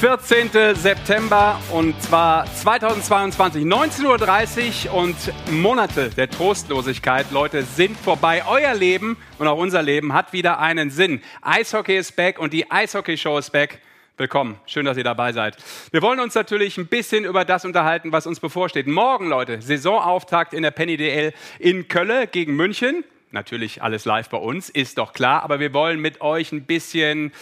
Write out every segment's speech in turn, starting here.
14. September und zwar 2022, 19.30 Uhr und Monate der Trostlosigkeit, Leute, sind vorbei. Euer Leben und auch unser Leben hat wieder einen Sinn. Eishockey ist back und die Eishockey-Show ist back. Willkommen, schön, dass ihr dabei seid. Wir wollen uns natürlich ein bisschen über das unterhalten, was uns bevorsteht. Morgen, Leute, Saisonauftakt in der Penny DL in Kölle gegen München. Natürlich alles live bei uns, ist doch klar, aber wir wollen mit euch ein bisschen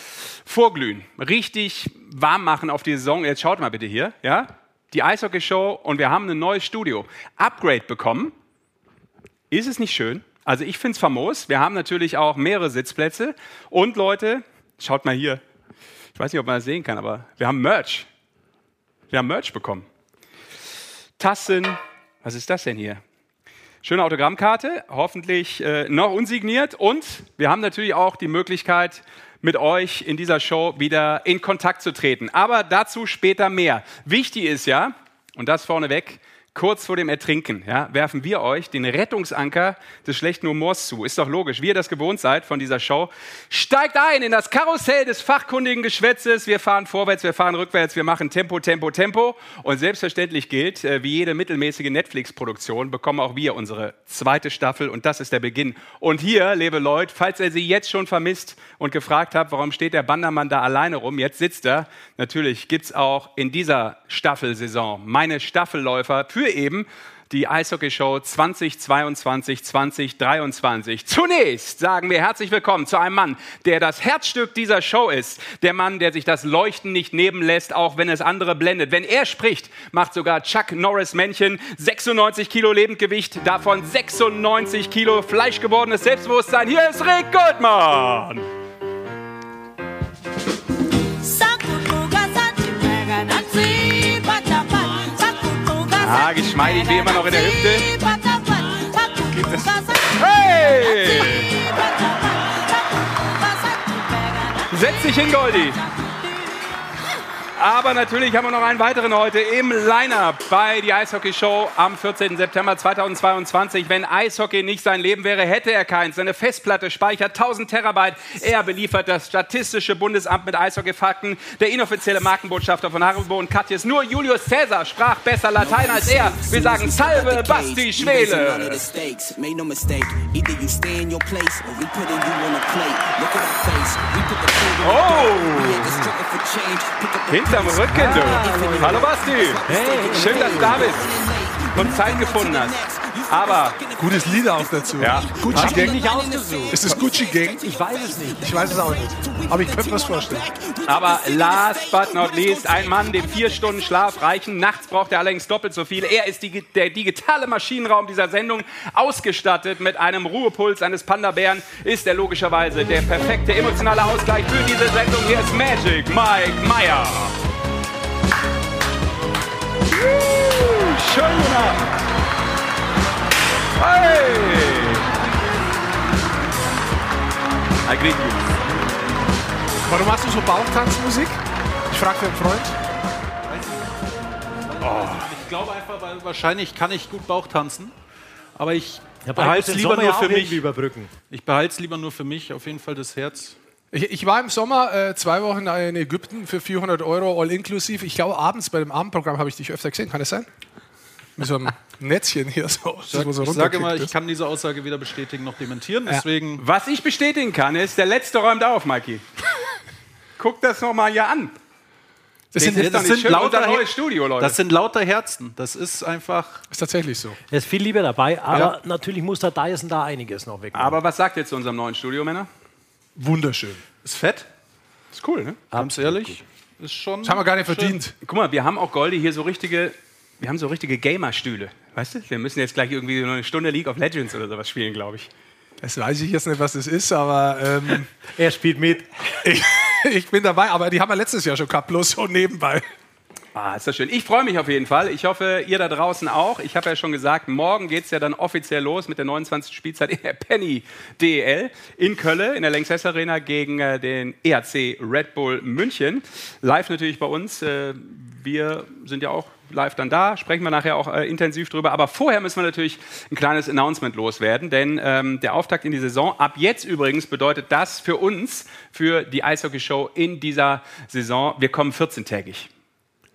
vorglühen, richtig warm machen auf die Saison. Jetzt schaut mal bitte hier, ja? Die Eishockey-Show und wir haben ein neues Studio. Upgrade bekommen. Ist es nicht schön? Also ich finde es famos. Wir haben natürlich auch mehrere Sitzplätze. Und Leute, schaut mal hier. Ich weiß nicht, ob man das sehen kann, aber wir haben Merch. Wir haben Merch bekommen. Tassen. Was ist das denn hier? Schöne Autogrammkarte, hoffentlich äh, noch unsigniert. Und wir haben natürlich auch die Möglichkeit, mit euch in dieser Show wieder in Kontakt zu treten. Aber dazu später mehr. Wichtig ist ja, und das vorneweg, kurz vor dem Ertrinken, ja, werfen wir euch den Rettungsanker des schlechten Humors zu. Ist doch logisch, wie ihr das gewohnt seid von dieser Show. Steigt ein in das Karussell des fachkundigen Geschwätzes. Wir fahren vorwärts, wir fahren rückwärts, wir machen Tempo, Tempo, Tempo. Und selbstverständlich gilt, äh, wie jede mittelmäßige Netflix-Produktion, bekommen auch wir unsere zweite Staffel und das ist der Beginn. Und hier, liebe Leute, falls ihr sie jetzt schon vermisst und gefragt habt, warum steht der Bandermann da alleine rum, jetzt sitzt er. Natürlich gibt es auch in dieser Staffelsaison meine Staffelläufer für eben die Eishockey-Show 2022, 2023. Zunächst sagen wir herzlich willkommen zu einem Mann, der das Herzstück dieser Show ist. Der Mann, der sich das Leuchten nicht nehmen lässt, auch wenn es andere blendet. Wenn er spricht, macht sogar Chuck Norris Männchen 96 Kilo Lebendgewicht, davon 96 Kilo fleischgewordenes Selbstbewusstsein. Hier ist Rick Goldmann. Ah, geschmeidig wie immer noch in der Hüfte. Hey! Setz dich hin, Goldi. Aber natürlich haben wir noch einen weiteren heute im Line-Up bei die Eishockey Show am 14. September 2022. Wenn Eishockey nicht sein Leben wäre, hätte er keins. Seine Festplatte speichert 1000 Terabyte. Er beliefert das Statistische Bundesamt mit Eishockey-Fakten. Der inoffizielle Markenbotschafter von Haribo und Katjes. Nur Julius Caesar sprach besser Latein als er. Wir sagen Salve Basti Schwele. Oh! Hinterm Rücken, du. Hallo Basti. Hey. Schön, dass du da bist und Zeit gefunden hast. Aber gutes Lied auch dazu. Ja. Gucci Gang. nicht ausgesucht. Ist es Gucci Gang? Ich weiß es nicht. Ich weiß es auch nicht. Aber ich könnte mir das vorstellen. Aber last but not least, ein Mann, dem vier Stunden Schlaf reichen. Nachts braucht er allerdings doppelt so viel. Er ist die, der digitale Maschinenraum dieser Sendung, ausgestattet mit einem Ruhepuls eines Panda-Bären, ist er logischerweise der perfekte emotionale Ausgleich für diese Sendung. Hier ist Magic Mike Meyer. Guten Abend. Hey! I greet you. Warum hast du so Bauchtanzmusik? Ich frage für einen Freund. Ich glaube einfach, weil wahrscheinlich kann ich gut Bauch tanzen, aber ich Ja, behalte es lieber nur für mich. überbrücken. Ich behalte es lieber nur für mich, auf jeden Fall das Herz. Ich, ich war im Sommer äh, zwei Wochen in Ägypten für 400 Euro all inklusiv. Ich glaube, abends bei dem Abendprogramm habe ich dich öfter gesehen. Kann das sein? Mit so einem Netzchen hier so. Ich, sag, so ich sage mal, runterkickt ich kann diese Aussage weder bestätigen noch dementieren, deswegen Was ich bestätigen kann, ist, der letzte räumt auf, Mikey. Guck das nochmal hier an. Das, sind, das sind lauter neues Studio, Leute. das sind lauter Herzen. Das ist einfach. ist tatsächlich so. Er ist viel lieber dabei, aber natürlich muss der Dyson da einiges noch weg. Aber was sagt ihr zu unserem neuen Studio, Männer? Wunderschön. Ist fett, Ist cool, ne? ganz ehrlich. Ist schon. Das haben wir gar nicht schön. verdient. Guck mal, wir haben auch Goldi hier so richtige, wir haben so richtige Gamer-Stühle. Weißt du? Wir müssen jetzt gleich irgendwie nur eine Stunde League of Legends oder sowas spielen, glaube ich. Das weiß ich jetzt nicht, was das ist, aber ähm, er spielt mit. ich, ich bin dabei. Aber die haben wir letztes Jahr schon gehabt, bloß so nebenbei. Ah, ist das schön. Ich freue mich auf jeden Fall. Ich hoffe, ihr da draußen auch. Ich habe ja schon gesagt, morgen geht es ja dann offiziell los mit der 29. Spielzeit in der Penny DEL in Köln, in der Lanxess Arena gegen äh, den ERC Red Bull München. Live natürlich bei uns. Äh, wir sind ja auch live dann da, sprechen wir nachher auch äh, intensiv drüber. Aber vorher müssen wir natürlich ein kleines Announcement loswerden, denn ähm, der Auftakt in die Saison, ab jetzt übrigens bedeutet das für uns, für die Eishockey-Show in dieser Saison, wir kommen 14-tägig.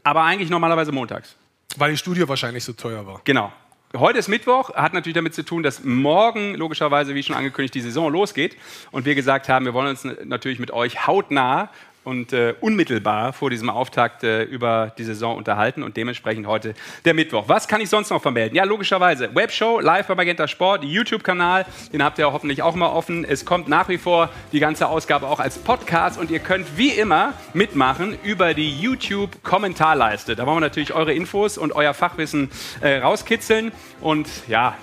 Aber eigentlich normalerweise montags. Weil die Studio wahrscheinlich so teuer war. Genau. Heute ist Mittwoch, hat natürlich damit zu tun, dass morgen logischerweise, wie schon angekündigt, die Saison losgeht. Und wir gesagt haben, wir wollen uns natürlich mit euch hautnah und äh, unmittelbar vor diesem Auftakt äh, über die Saison unterhalten und dementsprechend heute der Mittwoch. Was kann ich sonst noch vermelden? Ja, logischerweise Webshow live bei Magenta Sport, YouTube-Kanal, den habt ihr hoffentlich auch mal offen. Es kommt nach wie vor die ganze Ausgabe auch als Podcast und ihr könnt wie immer mitmachen über die YouTube-Kommentarleiste. Da wollen wir natürlich eure Infos und euer Fachwissen äh, rauskitzeln und ja,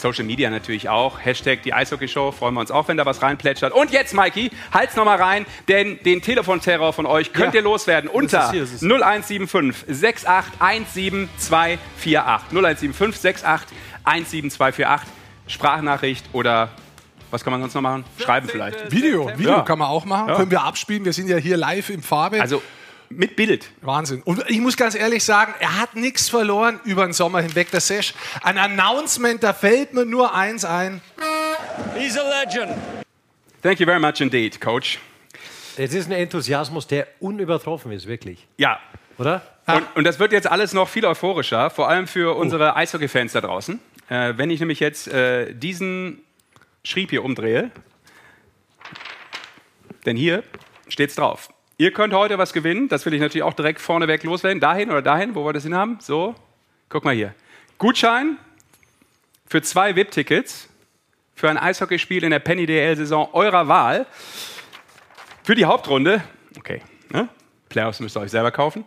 Social Media natürlich auch. Hashtag die Eishockey Show. Freuen wir uns auch, wenn da was reinplätschert. Und jetzt, Mikey, halt's nochmal rein, denn den Telefonterror von euch könnt ja. ihr loswerden unter 0175 6817 248. 0175 6817 Sprachnachricht oder was kann man sonst noch machen? Schreiben vielleicht. Video, Video ja. kann man auch machen. Ja. Können wir abspielen. Wir sind ja hier live in Farbe. Also mit Bild. Wahnsinn. Und ich muss ganz ehrlich sagen, er hat nichts verloren über den Sommer hinweg, der Sesh. Ein Announcement, da fällt mir nur eins ein. He's a legend. Thank you very much indeed, Coach. Es ist ein Enthusiasmus, der unübertroffen ist, wirklich. Ja. Oder? Und, und das wird jetzt alles noch viel euphorischer, vor allem für unsere oh. Eishockey-Fans da draußen. Äh, wenn ich nämlich jetzt äh, diesen Schrieb hier umdrehe, denn hier steht es drauf. Ihr könnt heute was gewinnen. Das will ich natürlich auch direkt vorneweg loswerden. Dahin oder dahin, wo wir das hinhaben. So, guck mal hier. Gutschein für zwei VIP-Tickets für ein Eishockeyspiel in der Penny DL-Saison eurer Wahl. Für die Hauptrunde. Okay, ne? Playoffs müsst ihr euch selber kaufen.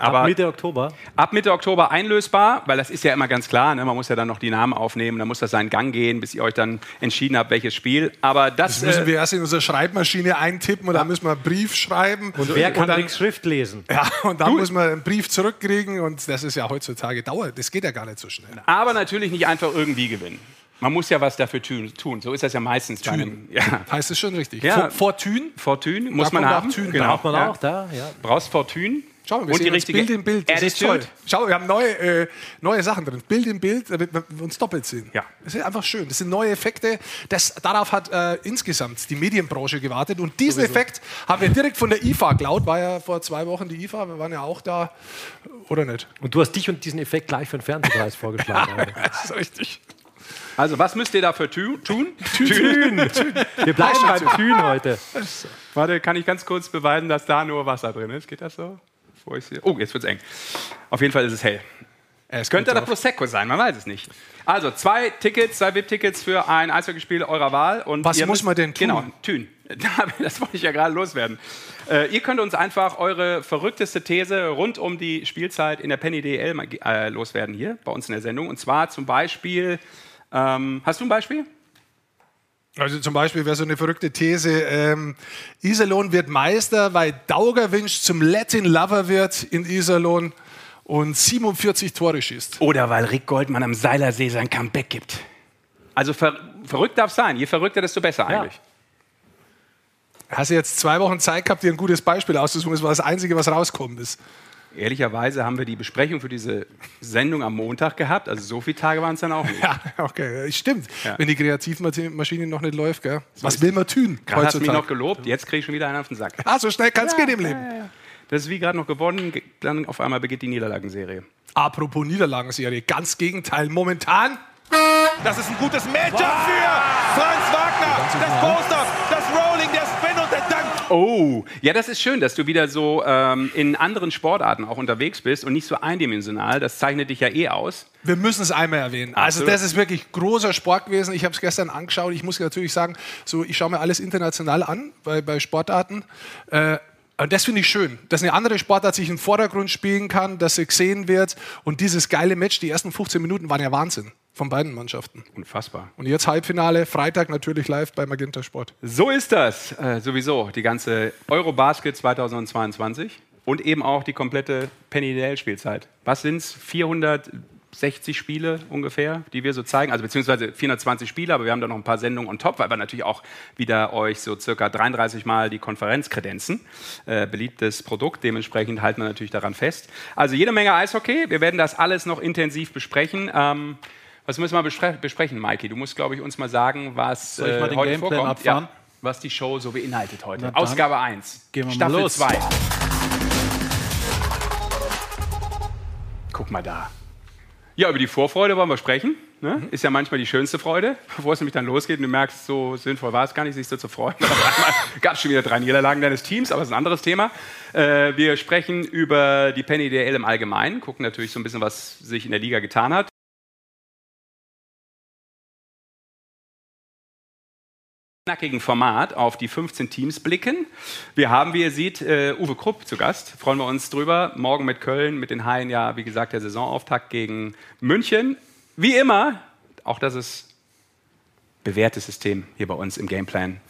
Aber ab Mitte Oktober? Ab Mitte Oktober einlösbar, weil das ist ja immer ganz klar. Ne? Man muss ja dann noch die Namen aufnehmen, dann muss das seinen Gang gehen, bis ihr euch dann entschieden habt, welches Spiel. Aber das, das müssen äh, wir erst in unsere Schreibmaschine eintippen und ja. dann müssen wir einen Brief schreiben. Und wer kann dann Schrift lesen? Ja, und dann du, muss man einen Brief zurückkriegen und das ist ja heutzutage dauert. Das geht ja gar nicht so schnell. Aber natürlich nicht einfach irgendwie gewinnen. Man muss ja was dafür tun. So ist das ja meistens. Thün. Ja. Heißt es schon richtig. Ja. Fortune? Fortune muss man haben. Thün. Genau. Braucht man auch da. Ja. Brauchst Fortune. Schau mal, wir und sehen Bild im Bild. Das ist toll. Schau, wir haben neue, äh, neue Sachen drin. Bild im Bild, damit wir uns doppelt sehen. Ja. Das ist einfach schön. Das sind neue Effekte. Das, darauf hat äh, insgesamt die Medienbranche gewartet. Und diesen Sowieso. Effekt haben wir direkt von der IFA geklaut. War ja vor zwei Wochen die IFA. Wir waren ja auch da. Oder nicht? Und du hast dich und diesen Effekt gleich für den Fernsehpreis vorgeschlagen. das ist richtig. Also, was müsst ihr dafür tun? Tün. Wir bleiben beim Tün heute. Warte, kann ich ganz kurz beweisen, dass da nur Wasser drin ist? Geht das so? Wo ich Oh, jetzt wird es eng. Auf jeden Fall ist es hell. Es könnte der Prosecco sein, man weiß es nicht. Also zwei Tickets, zwei VIP-Tickets für ein Eishockeyspiel eurer Wahl. Und Was muss man denn tun? Genau, tun. Das wollte ich ja gerade loswerden. Äh, ihr könnt uns einfach eure verrückteste These rund um die Spielzeit in der Penny DL äh, loswerden hier bei uns in der Sendung. Und zwar zum Beispiel, ähm, hast du ein Beispiel? Also zum Beispiel wäre so eine verrückte These, ähm, Iserlohn wird Meister, weil Daugerwinsch zum Latin Lover wird in Iserlohn und 47 Tore schießt. Oder weil Rick Goldmann am Seilersee sein Comeback gibt. Also ver verrückt darf es sein. Je verrückter, desto besser eigentlich. Ja. Hast du jetzt zwei Wochen Zeit gehabt, dir ein gutes Beispiel auszusuchen? Das war das Einzige, was rauskommen ist. Ehrlicherweise haben wir die Besprechung für diese Sendung am Montag gehabt. Also so viele Tage waren es dann auch nicht. Ja, okay, stimmt. Ja. Wenn die Kreativmaschine noch nicht läuft, gell? Was will man tun? Gerade hast du mich noch gelobt, jetzt kriege ich schon wieder einen auf den Sack. Ah, so schnell kann es ja, gehen im Leben. Ja, das ist wie gerade noch gewonnen, dann auf einmal beginnt die Niederlagenserie. Apropos Niederlagenserie, ganz Gegenteil. Momentan das ist ein gutes Matchup für Franz Wagner. Das Poster, Oh, ja, das ist schön, dass du wieder so ähm, in anderen Sportarten auch unterwegs bist und nicht so eindimensional. Das zeichnet dich ja eh aus. Wir müssen es einmal erwähnen. Also das ist wirklich großer Sport gewesen. Ich habe es gestern angeschaut. Ich muss natürlich sagen, so ich schaue mir alles international an bei, bei Sportarten. Äh, und das finde ich schön, dass eine andere Sportart sich im Vordergrund spielen kann, dass sie gesehen wird. Und dieses geile Match, die ersten 15 Minuten waren ja Wahnsinn von beiden Mannschaften. Unfassbar. Und jetzt Halbfinale, Freitag natürlich live bei Magenta Sport. So ist das äh, sowieso, die ganze Eurobasket 2022. und eben auch die komplette Penny DL-Spielzeit. Was sind es? 460 Spiele ungefähr, die wir so zeigen, also beziehungsweise 420 Spiele, aber wir haben da noch ein paar Sendungen on top, weil wir natürlich auch wieder euch so circa 33 Mal die Konferenz kredenzen. Äh, beliebtes Produkt, dementsprechend halten wir natürlich daran fest. Also jede Menge Eishockey, wir werden das alles noch intensiv besprechen. Ähm, was müssen wir bespre besprechen, Mikey? Du musst, glaube ich, uns mal sagen, was Soll ich mal äh, den heute Gameplan vorkommt. abfahren? Ja, was die Show so beinhaltet heute. Ausgabe 1, gehen wir mal Staffel los. 2. Guck mal da. Ja, über die Vorfreude wollen wir sprechen. Ne? Ist ja manchmal die schönste Freude, bevor es nämlich dann losgeht und du merkst, so sinnvoll war es gar nicht, sich so zu freuen. Gab es schon wieder drei Niederlagen deines Teams, aber das ist ein anderes Thema. Äh, wir sprechen über die Penny DL im Allgemeinen, gucken natürlich so ein bisschen, was sich in der Liga getan hat. Knackigen Format auf die 15 Teams blicken. Wir haben, wie ihr seht, äh, Uwe Krupp zu Gast. Freuen wir uns drüber. Morgen mit Köln, mit den Haien ja, wie gesagt, der Saisonauftakt gegen München. Wie immer, auch das ist bewährtes System hier bei uns im Gameplan.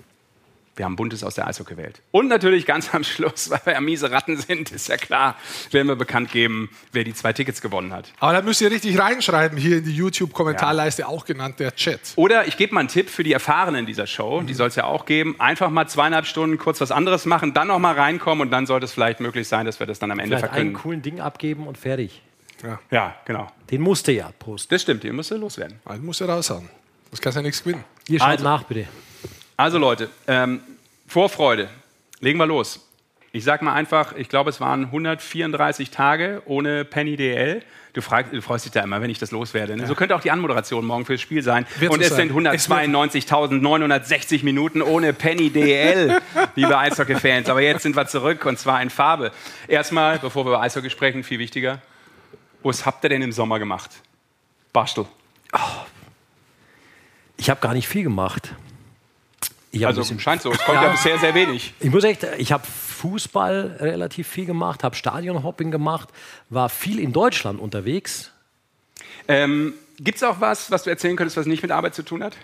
Wir haben Buntes aus der Eishockey-Welt. Und natürlich ganz am Schluss, weil wir ja miese Ratten sind, ist ja klar, werden wir bekannt geben, wer die zwei Tickets gewonnen hat. Aber da müsst ihr richtig reinschreiben, hier in die YouTube-Kommentarleiste, auch genannt der Chat. Oder ich gebe mal einen Tipp für die Erfahrenen dieser Show, die soll es ja auch geben. Einfach mal zweieinhalb Stunden kurz was anderes machen, dann noch mal reinkommen und dann sollte es vielleicht möglich sein, dass wir das dann am Ende Vielleicht einen verkünden. coolen Ding abgeben und fertig. Ja, genau. Den musste ja posten. Das stimmt, ihr müsst loswerden. Also muss er raushauen. Das kannst ja nichts gewinnen. Ihr schaut Also- nach, bitte. Also Leute, ähm, Vorfreude. Legen wir los. Ich sag mal einfach, ich glaube, es waren 134 Tage ohne Penny DL. Du, fragst, du freust dich da immer, wenn ich das loswerde. Ne? So könnte auch die Anmoderation morgen fürs Spiel sein. Wird Und es sein. sind 192.960 Minuten ohne Penny DL, liebe Eishockey-Fans. Aber jetzt sind wir zurück und zwar in Farbe. Erstmal, bevor wir über Eishockey sprechen, viel wichtiger. Was habt ihr denn im Sommer gemacht? Bastel. Ich habe gar nicht viel gemacht. Ich, ein Also scheint so, es kommt ja, bisher sehr wenig. ich muss echt, ich habe Fußball relativ viel gemacht, habe Stadionhopping gemacht, war viel in Deutschland unterwegs. Ähm, Gibt es auch was, was du erzählen könntest, was nicht mit Arbeit zu tun hat?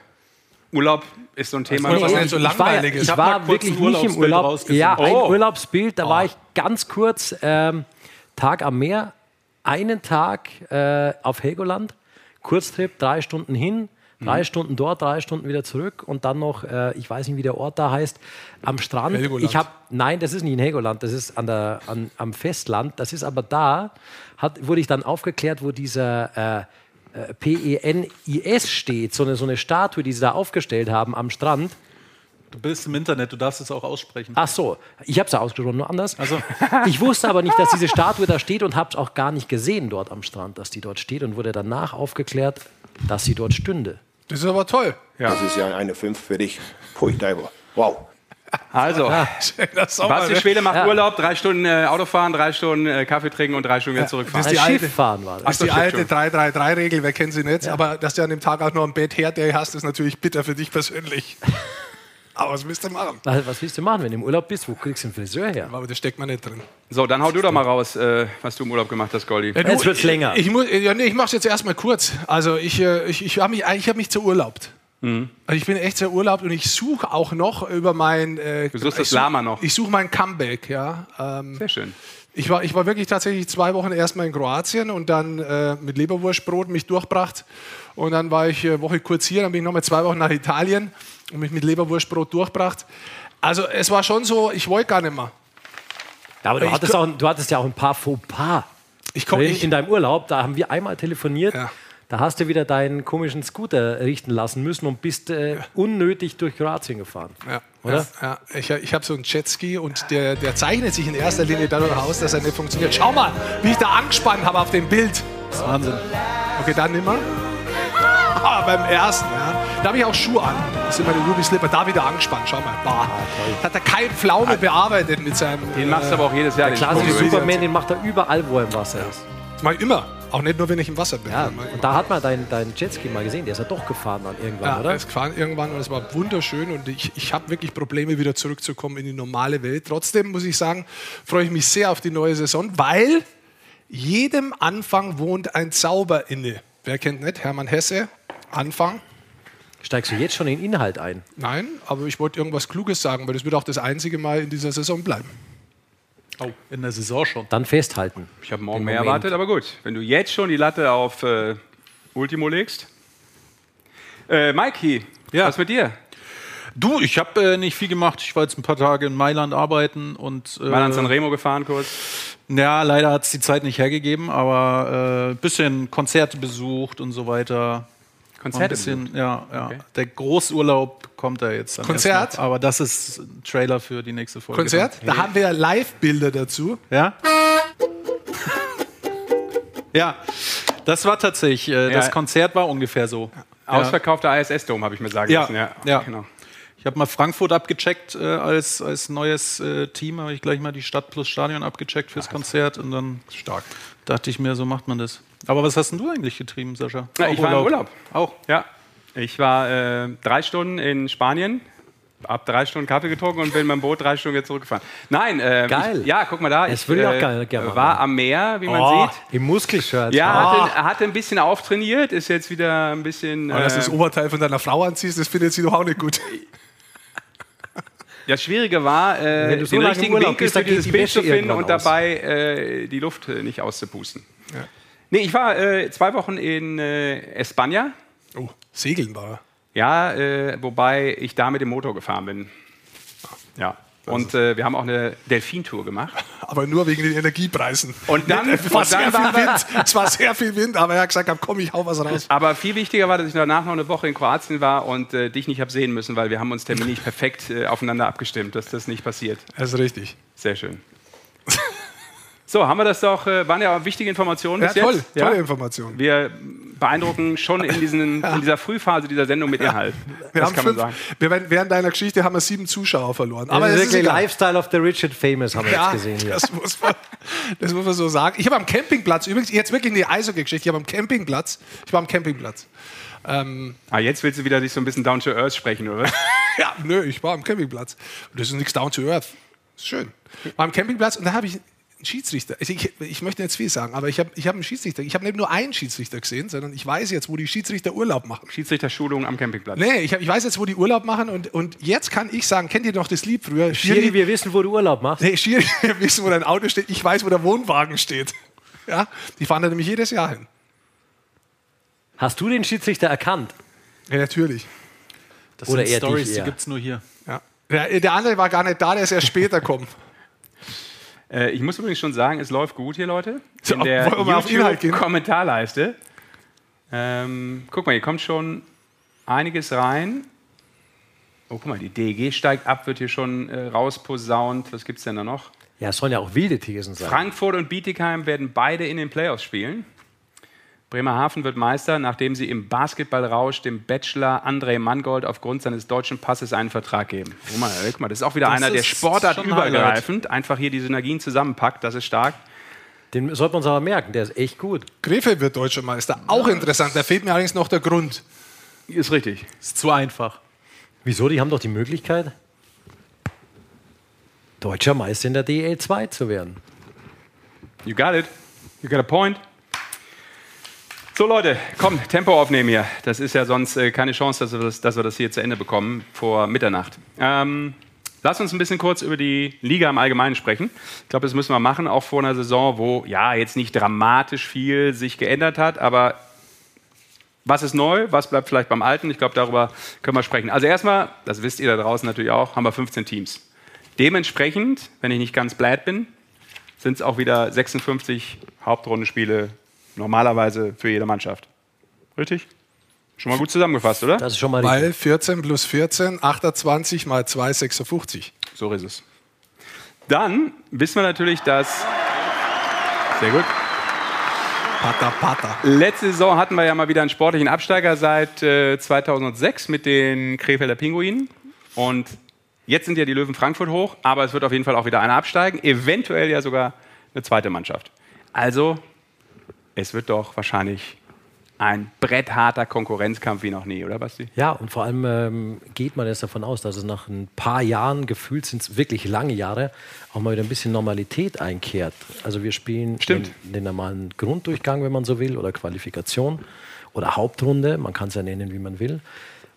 Urlaub ist so ein Thema. was nicht so ich war, langweilig ist. ich war kurz wirklich ein nicht im Urlaub. Ja, ein Oh. Urlaubsbild, da war ich ganz kurz, ähm, Tag am Meer, einen Tag äh, auf Helgoland, Kurztrip, drei Stunden hin, drei Stunden dort, drei Stunden wieder zurück und dann noch, äh, ich weiß nicht, wie der Ort da heißt, am Strand. Helgoland. Ich habe, nein, das ist nicht in Helgoland, das ist an der, an, am Festland. Das ist aber da, hat, wurde ich dann aufgeklärt, wo dieser äh, äh, P-E-N-I-S steht, so eine, so eine Statue, die sie da aufgestellt haben am Strand. Du bist im Internet, du darfst es auch aussprechen. Ach so, ich habe es ja ausgesprochen, nur anders. Also- Ich wusste aber nicht, dass diese Statue da steht und habe es auch gar nicht gesehen dort am Strand, dass die dort steht und wurde danach aufgeklärt, dass sie dort stünde. Das ist aber toll. Das ist ja eine 5 für dich. Pui, Daibo. Wow. Also, Das Basti Schwede macht Ja. Urlaub, drei Stunden äh, Autofahren, drei Stunden äh, Kaffee trinken und drei Stunden wieder zurückfahren. das ist die alte- Skifahren war Das das. ist die alte stimmt 3-3-3-Regel, wer kennt sie nicht? Aber dass du an dem Tag auch noch ein Hair Day hast, ist natürlich bitter für dich persönlich. Aber was willst du machen? Was, was willst du machen, wenn du im Urlaub bist? Wo kriegst du einen Friseur her? Aber das steckt man nicht drin. So, dann hau du doch mal raus, äh, was du im Urlaub gemacht hast, Goldi. Ja, du, Jetzt wird's länger. Ich, muss, ja, nee, ich mache es jetzt erstmal kurz. Also ich, äh, ich, ich habe mich, ich hab mich zerurlaubt. Mhm. Also ich bin echt zerurlaubt und ich suche auch noch über mein... Äh, Du suchst ich das such- Lama noch. Ich suche mein Comeback, ja. Ähm, Sehr schön. Ich, war, ich war wirklich tatsächlich zwei Wochen erstmal in Kroatien und dann äh, mit Leberwurstbrot mich durchbracht. Und dann war ich eine Woche kurz hier, dann bin ich nochmal zwei Wochen nach Italien und mich mit Leberwurstbrot durchbracht. Also es war schon so, ich wollte gar nicht mehr. Ja, aber du hattest, auch, du hattest ja auch ein paar Fauxpas Ich komm, in, ich, in deinem Urlaub. Da haben wir einmal telefoniert. Ja. Da hast du wieder deinen komischen Scooter richten lassen müssen und bist äh, unnötig durch Kroatien gefahren. Ja, Oder? Ja, ja. Ich, ich habe so einen Jetski und der, der zeichnet sich in erster Linie dadurch aus, dass er nicht funktioniert. Schau mal, wie ich da angespannt habe auf dem Bild. Das ist Wahnsinn. Okay, dann nimmer. Ah, beim ersten, ja. Da habe ich auch Schuhe an. Das sind meine Ruby Slipper. Da wieder angespannt. Schau mal. Bah. Hat er kein Pflaume bearbeitet mit seinem. Den machst du aber auch jedes Jahr. den Klassisch Sprung. Superman, den macht er überall, wo er im Wasser ist. Das mach ich immer. Auch nicht nur, wenn ich im Wasser bin. Ja, und da hat man deinen dein Jetski mal gesehen. Der ist ja doch gefahren dann irgendwann, Ja, oder? es gefahren irgendwann und es war wunderschön und ich, ich habe wirklich Probleme, wieder zurückzukommen in die normale Welt. Trotzdem muss ich sagen, freue ich mich sehr auf die neue Saison, weil jedem Anfang wohnt ein Zauber inne. Wer kennt nicht? Hermann Hesse, Anfang. Steigst du jetzt schon in den Inhalt ein? Nein, aber ich wollte irgendwas Kluges sagen, weil das wird auch das einzige Mal in dieser Saison bleiben. Oh, in der Saison schon. Dann festhalten. Ich habe morgen mehr erwartet, aber gut. Wenn du jetzt schon die Latte auf äh, Ultimo legst. Äh, Mikey, Ja. was mit dir? Du, ich habe äh, nicht viel gemacht. Ich war jetzt ein paar Tage in Mailand arbeiten und. Äh, Mal an San Remo gefahren kurz. Ja, leider hat es die Zeit nicht hergegeben, aber ein äh, bisschen Konzerte besucht und so weiter. War Ein Konzerte bisschen, ja, ja. Okay. Der Großurlaub kommt da jetzt. Dann Konzert? Aber das ist ein Trailer für die nächste Folge. Konzert? Da haben wir ja Live-Bilder dazu. Ja? ja, das war tatsächlich, äh, das Ja. Konzert war ungefähr so. Ausverkaufter ISS-Dom, habe ich mir sagen Ja, lassen. Ja, ja. Genau. Ich habe mal Frankfurt abgecheckt äh, als, als neues äh, Team, habe ich gleich mal die Stadt plus Stadion abgecheckt fürs Konzert und dann Stark. dachte ich mir, so macht man das. Aber was hast denn du eigentlich getrieben, Sascha? Ja, Auch ich war im Urlaub. Auch. Ja. Ich war äh, drei Stunden in Spanien, ab drei Stunden Kaffee getrunken und bin mit dem Boot drei Stunden wieder zurückgefahren. Nein, äh, Geil. Ich, ja, guck mal da. Das ich würde ich auch gerne- gerne war machen. am Meer, wie man Oh, sieht. Im Muskelshirt. Ja, Ah. hatte, hatte ein bisschen auftrainiert, ist jetzt wieder ein bisschen. Aber dass du äh, das Oberteil von deiner Frau anziehst, das findet sie doch auch nicht gut. Das Schwierige war, äh, so den richtigen Urlaub Winkel bist, für dieses die Bild Wäsche zu finden und aus. dabei äh, die Luft äh, nicht auszupusten. Nee, ich war äh, zwei Wochen in äh, Espanja. Oh, Segeln war. Ja, äh, wobei ich da mit dem Motor gefahren bin. Ja. Und äh, wir haben auch eine Delfintour gemacht. Aber nur wegen den Energiepreisen. Und dann- es war, sehr viel Wind. es war sehr viel Wind, aber er hat gesagt, komm, ich hau was raus. Aber viel wichtiger war, dass ich danach noch eine Woche in Kroatien war und äh, dich nicht habe sehen müssen, weil wir haben uns terminlich perfekt äh, aufeinander abgestimmt, dass das nicht passiert. Das ist richtig. Sehr schön. So, haben wir das doch, äh, waren ja wichtige Informationen Ja, bis toll, jetzt. tolle Information. Wir beeindrucken schon in, diesen, in dieser Frühphase dieser Sendung mit Inhalt. Wir das haben kann man fünf, sagen. wir, während deiner Geschichte haben wir sieben Zuschauer verloren. Aber das ist wirklich. Lifestyle of the Rich and Famous, haben wir Ja, jetzt gesehen hier. das muss, man, das muss man so sagen. Ich habe am Campingplatz, übrigens, jetzt wirklich eine Eishockey-Geschichte, ich habe am Campingplatz, ich war am Campingplatz. Ähm, Ah, jetzt willst du wieder dich so ein bisschen down to earth sprechen, oder? ja, nö, ich war am Campingplatz. Das ist nichts down to earth. Ist schön. War am Campingplatz und da habe ich Schiedsrichter. Also ich, ich möchte jetzt viel sagen, aber ich habe ich hab einen Schiedsrichter. Ich habe nicht nur einen Schiedsrichter gesehen, sondern ich weiß jetzt, wo die Schiedsrichter Urlaub machen. Schiedsrichterschulung am Campingplatz. Nee, ich, hab, ich weiß jetzt, wo die Urlaub machen und, und jetzt kann ich sagen, kennt ihr noch das Lied früher? Schiri, wir wissen, wo du Urlaub machst. Nee, Schiri, wir wissen, wo dein Auto steht. Ich weiß, wo der Wohnwagen steht. Ja, die fahren da nämlich jedes Jahr hin. Hast du den Schiedsrichter erkannt? Ja, natürlich. Das Oder sind Stories, die gibt es nur hier. Ja. Der, der andere war gar nicht da, der ist erst später gekommen. Äh, ich muss übrigens schon sagen, es läuft gut hier, Leute. In der? YouTube-Kommentarleiste. Ähm, guck mal, hier kommt schon einiges rein. Oh, guck mal, die DEG steigt ab, wird hier schon äh, rausposaunt. Was gibt's denn da noch? Ja, es sollen ja auch wilde Thesen sein. Frankfurt und Bietigheim werden beide in den Playoffs spielen. Bremerhaven wird Meister, nachdem sie im Basketballrausch dem Bachelor André Mangold aufgrund seines deutschen Passes einen Vertrag geben. Guck mal, guck mal das ist auch wieder Das einer, der sportartübergreifend einfach hier die Synergien zusammenpackt. Das ist stark. Den sollten wir uns aber merken, der ist echt gut. Krefeld wird deutscher Meister. Auch interessant. Da fehlt mir allerdings noch der Grund. Ist richtig. Ist zu einfach. Wieso? Die haben doch die Möglichkeit, deutscher Meister in der DL2 zu werden. You got it. You got a point. So Leute, komm, Tempo aufnehmen hier. Das ist ja sonst äh, keine Chance, dass wir das, dass wir das hier zu Ende bekommen vor Mitternacht. Ähm, lass uns ein bisschen kurz über die Liga im Allgemeinen sprechen. Ich glaube, das müssen wir machen, auch vor einer Saison, wo ja jetzt nicht dramatisch viel sich geändert hat, aber was ist neu, was bleibt vielleicht beim Alten? Ich glaube, darüber können wir sprechen. Also erstmal, das wisst ihr da draußen natürlich auch, haben wir 15 Teams. Dementsprechend, wenn ich nicht ganz blöd bin, sind es auch wieder 56 Hauptrundenspiele normalerweise für jede Mannschaft. Richtig? Schon mal gut zusammengefasst, oder? Das ist schon mal. Weil 14 plus 14, 28 mal 2, 56. So ist es. Dann wissen wir natürlich, dass. Sehr gut. Pata, pata. Letzte Saison hatten wir ja mal wieder einen sportlichen Absteiger seit äh, 2006 mit den Krefelder Pinguinen. Und jetzt sind ja die Löwen Frankfurt hoch, aber es wird auf jeden Fall auch wieder einer absteigen. Eventuell ja sogar eine zweite Mannschaft. Also, es wird doch wahrscheinlich ein brettharter Konkurrenzkampf wie noch nie, oder Basti? Ja, und vor allem ähm, geht man jetzt davon aus, dass es nach ein paar Jahren, gefühlt sind es wirklich lange Jahre, auch mal wieder ein bisschen Normalität einkehrt. Also wir spielen. Den, den normalen Grunddurchgang, wenn man so will, oder Qualifikation oder Hauptrunde, man kann es ja nennen, wie man will.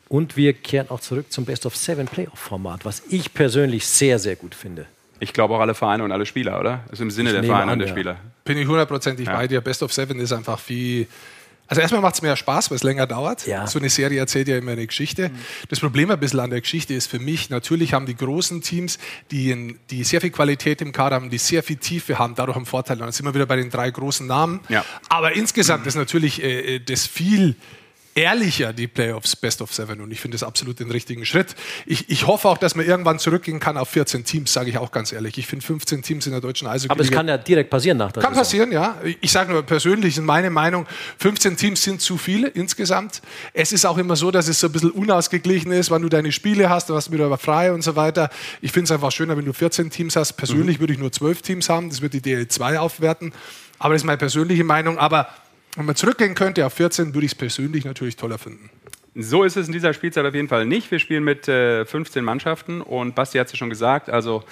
Und wir kehren auch zurück zum Best of Seven Playoff-Format, was ich persönlich sehr, sehr gut finde. Ich glaube auch alle Vereine und alle Spieler, oder? Das ist im Sinne der nehme Vereine an, und der ja. Spieler. Bin ich hundertprozentig Ja. bei dir. Best of Seven ist einfach wie. Also erstmal macht es mehr Spaß, weil es länger dauert. Ja. So eine Serie erzählt ja immer eine Geschichte. Das Problem ein bisschen an der Geschichte ist für mich, natürlich haben die großen Teams, die, in, die sehr viel Qualität im Kader haben, die sehr viel Tiefe haben, dadurch einen Vorteil. Und dann sind wir wieder bei den drei großen Namen. Ja. Aber insgesamt ist natürlich äh, äh, das viel ehrlicher, die Playoffs Best of Seven. Und ich finde das absolut den richtigen Schritt. Ich, ich hoffe auch, dass man irgendwann zurückgehen kann auf 14 Teams, sage ich auch ganz ehrlich. Ich finde 15 Teams in der deutschen Eishockey. Aber es kann ja direkt passieren nach der Kann Saison. passieren, ja. Ich sage nur persönlich, in meine Meinung, 15 Teams sind zu viele insgesamt. Es ist auch immer so, dass es so ein bisschen unausgeglichen ist, wann du deine Spiele hast, du hast wieder frei und so weiter. Ich finde es einfach schöner, wenn du 14 Teams hast. Persönlich würde ich nur 12 Teams haben, das wird die DL2 aufwerten. Aber das ist meine persönliche Meinung. Aber wenn man zurückgehen könnte auf 14, würde ich es persönlich natürlich toller finden. So ist es in dieser Spielzeit auf jeden Fall nicht. Wir spielen mit äh, 15 Mannschaften und Basti hat es ja schon gesagt, also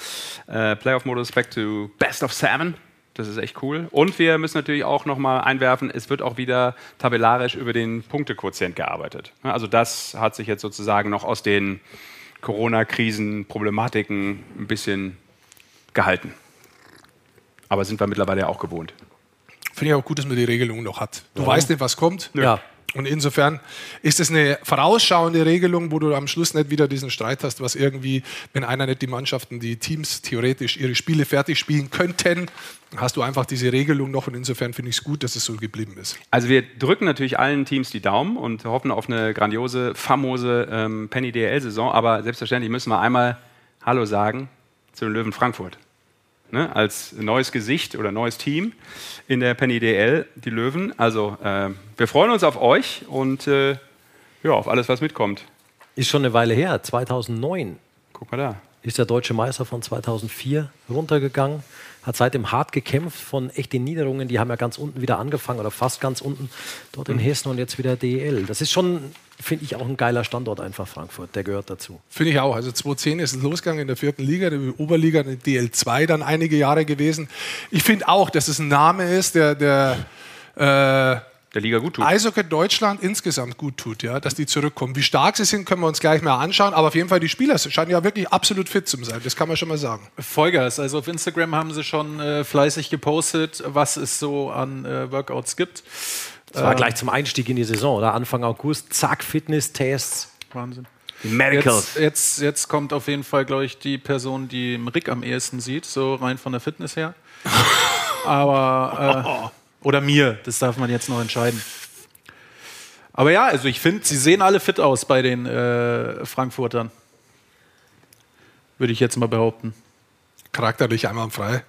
äh, Playoff-Modus back to Best of Seven. Das ist echt cool. Und wir müssen natürlich auch nochmal einwerfen, es wird auch wieder tabellarisch über den Punktequotient gearbeitet. Also das hat sich jetzt sozusagen noch aus den Corona-Krisen, Problematiken ein bisschen gehalten. Aber sind wir mittlerweile ja auch gewohnt. Finde ich auch gut, dass man die Regelung noch hat. Du weißt nicht, was kommt. Ja. Und insofern ist es eine vorausschauende Regelung, wo du am Schluss nicht wieder diesen Streit hast, was irgendwie, wenn einer nicht die Mannschaften, die Teams theoretisch ihre Spiele fertig spielen könnten, hast du einfach diese Regelung noch. Und insofern finde ich es gut, dass es so geblieben ist. Also wir drücken natürlich allen Teams die Daumen und hoffen auf eine grandiose, famose ähm, Penny DL-Saison. Aber selbstverständlich müssen wir einmal Hallo sagen zu den Löwen Frankfurt. Ne? Als neues Gesicht oder neues Team in der Penny DL, die Löwen. Also äh, wir freuen uns auf euch und äh, ja, auf alles, was mitkommt. Ist schon eine Weile her, 2009 Guck mal da. ist der deutsche Meister von 2004 runtergegangen, hat seitdem hart gekämpft von echten Niederungen. Die haben ja ganz unten wieder angefangen oder fast ganz unten dort in Hessen und jetzt wieder DEL. Das ist schon, finde ich, auch ein geiler Standort einfach Frankfurt. Der gehört dazu. Finde ich auch. Also 2010 ist es losgegangen in der vierten Liga, die Oberliga, die DL2 dann einige Jahre gewesen. Ich finde auch, dass es ein Name ist, der, der äh, Der Liga gut tut. Eishockey Deutschland insgesamt gut tut, ja, dass die zurückkommen. Wie stark sie sind, können wir uns gleich mal anschauen. Aber auf jeden Fall, die Spieler scheinen ja wirklich absolut fit zu sein. Das kann man schon mal sagen. Vollgas. Also auf Instagram haben sie schon äh, fleißig gepostet, was es so an äh, Workouts gibt. Das war gleich zum Einstieg in die Saison, oder? Anfang August, zack, Fitness-Tests. Wahnsinn. Medicals. Jetzt, jetzt, jetzt kommt auf jeden Fall, glaube ich, die Person, die Rick am ehesten sieht, so rein von der Fitness her. Aber, äh, oder mir, das darf man jetzt noch entscheiden. Aber ja, also ich finde, sie sehen alle fit aus bei den äh, Frankfurtern. Würde ich jetzt mal behaupten. Charakterlich einwandfrei.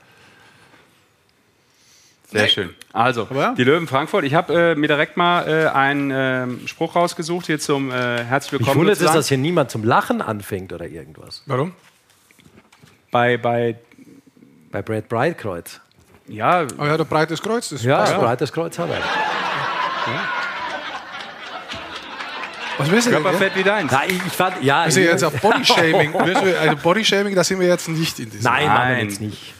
Sehr schön. Also, ja. die Löwen Frankfurt. Ich habe äh, mir direkt mal äh, einen ähm, Spruch rausgesucht hier zum äh, Herzlich Willkommen. wundert es, dass hier niemand zum Lachen anfängt oder irgendwas. Warum? bei, bei Bei Brad Breitkreuz. Ja, Oh ja, der breites Kreuz. Das Ja, ein breites Kreuz hat er. Was willst du denn? Ja? Körperfett wie deins. Ja, ich, ich fand, ja, Wir sind jetzt auf Bodyshaming. also Bodyshaming, da sind wir jetzt nicht in diesem. Nein, machen wir Nein. jetzt nicht.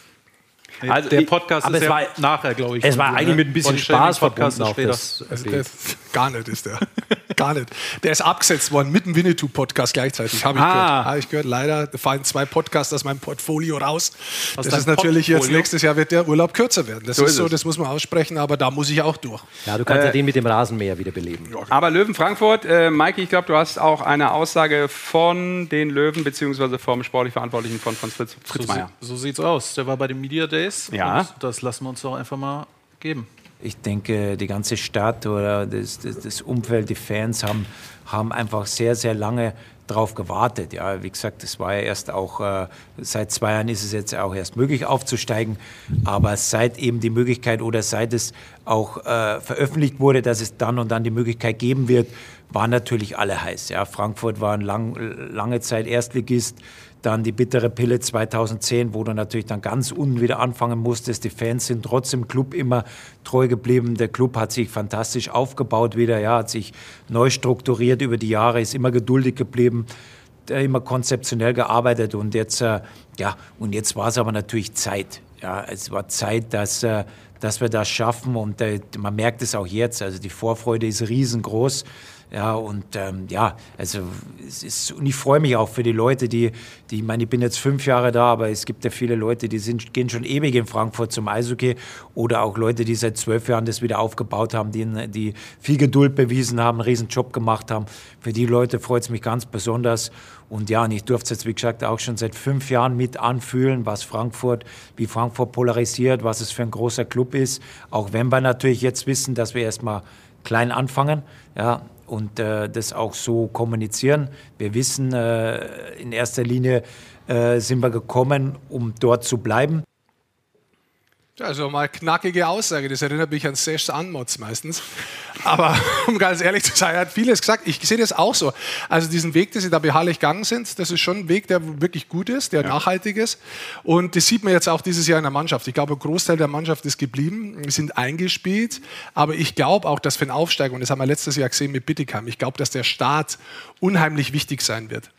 Also der Podcast aber ist ja war- nachher, glaube ich. Es war eigentlich ne? mit ein bisschen Spaß Podcast verbunden. Auch später. das, Also der, gar nicht ist der. gar nicht. Der ist abgesetzt worden mit dem Winnetou-Podcast gleichzeitig. Habe ich Ah. gehört. Habe ich gehört. Leider fallen zwei Podcasts aus meinem Portfolio raus. das deinem ist natürlich jetzt Portfolio? nächstes Jahr wird der Urlaub kürzer werden. Das So ist ist so, das muss man aussprechen, aber da muss ich auch durch. ja, du kannst ja den mit dem Rasenmäher wieder beleben. Aber Löwen Frankfurt, äh, Maike, ich glaube, du hast auch eine Aussage von den Löwen beziehungsweise vom sportlich Verantwortlichen von Franz Fritz, Fritz So, Meier. so sieht's aus. Der war bei den Media Days. Ja. Und das lassen wir uns doch einfach mal geben. Ich denke, die ganze Stadt oder das, das, das Umfeld, die Fans haben, haben einfach sehr, sehr lange darauf gewartet. Ja, wie gesagt, es war ja erst auch, äh, seit zwei Jahren ist es jetzt auch erst möglich aufzusteigen. Aber seit eben die Möglichkeit oder seit es auch äh, veröffentlicht wurde, dass es dann und dann die Möglichkeit geben wird, waren natürlich alle heiß. Ja, Frankfurt war lang, lange Zeit Erstligist. Dann die bittere Pille 2010, wo du natürlich dann ganz unten wieder anfangen musstest. Die Fans sind trotzdem Club immer treu geblieben. Der Club hat sich fantastisch aufgebaut wieder, ja, hat sich neu strukturiert über die Jahre, ist immer geduldig geblieben, äh, immer konzeptionell gearbeitet und jetzt, äh, ja, und jetzt war es aber natürlich Zeit. Ja, es war Zeit, dass, äh, dass wir das schaffen und man merkt es auch jetzt. Also die Vorfreude ist riesengroß. Ja, und ähm, ja, also es ist, und ich freue mich auch für die Leute, die, die, ich meine, ich bin jetzt fünf Jahre da, aber es gibt ja viele Leute, die sind, gehen schon ewig in Frankfurt zum Eishockey oder auch Leute, die seit zwölf Jahren das wieder aufgebaut haben, die, die viel Geduld bewiesen haben, einen riesen Job gemacht haben. Für die Leute freut es mich ganz besonders. Und ja, und ich durfte es jetzt, wie gesagt, auch schon seit fünf Jahren mit anfühlen, was Frankfurt, wie Frankfurt polarisiert, was es für ein großer Club ist. Auch wenn wir natürlich jetzt wissen, dass wir erstmal klein anfangen. Ja, und äh, das auch so kommunizieren. Wir wissen, äh, in erster Linie äh, sind wir gekommen, um dort zu bleiben. Also mal knackige Aussage, das erinnert mich an Sesh Anmods meistens. Aber um ganz ehrlich zu sein, er hat vieles gesagt. Ich sehe das auch so. Also diesen Weg, den sie da beharrlich gegangen sind, das ist schon ein Weg, der wirklich gut ist, der ja. nachhaltig ist. Und das sieht man jetzt auch dieses Jahr in der Mannschaft. Ich glaube, ein Großteil der Mannschaft ist geblieben, sind eingespielt. Aber ich glaube auch, dass für einen Aufsteiger, und das haben wir letztes Jahr gesehen mit Bittigheim, ich glaube, dass der Start unheimlich wichtig sein wird.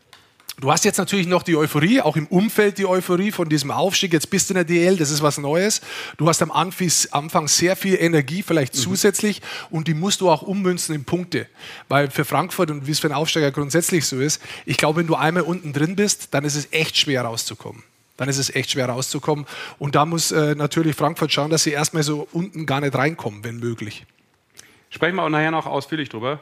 Du hast jetzt natürlich noch die Euphorie, auch im Umfeld die Euphorie von diesem Aufstieg. Jetzt bist du in der DL, das ist was Neues. Du hast am Anfang sehr viel Energie, vielleicht mhm. zusätzlich, und die musst du auch ummünzen in Punkte. Weil für Frankfurt und wie es für einen Aufsteiger grundsätzlich so ist, ich glaube, wenn du einmal unten drin bist, dann ist es echt schwer rauszukommen dann ist es echt schwer rauszukommen. Und da muss äh, natürlich Frankfurt schauen, dass sie erstmal so unten gar nicht reinkommen, wenn möglich. Sprechen wir auch nachher noch ausführlich drüber.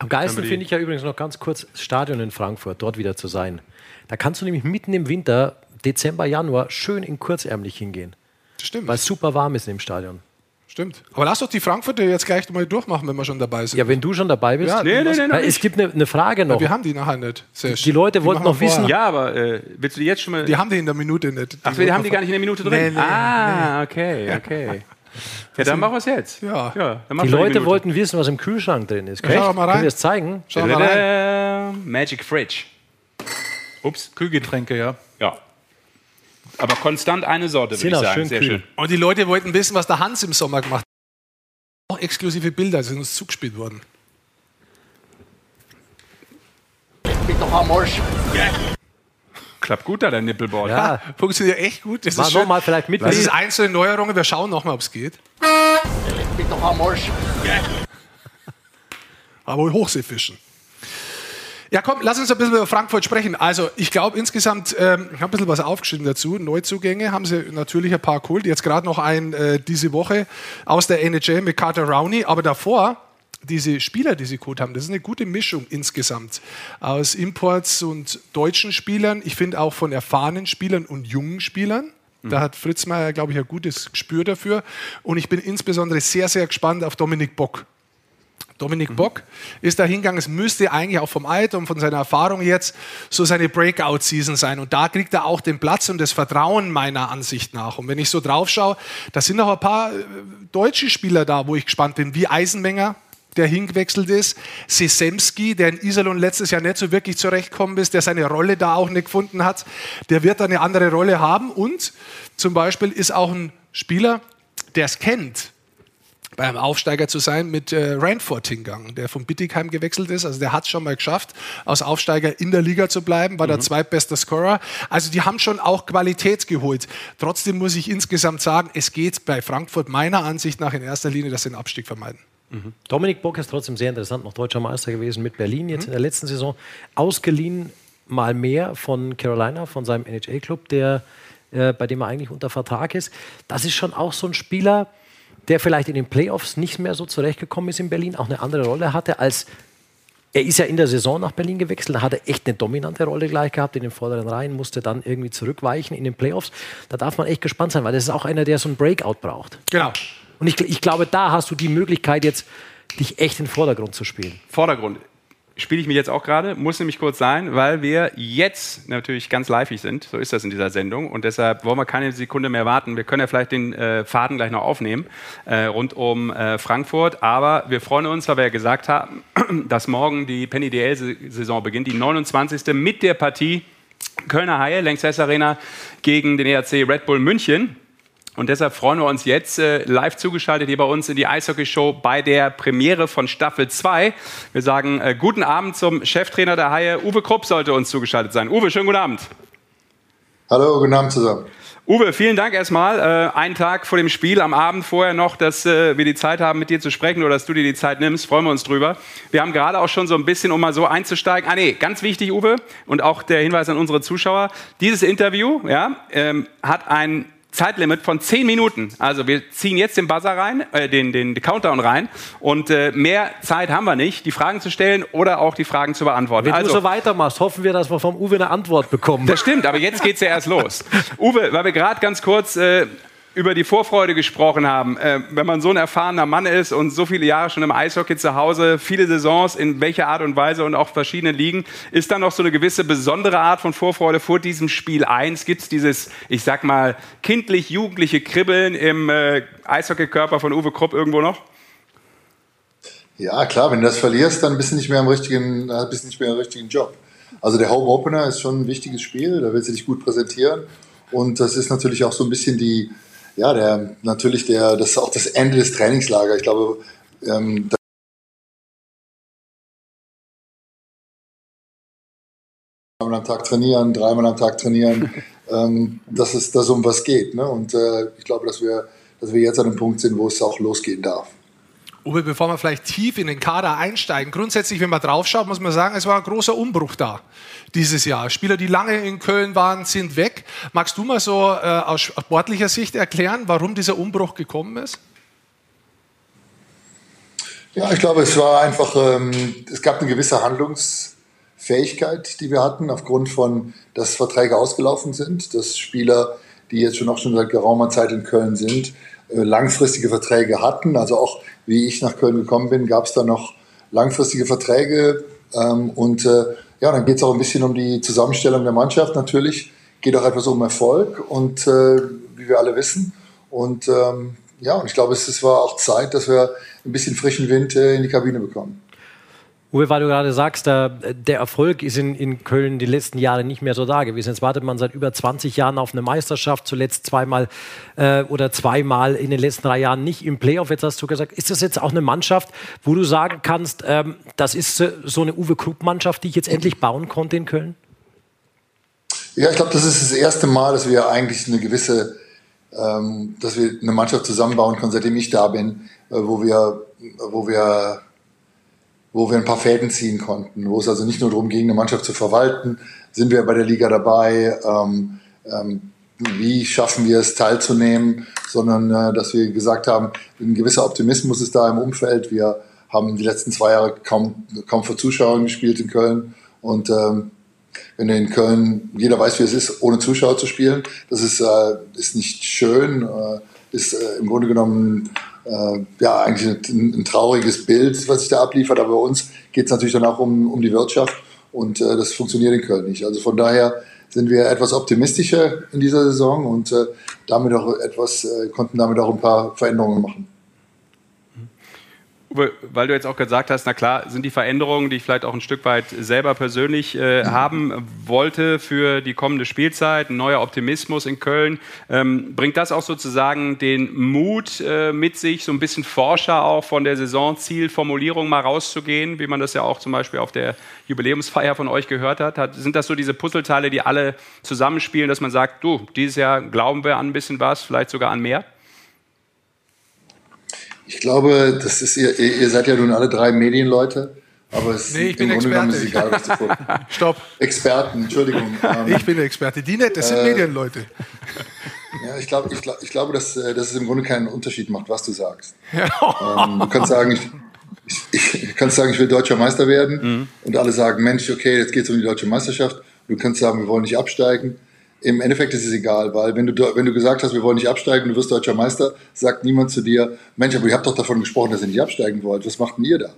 Am geilsten finde ich ja übrigens noch ganz kurz das Stadion in Frankfurt, dort wieder zu sein. Da kannst du nämlich mitten im Winter, Dezember, Januar, schön in kurzärmlich hingehen. Stimmt. Weil es super warm ist im Stadion. Stimmt. Aber lass doch die Frankfurter jetzt gleich mal durchmachen, wenn wir schon dabei sind. Ja, wenn du schon dabei bist. Ja, nee, nee, nee, nee, es gibt eine, eine Frage noch. Ja, wir haben die nachher nicht. Sehr die, die Leute wollten noch wissen. Ja, aber äh, willst du die jetzt schon mal. Die haben die in der Minute nicht. Die Ach, wir haben die gar nicht in der Minute drin? Nee, nee, ah, okay, okay. Ja, dann machen wir es jetzt. Ja. ja die Leute wollten wissen, was im Kühlschrank drin ist. Ja, schau mal rein. Können wir es zeigen? Schau mal rein. Magic Fridge. Ups, Kühlgetränke, ja. Ja. Aber konstant eine Sorte, würde ich sagen. Schön Sehr kühl. schön. Und die Leute wollten wissen, was der Hans im Sommer gemacht hat. Auch exklusive Bilder, sind uns zugespielt worden. Ich bin doch am Arsch. Klappt gut da, der Nippelboard. Ja. Funktioniert echt gut. Das ist, mal vielleicht mit. das ist einzelne Neuerungen. Wir schauen nochmal, ob es geht. Ich bin doch am Arsch. Aber Hochseefischen. Ja, komm, lass uns ein bisschen über Frankfurt sprechen. Also, ich glaube insgesamt, ähm, ich habe ein bisschen was aufgeschrieben dazu. Neuzugänge haben sie natürlich ein paar geholt. Jetzt gerade noch ein äh, diese Woche aus der NHL mit Carter Rowney. Aber davor diese Spieler, die sie geholt haben, das ist eine gute Mischung insgesamt aus Imports und deutschen Spielern. Ich finde auch von erfahrenen Spielern und jungen Spielern. Da hat Fritz Meier, glaube ich, ein gutes Gespür dafür. Und ich bin insbesondere sehr, sehr gespannt auf Dominik Bock. Dominik mhm. Bock ist da hingegangen. Es müsste eigentlich auch vom Alter und von seiner Erfahrung jetzt so seine Breakout-Season sein. Und da kriegt er auch den Platz und das Vertrauen meiner Ansicht nach. Und wenn ich so drauf schaue, da sind auch ein paar äh, deutsche Spieler da, wo ich gespannt bin, wie Eisenmenger, der hingewechselt ist. Sesemski, der in Iserlohn letztes Jahr nicht so wirklich zurechtgekommen ist, der seine Rolle da auch nicht gefunden hat, der wird eine andere Rolle haben. Und zum Beispiel ist auch ein Spieler, der es kennt, beim Aufsteiger zu sein, mit äh, Ranford hingegangen, der von Bittigheim gewechselt ist. Also der hat es schon mal geschafft, als Aufsteiger in der Liga zu bleiben, war mhm. der zweitbeste Scorer. Also die haben schon auch Qualität geholt. Trotzdem muss ich insgesamt sagen, es geht bei Frankfurt meiner Ansicht nach in erster Linie, dass sie den Abstieg vermeiden. Dominik Bock ist trotzdem sehr interessant, noch deutscher Meister gewesen mit Berlin jetzt mhm. in der letzten Saison. Ausgeliehen mal mehr von Carolina, von seinem NHL-Club, äh, bei dem er eigentlich unter Vertrag ist. Das ist schon auch so ein Spieler, der vielleicht in den Playoffs nicht mehr so zurechtgekommen ist in Berlin, auch eine andere Rolle hatte als er ist ja in der Saison nach Berlin gewechselt, da hat er echt eine dominante Rolle gleich gehabt in den vorderen Reihen, musste dann irgendwie zurückweichen in den Playoffs. Da darf man echt gespannt sein, weil das ist auch einer, der so ein Breakout braucht. Genau. Und ich, ich glaube, da hast du die Möglichkeit, jetzt dich echt in den Vordergrund zu spielen. Vordergrund spiele ich mich jetzt auch gerade, muss nämlich kurz sein, weil wir jetzt natürlich ganz live sind. So ist das in dieser Sendung. Und deshalb wollen wir keine Sekunde mehr warten. Wir können ja vielleicht den äh, Faden gleich noch aufnehmen äh, rund um äh, Frankfurt. Aber wir freuen uns, weil wir ja gesagt haben, dass morgen die Penny DL-Saison beginnt, die 29. mit der Partie Kölner Haie, Längstes Arena gegen den ERC Red Bull München. Und deshalb freuen wir uns jetzt äh, live zugeschaltet hier bei uns in die Eishockey-Show bei der Premiere von Staffel 2. Wir sagen äh, guten Abend zum Cheftrainer der Haie. Uwe Krupp sollte uns zugeschaltet sein. Uwe, schönen guten Abend. Hallo, guten Abend zusammen. Uwe, vielen Dank erstmal. Äh, einen Tag vor dem Spiel, am Abend vorher noch, dass äh, wir die Zeit haben, mit dir zu sprechen oder dass du dir die Zeit nimmst. Freuen wir uns drüber. Wir haben gerade auch schon so ein bisschen, um mal so einzusteigen. Ah, nee, ganz wichtig, Uwe, und auch der Hinweis an unsere Zuschauer. Dieses Interview ja, ähm, hat ein Zeitlimit von 10 Minuten. Also wir ziehen jetzt den Buzzer rein, äh, den, den, den Countdown rein und äh, mehr Zeit haben wir nicht, die Fragen zu stellen oder auch die Fragen zu beantworten. Wenn also, du so weitermachst, hoffen wir, dass wir vom Uwe eine Antwort bekommen. Das stimmt, aber jetzt geht's ja erst los. Uwe, weil wir gerade ganz kurz äh, über die Vorfreude gesprochen haben. Äh, wenn man so ein erfahrener Mann ist und so viele Jahre schon im Eishockey zu Hause, viele Saisons in welcher Art und Weise und auch verschiedenen Ligen, ist da noch so eine gewisse besondere Art von Vorfreude vor diesem Spiel 1? Gibt es dieses, ich sag mal, kindlich-jugendliche Kribbeln im äh, Eishockeykörper von Uwe Krupp irgendwo noch? Ja, klar, wenn du das verlierst, dann bist du nicht mehr im richtigen, äh, bist nicht mehr im richtigen Job. Also der Home Opener ist schon ein wichtiges Spiel, da willst du dich gut präsentieren. Und das ist natürlich auch so ein bisschen die, ja, der, natürlich der, das ist auch das Ende des Trainingslagers. Ich glaube, ähm, dreimal am Tag trainieren, dreimal am Tag trainieren, ähm, dass es dass um was geht. Ne? Und äh, ich glaube, dass wir, dass wir jetzt an einem Punkt sind, wo es auch losgehen darf. Uwe, bevor wir vielleicht tief in den Kader einsteigen, grundsätzlich, wenn man draufschaut, muss man sagen, es war ein großer Umbruch da dieses Jahr. Spieler, die lange in Köln waren, sind weg. Magst du mal so äh, aus sportlicher Sicht erklären, warum dieser Umbruch gekommen ist? Ja, ich glaube, es war einfach, ähm, es gab eine gewisse Handlungsfähigkeit, die wir hatten, aufgrund von, dass Verträge ausgelaufen sind, dass Spieler, die jetzt schon auch schon seit geraumer Zeit in Köln sind, langfristige Verträge hatten. Also auch wie ich nach Köln gekommen bin, gab es da noch langfristige Verträge. Ähm, und äh, ja, dann geht es auch ein bisschen um die Zusammenstellung der Mannschaft natürlich. Geht auch etwas um Erfolg und äh, wie wir alle wissen. Und ähm, ja, und ich glaube, es war auch Zeit, dass wir ein bisschen frischen Wind in die Kabine bekommen. Uwe, weil du gerade sagst, der, der Erfolg ist in, in, Köln die letzten Jahre nicht mehr so da gewesen. Jetzt wartet man seit über 20 Jahren auf eine Meisterschaft, zuletzt zweimal äh, oder zweimal in den letzten drei Jahren nicht im Playoff. Jetzt hast du gesagt, ist das jetzt auch eine Mannschaft, wo du sagen kannst, ähm, das ist so eine Uwe Krupp-Mannschaft, die ich jetzt endlich bauen konnte in Köln? Ja, ich glaube, das ist das erste Mal, dass wir eigentlich eine gewisse, ähm, dass wir eine Mannschaft zusammenbauen können, seitdem ich da bin, äh, wo wir, wo wir wo wir ein paar Fäden ziehen konnten, wo es also nicht nur darum ging, eine Mannschaft zu verwalten, sind wir bei der Liga dabei, ähm, ähm, wie schaffen wir es teilzunehmen, sondern äh, dass wir gesagt haben, ein gewisser Optimismus ist da im Umfeld. Wir haben die letzten zwei Jahre kaum, kaum vor Zuschauern gespielt in Köln und ähm, wenn in Köln, jeder weiß, wie es ist, ohne Zuschauer zu spielen, das ist, äh, ist nicht schön, äh, ist äh, im Grunde genommen äh, ja, eigentlich ein, ein, trauriges Bild, was sich da abliefert. Aber bei uns geht es natürlich dann auch um, um die Wirtschaft und äh, das funktioniert in Köln nicht. Also von daher sind wir etwas optimistischer in dieser Saison und äh, damit auch etwas, äh, konnten damit auch ein paar Veränderungen machen. Weil du jetzt auch gesagt hast, na klar, sind die Veränderungen, die ich vielleicht auch ein Stück weit selber persönlich äh, haben wollte für die kommende Spielzeit, ein neuer Optimismus in Köln. Ähm, bringt das auch sozusagen den Mut äh, mit sich, so ein bisschen Forscher auch von der Saisonzielformulierung mal rauszugehen, wie man das ja auch zum Beispiel auf der Jubiläumsfeier von euch gehört hat? hat sind das so diese Puzzleteile, die alle zusammenspielen, dass man sagt, du, dieses Jahr glauben wir an ein bisschen was, vielleicht sogar an mehr? Ich glaube, das ist ihr, ihr seid ja nun alle drei Medienleute, aber es nee, ich im Grunde genommen ist egal, was du vor. Stopp. Experten, Entschuldigung. Ähm, ich bin der Experte. Die nicht, das sind äh, Medienleute. Ja, ich glaube, ich, glaub, ich glaube dass, äh, dass es im Grunde keinen Unterschied macht, was du sagst. ähm, du kannst sagen, ich, ich, ich kannst sagen, ich will deutscher Meister werden mhm. und alle sagen, Mensch, okay, jetzt geht es um die deutsche Meisterschaft. Du kannst sagen, wir wollen nicht absteigen im Endeffekt ist es egal, weil wenn du, wenn du gesagt hast, wir wollen nicht absteigen, du wirst deutscher Meister, sagt niemand zu dir, Mensch, aber ihr habt doch davon gesprochen, dass ihr nicht absteigen wollt. Was macht denn ihr da?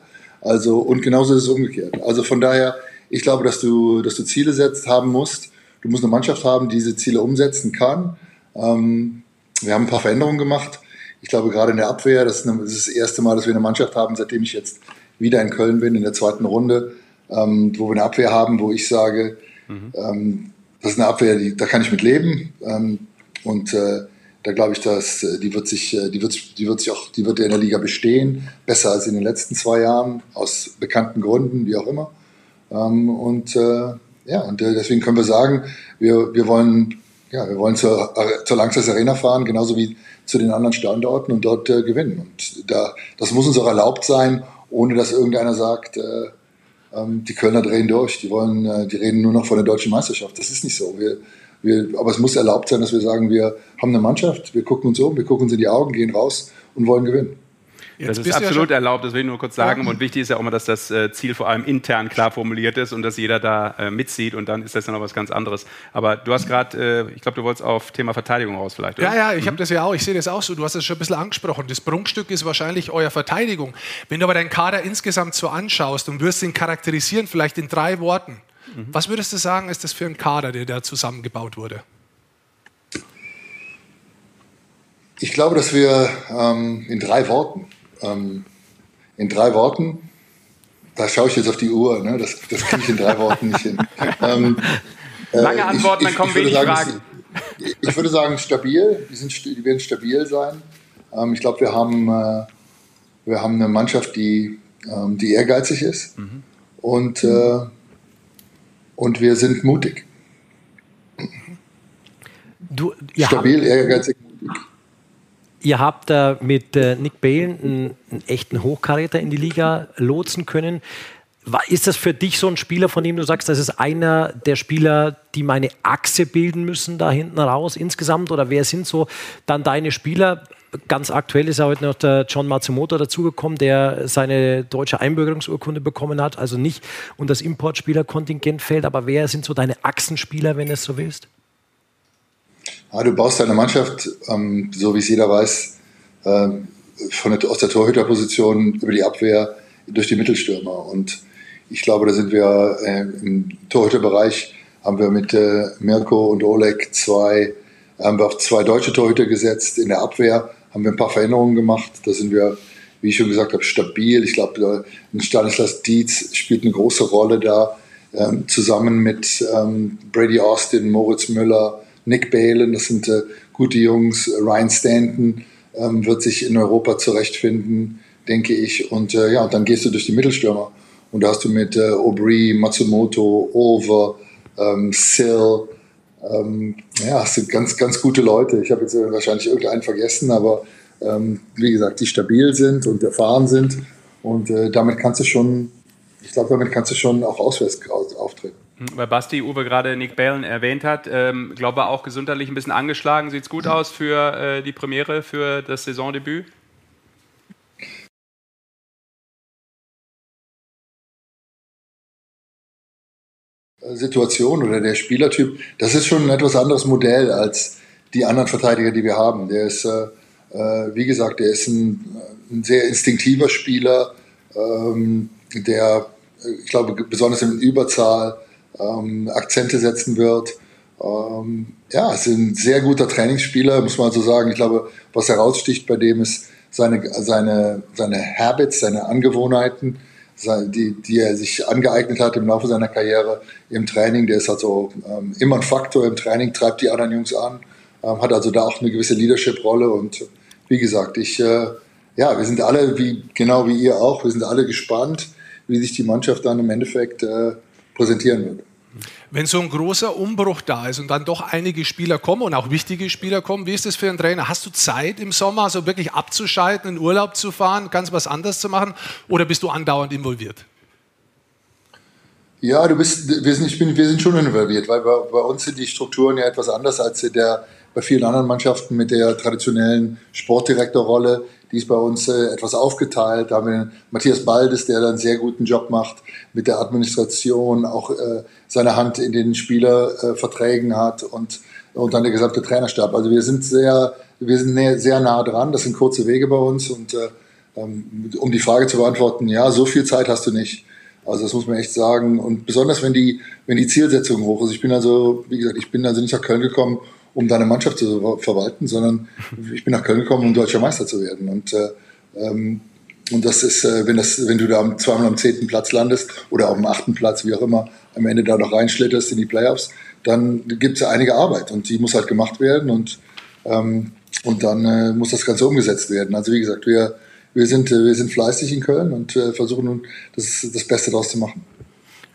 Also, und genauso ist es umgekehrt. Also von daher, ich glaube, dass du, dass du Ziele setzt, haben musst. Du musst eine Mannschaft haben, die diese Ziele umsetzen kann. Ähm, wir haben ein paar Veränderungen gemacht. Ich glaube, gerade in der Abwehr, das ist, eine, das, ist das erste Mal, dass wir eine Mannschaft haben, seitdem ich jetzt wieder in Köln bin, in der zweiten Runde, ähm, wo wir eine Abwehr haben, wo ich sage, mhm. ähm, das ist eine Abwehr, die, da kann ich mit leben. Ähm, und äh, da glaube ich, dass äh, die wird sich, äh, die wird, die wird sich auch, die wird in der Liga bestehen, besser als in den letzten zwei Jahren aus bekannten Gründen, wie auch immer. Ähm, und äh, ja, und äh, deswegen können wir sagen, wir, wir wollen ja, wir wollen zur, zur Langsess Arena fahren, genauso wie zu den anderen Standorten und dort äh, gewinnen. Und da, das muss uns auch erlaubt sein, ohne dass irgendeiner sagt, äh, die Kölner drehen durch, die wollen, äh, die reden nur noch von der deutschen Meisterschaft. Das ist nicht so. Wir, wir, aber es muss erlaubt sein, dass wir sagen, wir haben eine Mannschaft, wir gucken uns um, wir gucken uns in die Augen, gehen raus und wollen gewinnen. Jetzt das ist absolut ja erlaubt, das will ich nur kurz sagen. Ja. Und wichtig ist ja auch immer, dass das äh, Ziel vor allem intern klar formuliert ist und dass jeder da äh, mitzieht und dann ist das ja noch was ganz anderes. Aber du hast gerade, äh, ich glaube, du wolltest auf Thema Verteidigung raus vielleicht, oder? Ja, ja, ich mhm. habe das ja auch, ich sehe das auch so. Du hast es schon ein bisschen angesprochen. Das Prunkstück ist wahrscheinlich euer Verteidigung. Wenn du aber deinen Kader insgesamt so anschaust und wirst ihn charakterisieren, vielleicht in drei Worten, mhm. was würdest du sagen, ist das für ein Kader, der da zusammengebaut wurde? Ich glaube, dass wir ähm, in drei Worten ähm, in drei Worten, da schaue ich jetzt auf die Uhr, ne? das, das kriege ich in drei Worten nicht hin. Ähm, äh, Lange Antworten, ich, ich, dann kommen wenig sagen, Fragen. Ich würde sagen, stabil, die, sind, die werden stabil sein. Ähm, ich glaube, wir, haben, äh, wir haben eine Mannschaft, die, ähm, die ehrgeizig ist mhm. und, äh, und wir sind mutig. Du, stabil, ehrgeizig, mutig. Ihr habt äh, mit äh, Nick Bale einen, einen, echten Hochkaräter in die Liga lotsen können. Ist das für dich so ein Spieler, von dem du sagst, das ist einer der Spieler, die meine Achse bilden müssen da hinten raus insgesamt? Oder wer sind so dann deine Spieler? Ganz aktuell ist ja heute noch der John Matsumoto dazugekommen, der seine deutsche Einbürgerungsurkunde bekommen hat, also nicht unter das Importspielerkontingent fällt. Aber wer sind so deine Achsenspieler, wenn du es so willst? Ja, du baust deine Mannschaft, ähm, so wie es jeder weiß, äh, von der, aus der Torhüterposition über die Abwehr durch die Mittelstürmer. Und ich glaube, da sind wir äh, im Torhüterbereich, haben wir mit äh, Mirko und Oleg zwei, haben wir auf zwei deutsche Torhüter gesetzt. In der Abwehr haben wir ein paar Veränderungen gemacht. Da sind wir, wie ich schon gesagt habe, stabil. Ich glaube, äh, Stanislas Dietz spielt eine große Rolle da, ähm, zusammen mit ähm, Brady Austin, Moritz Müller, Nick Balen, das sind äh, gute Jungs. Ryan Stanton ähm, wird sich in Europa zurechtfinden, denke ich. Und äh, ja, und dann gehst du durch die Mittelstürmer. Und da hast du mit äh, Aubry, Matsumoto, Over, ähm, Sill, ähm, ja, es sind ganz, ganz gute Leute. Ich habe jetzt wahrscheinlich irgendeinen vergessen, aber ähm, wie gesagt, die stabil sind und erfahren sind. Und äh, damit kannst du schon, ich glaube, damit kannst du schon auch auswärts weil Basti Uwe gerade Nick Balen erwähnt hat, ähm, glaube auch gesundheitlich ein bisschen angeschlagen. Sieht es gut aus für äh, die Premiere, für das Saisondebüt? Situation oder der Spielertyp, das ist schon ein etwas anderes Modell als die anderen Verteidiger, die wir haben. Der ist, äh, äh wie gesagt, der ist ein, ein sehr instinktiver Spieler, ähm, der, ich glaube, besonders in Überzahl ähm, Akzente setzen wird. Ähm, ja, es ist ein sehr guter Trainingsspieler, muss man so sagen. Ich glaube, was heraussticht bei dem ist seine, seine, seine Habits, seine Angewohnheiten, die, die er sich angeeignet hat im Laufe seiner Karriere im Training. Der ist also ähm, immer ein Faktor im Training, treibt die anderen Jungs an, ähm, hat also da auch eine gewisse Leadership-Rolle. Und wie gesagt, ich, äh, ja, wir sind alle, wie, genau wie ihr auch, wir sind alle gespannt, wie sich die Mannschaft dann im Endeffekt äh, präsentieren wird. Wenn so ein großer Umbruch da ist und dann doch einige Spieler kommen und auch wichtige Spieler kommen, wie ist das für einen Trainer? Hast du Zeit im Sommer, so wirklich abzuschalten, in Urlaub zu fahren, ganz was anderes zu machen oder bist du andauernd involviert? Ja, du bist, wir sind, ich bin, wir sind schon involviert, weil bei, bei uns sind die Strukturen ja etwas anders als der, bei vielen anderen Mannschaften mit der traditionellen Sportdirektorrolle die ist bei uns äh, etwas aufgeteilt. Da haben wir Matthias Baldes, der dann sehr guten Job macht mit der Administration, auch äh, seine Hand in den Spielerverträgen hat und, und dann der gesamte Trainerstab. Also wir sind sehr, wir sind sehr nah dran. Das sind kurze Wege bei uns und äh, ähm, um die Frage zu beantworten, ja, so viel Zeit hast du nicht. Also das muss man echt sagen. Und besonders wenn die, wenn die Zielsetzung hoch ist. Ich bin also, wie gesagt, ich bin also nicht nach Köln gekommen, um deine Mannschaft zu verwalten, sondern ich bin nach Köln gekommen, um deutscher Meister zu werden. Und, äh, ähm, und das ist, äh, wenn, das, wenn du da zweimal am zehnten Platz landest oder auf dem achten Platz, wie auch immer, am Ende da noch reinschlitterst in die Playoffs, dann gibt es ja einige Arbeit und die muss halt gemacht werden und, ähm, und dann äh, muss das Ganze umgesetzt werden. Also wie gesagt, wir, wir, sind, äh, wir sind fleißig in Köln und äh, versuchen nun das, das Beste daraus zu machen.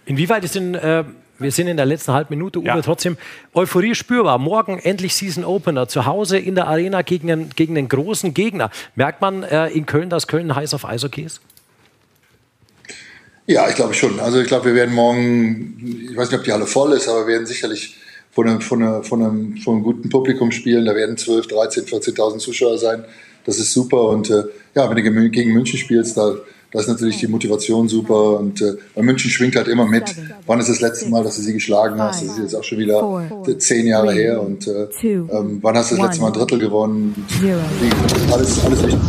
Inwieweit ist denn äh, wir sind in der letzten halben Minute, Uwe, Ja. trotzdem Euphorie spürbar. Morgen endlich Season Opener, zu Hause in der Arena gegen einen, gegen einen großen Gegner. Merkt man äh, in Köln, dass Köln heiß auf Eishockey ist? Ja, ich glaube schon. Also ich glaube, wir werden morgen, ich weiß nicht, ob die Halle voll ist, aber wir werden sicherlich von einem, von einem, von einem, von einem guten Publikum spielen. Da werden 12, 13, 14.000 Zuschauer sein. Das ist super. Und äh, ja, wenn du gegen gegen München spielst, da, da ist natürlich die Motivation super. Und äh, München schwingt halt immer mit. Wann ist das letzte Mal, dass du sie geschlagen hast? Das ist jetzt auch schon wieder zehn Jahre her. Und äh, ähm, wann hast du das letzte Mal ein Drittel gewonnen? Alles, alles wichtig.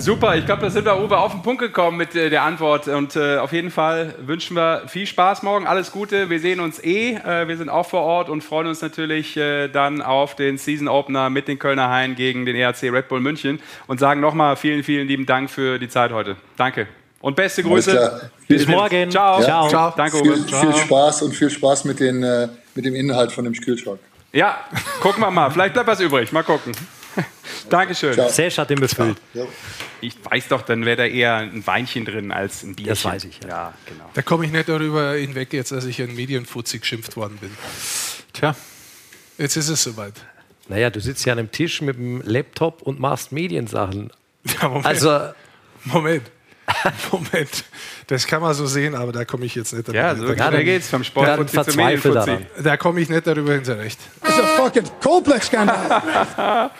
Super, ich glaube, da sind wir Uwe auf den Punkt gekommen mit äh, der Antwort. Und äh, auf jeden Fall wünschen wir viel Spaß morgen, alles Gute. Wir sehen uns eh, äh, wir sind auch vor Ort und freuen uns natürlich äh, dann auf den Season Opener mit den Kölner Haien gegen den ERC Red Bull München und sagen nochmal vielen, vielen lieben Dank für die Zeit heute. Danke. Und beste Grüße. Bis morgen. Ciao. Ja. Ciao. Danke, Viel, Uwe. viel Spaß und viel Spaß mit, den, äh, mit dem Inhalt von dem Kühlschrank. Ja, gucken wir mal. Vielleicht bleibt was übrig. Mal gucken. Dankeschön. Ciao. Sesh hat den befüllt. Ja. Ich weiß doch, dann wäre da eher ein Weinchen drin als ein Bierchen. Das weiß ich, ja. Ja, genau. Da komme ich nicht darüber hinweg, jetzt, dass ich ein Medienfuzzi geschimpft worden bin. Tja, Jetzt ist es soweit. Naja, du sitzt ja an einem Tisch mit dem Laptop und machst Mediensachen. Ja, Moment. Also, Moment. Moment. Das kann man so sehen, aber da komme ich jetzt nicht Ja, darüber so da, schnell geht's vom Sport zum Medienfuzzi. daran. da komme ich nicht darüber hin zurecht. It's a fucking Colplex-Skandal.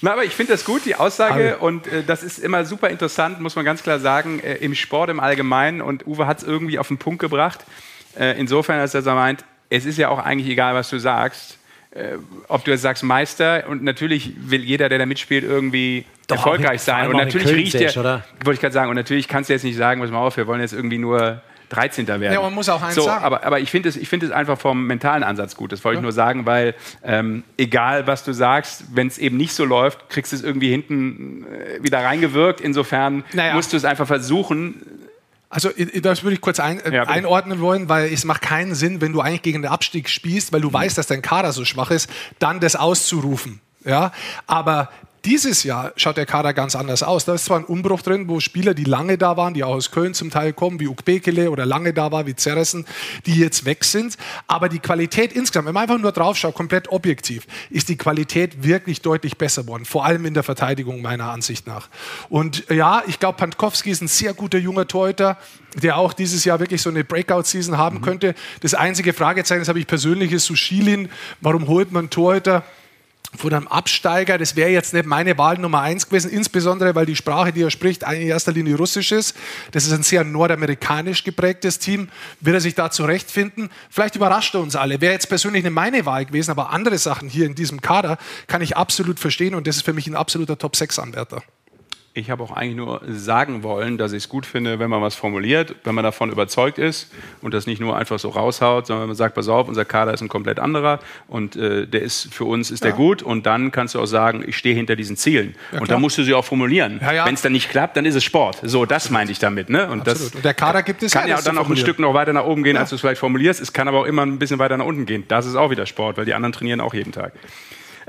Na, aber ich finde das gut, die Aussage. Und äh, das ist immer super interessant, muss man ganz klar sagen, äh, im Sport im Allgemeinen. Und Uwe hat es irgendwie auf den Punkt gebracht. Äh, insofern, als er so meint, es ist ja auch eigentlich egal, was du sagst. Äh, ob du jetzt sagst Meister und natürlich will jeder, der da mitspielt, irgendwie Doch, erfolgreich sein. Und natürlich riecht der, oder? wollte ich gerade sagen, und natürlich kannst du jetzt nicht sagen, pass mal auf, wir wollen jetzt irgendwie nur 13. werden. Ja, man muss auch eins so, sagen. Aber, aber ich finde es, es einfach vom mentalen Ansatz gut. Das wollte ich nur sagen, weil ähm, egal was du sagst, wenn es eben nicht so läuft, kriegst du es irgendwie hinten äh, wieder reingewirkt. Insofern Naja. musst du es einfach versuchen. Also das würde ich kurz ein, äh, Ja, einordnen wollen, weil es macht keinen Sinn, wenn du eigentlich gegen den Abstieg spielst, weil du weißt, dass dein Kader so schwach ist, dann das auszurufen. Ja? Aber dieses Jahr schaut der Kader ganz anders aus. Da ist zwar ein Umbruch drin, wo Spieler, die lange da waren, die auch aus Köln zum Teil kommen, wie Ukbekele oder lange da war, wie Zerressen, die jetzt weg sind. Aber die Qualität insgesamt, wenn man einfach nur drauf schaut, komplett objektiv, ist die Qualität wirklich deutlich besser worden. Vor allem in der Verteidigung meiner Ansicht nach. Und äh, ja, ich glaube, Pankowski ist ein sehr guter junger Torhüter, der auch dieses Jahr wirklich so eine Breakout-Season haben könnte. Das einzige Fragezeichen, das habe ich persönlich, ist Sushilin. Warum holt man Torhüter? Von einem Absteiger, das wäre jetzt nicht meine Wahl Nummer eins gewesen, insbesondere weil die Sprache, die er spricht, in erster Linie Russisch ist. Das ist ein sehr nordamerikanisch geprägtes Team. Wird er sich da zurechtfinden? Vielleicht überrascht er uns alle. Wäre jetzt persönlich nicht meine Wahl gewesen, aber andere Sachen hier in diesem Kader kann ich absolut verstehen und das ist für mich ein absoluter Top-6-Anwärter. Ich habe auch eigentlich nur sagen wollen, dass ich es gut finde, wenn man was formuliert, wenn man davon überzeugt ist und das nicht nur einfach so raushaut, sondern man sagt, pass auf, unser Kader ist ein komplett anderer und äh, der ist für uns ist der gut und dann kannst du auch sagen, ich stehe hinter diesen Zielen. und dann musst du sie auch formulieren. Ja, ja. Wenn es dann nicht klappt, dann ist es Sport. So, das meinte ich damit. Ne? Und Absolut. das Und der Kader gibt es kann ja dann auch ein. Stück noch weiter nach oben gehen, als du es vielleicht formulierst. Es kann aber auch immer ein bisschen weiter nach unten gehen. Das ist auch wieder Sport, weil die anderen trainieren auch jeden Tag.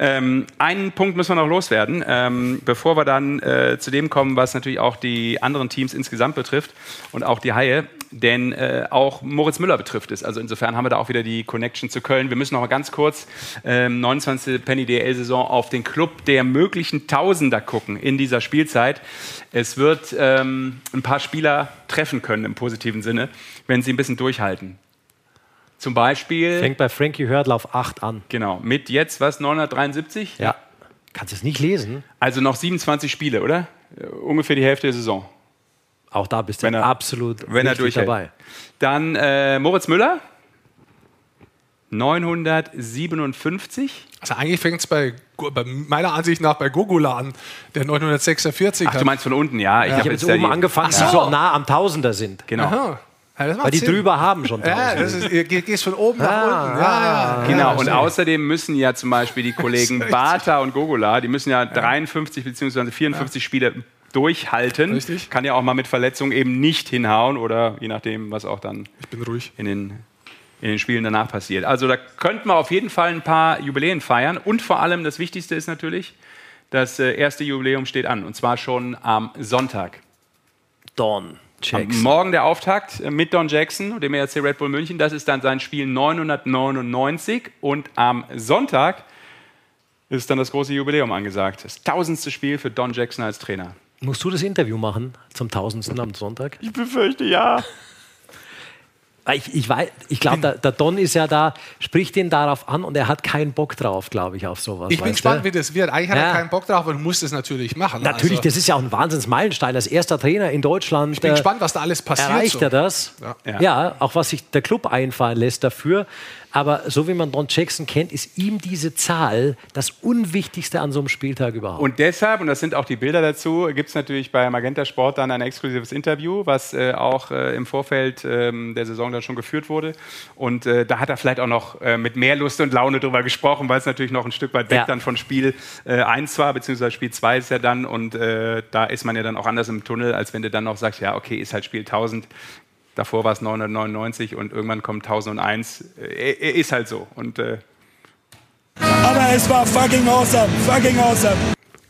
Ähm, einen Punkt müssen wir noch loswerden, ähm, bevor wir dann äh, zu dem kommen, was natürlich auch die anderen Teams insgesamt betrifft und auch die Haie. Denn äh, auch Moritz Müller betrifft es. Also insofern haben wir da auch wieder die Connection zu Köln. Wir müssen noch mal ganz kurz ähm, 29. Penny DL-Saison auf den Club der möglichen Tausender gucken in dieser Spielzeit. Es wird ähm, ein paar Spieler treffen können im positiven Sinne, wenn sie ein bisschen durchhalten. Zum Beispiel, fängt bei Frankie Hördl auf 8 an. genau, mit jetzt was, 973? Ja. Kannst du es nicht lesen? Also noch 27 Spiele, oder? Äh, Ungefähr die Hälfte der Saison. Auch da bist du er- absolut wenn er richtig durchhält. dabei. Dann äh, Moritz Müller. 957. Also eigentlich fängt es bei, bei meiner Ansicht nach bei Gogula an, der 946 Ach, hat. du meinst von unten, ja. Ich Ich habe jetzt jetzt ja oben die, angefangen, Ach die so. so nah am Tausender sind. Genau. Aha. Ja, das macht Weil die Sinn. drüber haben schon Ja, das ist, ihr ge- gehst von oben nach Ah, unten. Ja, ja. Genau, und außerdem müssen ja zum Beispiel die Kollegen. Bata und Gogola, die müssen ja 53 bzw. 54 Spiele durchhalten. Richtig. Kann ja auch mal mit Verletzungen eben nicht hinhauen oder je nachdem, was auch dann Ich bin ruhig. in den, in den Spielen danach passiert. Also da könnten wir auf jeden Fall ein paar Jubiläen feiern. Und vor allem das Wichtigste ist natürlich, das äh, erste Jubiläum steht an. Und zwar schon am Sonntag. Dawn. Am Morgen der Auftakt äh, mit Don Jackson, dem ERC Red Bull München. Das ist dann sein Spiel 999. Und am Sonntag ist dann das große Jubiläum angesagt. Das tausendste Spiel für Don Jackson als Trainer. Musst du das Interview machen zum tausendsten am Sonntag? Ich befürchte ja. Ich, ich, weiß, ich glaube, der, der, Don ist ja da, spricht ihn darauf an und er hat keinen Bock drauf, glaube ich, auf sowas. Ich bin gespannt, wie das wird. Eigentlich hat ja. er keinen Bock drauf, aber du musst es natürlich machen. Natürlich, also. das ist ja auch ein Wahnsinnsmeilenstein. Als erster Trainer in Deutschland. Ich bin äh, gespannt, was da alles passiert. Erreicht so. er das? Ja. ja, auch was sich der Club einfallen lässt dafür. Aber so wie man Don Jackson kennt, ist ihm diese Zahl das Unwichtigste an so einem Spieltag überhaupt. Und deshalb, und das sind auch die Bilder dazu, gibt es natürlich bei Magenta Sport dann ein exklusives Interview, was äh, auch äh, im Vorfeld äh, der Saison dann schon geführt wurde. Und äh, da hat er vielleicht auch noch äh, mit mehr Lust und Laune drüber gesprochen, weil es natürlich noch ein Stück weit weg ja. dann von Spiel 1 äh, war, beziehungsweise Spiel 2 ist ja dann. Und da ist man ja dann auch anders im Tunnel, als wenn du dann noch sagst, ja, okay, ist halt Spiel 1000 Davor war es 999 und irgendwann kommt 1001. Er, ist halt so. Und, äh, Aber es war fucking awesome. Fucking awesome.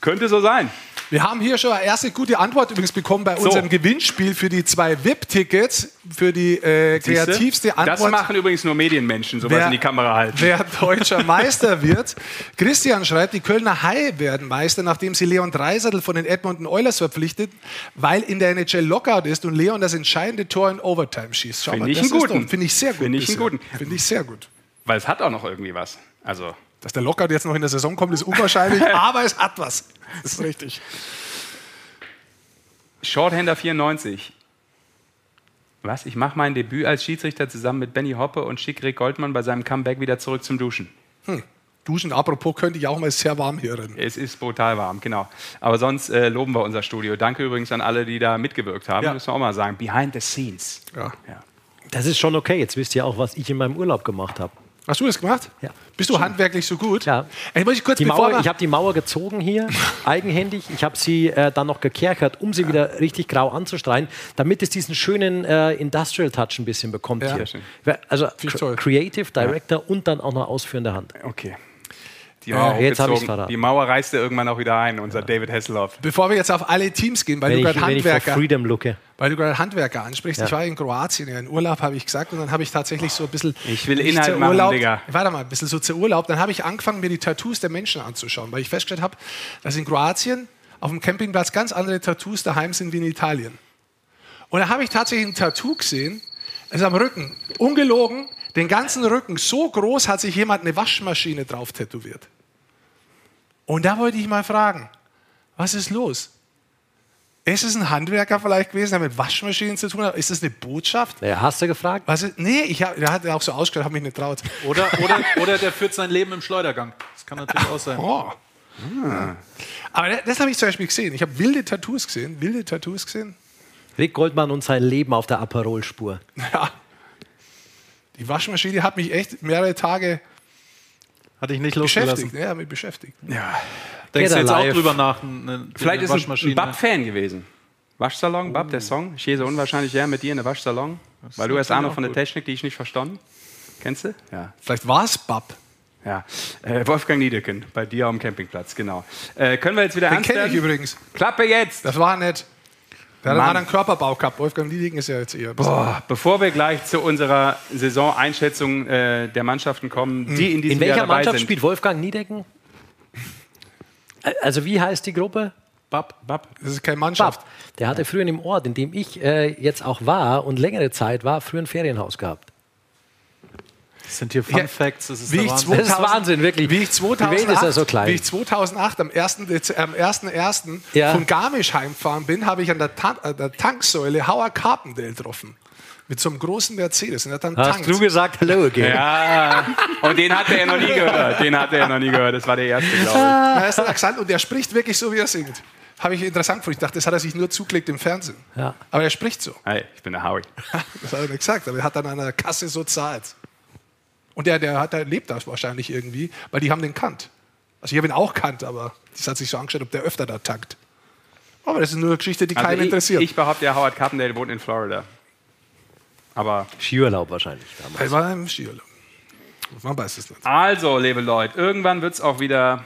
Könnte so sein. Wir haben hier schon eine erste gute Antwort übrigens bekommen bei so. unserem Gewinnspiel für die zwei VIP-Tickets, für die äh, kreativste Antwort. Das machen übrigens nur Medienmenschen, sowas wer, in die Kamera halten. Wer deutscher Meister wird. Christian schreibt, die Kölner Haie werden Meister, nachdem sie Leon Dreisattel von den Edmonton Oilers verpflichtet, weil in der NHL Lockout ist und Leon das entscheidende Tor in Overtime schießt. Finde ich einen guten. Finde ich sehr gut. Finde ich einen guten. Finde ich sehr gut. Weil es hat auch noch irgendwie was. Also dass der Lockout jetzt noch in der Saison kommt, ist unwahrscheinlich, aber es hat was. Das ist richtig. Shorthander 94. Was? Ich mache mein Debüt als Schiedsrichter zusammen mit Benny Hoppe und schicke Rick Goldmann bei seinem Comeback wieder zurück zum Duschen. Hm. Duschen, apropos, könnte ich auch mal sehr warm hier drin. Es ist brutal warm, genau. Aber sonst äh, loben wir unser Studio. Danke übrigens an alle, die da mitgewirkt haben. Ja. Müssen wir auch mal sagen. Behind the scenes. Ja. ja. Das ist schon okay. Jetzt wisst ihr auch, was ich in meinem Urlaub gemacht habe. Hast du das gemacht? Ja. Bist du Schön. handwerklich so gut? Ja. Ich, muss ich habe die Mauer gezogen hier, eigenhändig. Ich habe sie äh, dann noch gekerkert, um sie ja. wieder richtig grau anzustreichen, damit es diesen schönen äh, Industrial Touch ein bisschen bekommt ja. hier. Also Creative Director und dann auch noch ausführende Hand. Okay. Die Mauer, äh, jetzt die Mauer reißt er irgendwann auch wieder ein, unser ja. David Hasselhoff. Bevor wir jetzt auf alle Teams gehen, weil wenn du gerade Handwerker, Freedom looke. weil du gerade Handwerker ansprichst, ja. ich war in Kroatien in Urlaub, habe ich gesagt, und dann habe ich tatsächlich so ein bisschen. Ich will Inhalt machen, Urlaub, Digga. Warte mal, ein bisschen so zur Urlaub. Dann habe ich angefangen, mir die Tattoos der Menschen anzuschauen, weil ich festgestellt habe, dass in Kroatien auf dem Campingplatz ganz andere Tattoos daheim sind wie in Italien. Und da habe ich tatsächlich ein Tattoo gesehen, also am Rücken, ungelogen, den ganzen Rücken so groß hat sich jemand eine Waschmaschine drauf tätowiert. Und da wollte ich mal fragen, was ist los? Ist es ein Handwerker vielleicht gewesen, der mit Waschmaschinen zu tun hat? Ist das eine Botschaft? Ja, hast du gefragt? Was ist, nee, ich hab, der hat auch so ausgeschaut, habe mich nicht traut. Oder, oder, oder der führt sein Leben im Schleudergang. Das kann natürlich auch sein. Oh. Hm. Aber das habe ich zum Beispiel gesehen. Ich habe wilde Tattoos gesehen. Wilde Tattoos gesehen. Rick Goldmann und sein Leben auf der Aperol-Spur. Ja. Die Waschmaschine hat mich echt mehrere Tage hatte ich nicht losgelassen. Ja, mich beschäftigt. Ja. Denkst du jetzt auch drüber nach? Eine, Vielleicht ist ein Bab-Fan gewesen. Waschsalon, Bab, der Song. Ich so unwahrscheinlich ja mit dir in der Waschsalon. Das weil du hast Ahnung von der Technik, die ich nicht verstanden. Kennst du? Ja. Vielleicht war es Bab. Ja, äh, Wolfgang Niedeken bei dir am Campingplatz, genau. Äh, können wir jetzt wieder Den kenne ich übrigens. Klappe jetzt! Das war nett. Der hat einen Körperbau gehabt. Wolfgang Liedigen ist ja jetzt eher. Boah, bevor wir gleich zu unserer Saison-Einschätzung äh, der Mannschaften kommen, hm. die in diesem In welcher Jahr Mannschaft sind. spielt Wolfgang Niedecken? Also wie heißt die Gruppe? Bab. Bab. Das ist keine Mannschaft. Bab. Der hatte früher in dem Ort, in dem ich äh, jetzt auch war und längere Zeit war, früher ein Ferienhaus gehabt. Das sind hier Fun Facts. Das ist, wie ich 2000, das ist Wahnsinn, wirklich. Wie ich 2008, ist ja so klein. Wie ich 2008 am 1.1. am 1. Ja. von Garmisch heimgefahren bin, habe ich an der, Ta an der Tanksäule Howard Carpendale getroffen mit so einem großen Mercedes. Und er dann Hast tankt. du gesagt Hallo again? Ja, und den hat er ja noch nie gehört. Den hat er ja noch nie gehört. Das war der erste, glaube ich. Er ist ein Akzent und der spricht wirklich so, wie er singt. Habe ich interessant gefunden. Ich dachte, das hat er sich nur zugelegt im Fernsehen. Ja. Aber er spricht so. Hey, ich bin der Howie. das hat er nicht gesagt, aber er hat dann an der Kasse so zahlt. Und der, der, hat, der lebt das wahrscheinlich irgendwie, weil die haben den kannt. Also ich habe ihn auch kannt, aber das hat sich so angeschaut, ob der öfter da tankt. Aber das ist nur eine Geschichte, die also keinen ich, interessiert. Ich behaupte, ja, Howard Carpendale wohnt in Florida. Aber Skiurlaub wahrscheinlich damals. Er war im Skiurlaub. Man weiß es nicht. Also, liebe Leute, irgendwann wird es auch wieder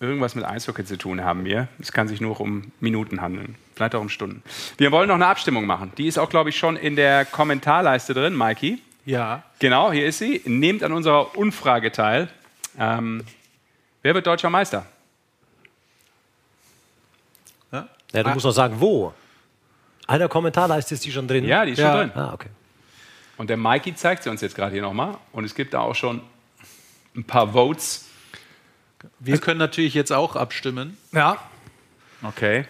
irgendwas mit Eishockey zu tun haben wir. Es kann sich nur um Minuten handeln, vielleicht auch um Stunden. Wir wollen noch eine Abstimmung machen. Die ist auch, glaube ich, schon in der Kommentarleiste drin, Mikey. Ja. Genau, hier ist sie. Nehmt an unserer Umfrage teil. Ähm, wer wird deutscher Meister? Ja, du musst noch sagen, wo. Einer Kommentarleiste ist die schon drin. Ja, die ist Ja. schon drin. Ah, okay. Und der Mikey zeigt sie uns jetzt gerade hier nochmal. Und es gibt da auch schon ein paar Votes. Wir können natürlich jetzt auch abstimmen. Ja, Okay.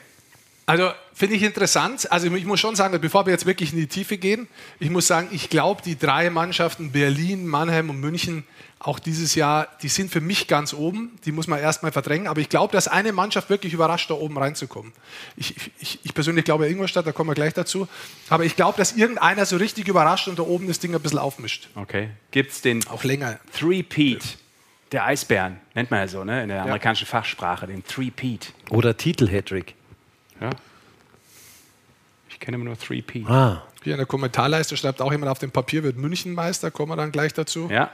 Also finde ich interessant. Also ich muss schon sagen, bevor wir jetzt wirklich in die Tiefe gehen, ich muss sagen, ich glaube, die drei Mannschaften Berlin, Mannheim und München auch dieses Jahr, die sind für mich ganz oben. Die muss man erstmal verdrängen. Aber ich glaube, dass eine Mannschaft wirklich überrascht, da oben reinzukommen. Ich, ich, ich persönlich glaube Ingolstadt, da kommen wir gleich dazu. Aber ich glaube, dass irgendeiner so richtig überrascht und da oben das Ding ein bisschen aufmischt. Okay. Gibt es den Auch länger. Three-Peat der Eisbären? Nennt man ja so, ne? In der amerikanischen Fachsprache, den Three-Peat. Oder Titel-Hattrick. Ja. Ich kenne immer nur Three-Peat. Ah, Hier in der Kommentarleiste schreibt auch jemand auf dem Papier, wird München Meister, kommen wir dann gleich dazu. Ja.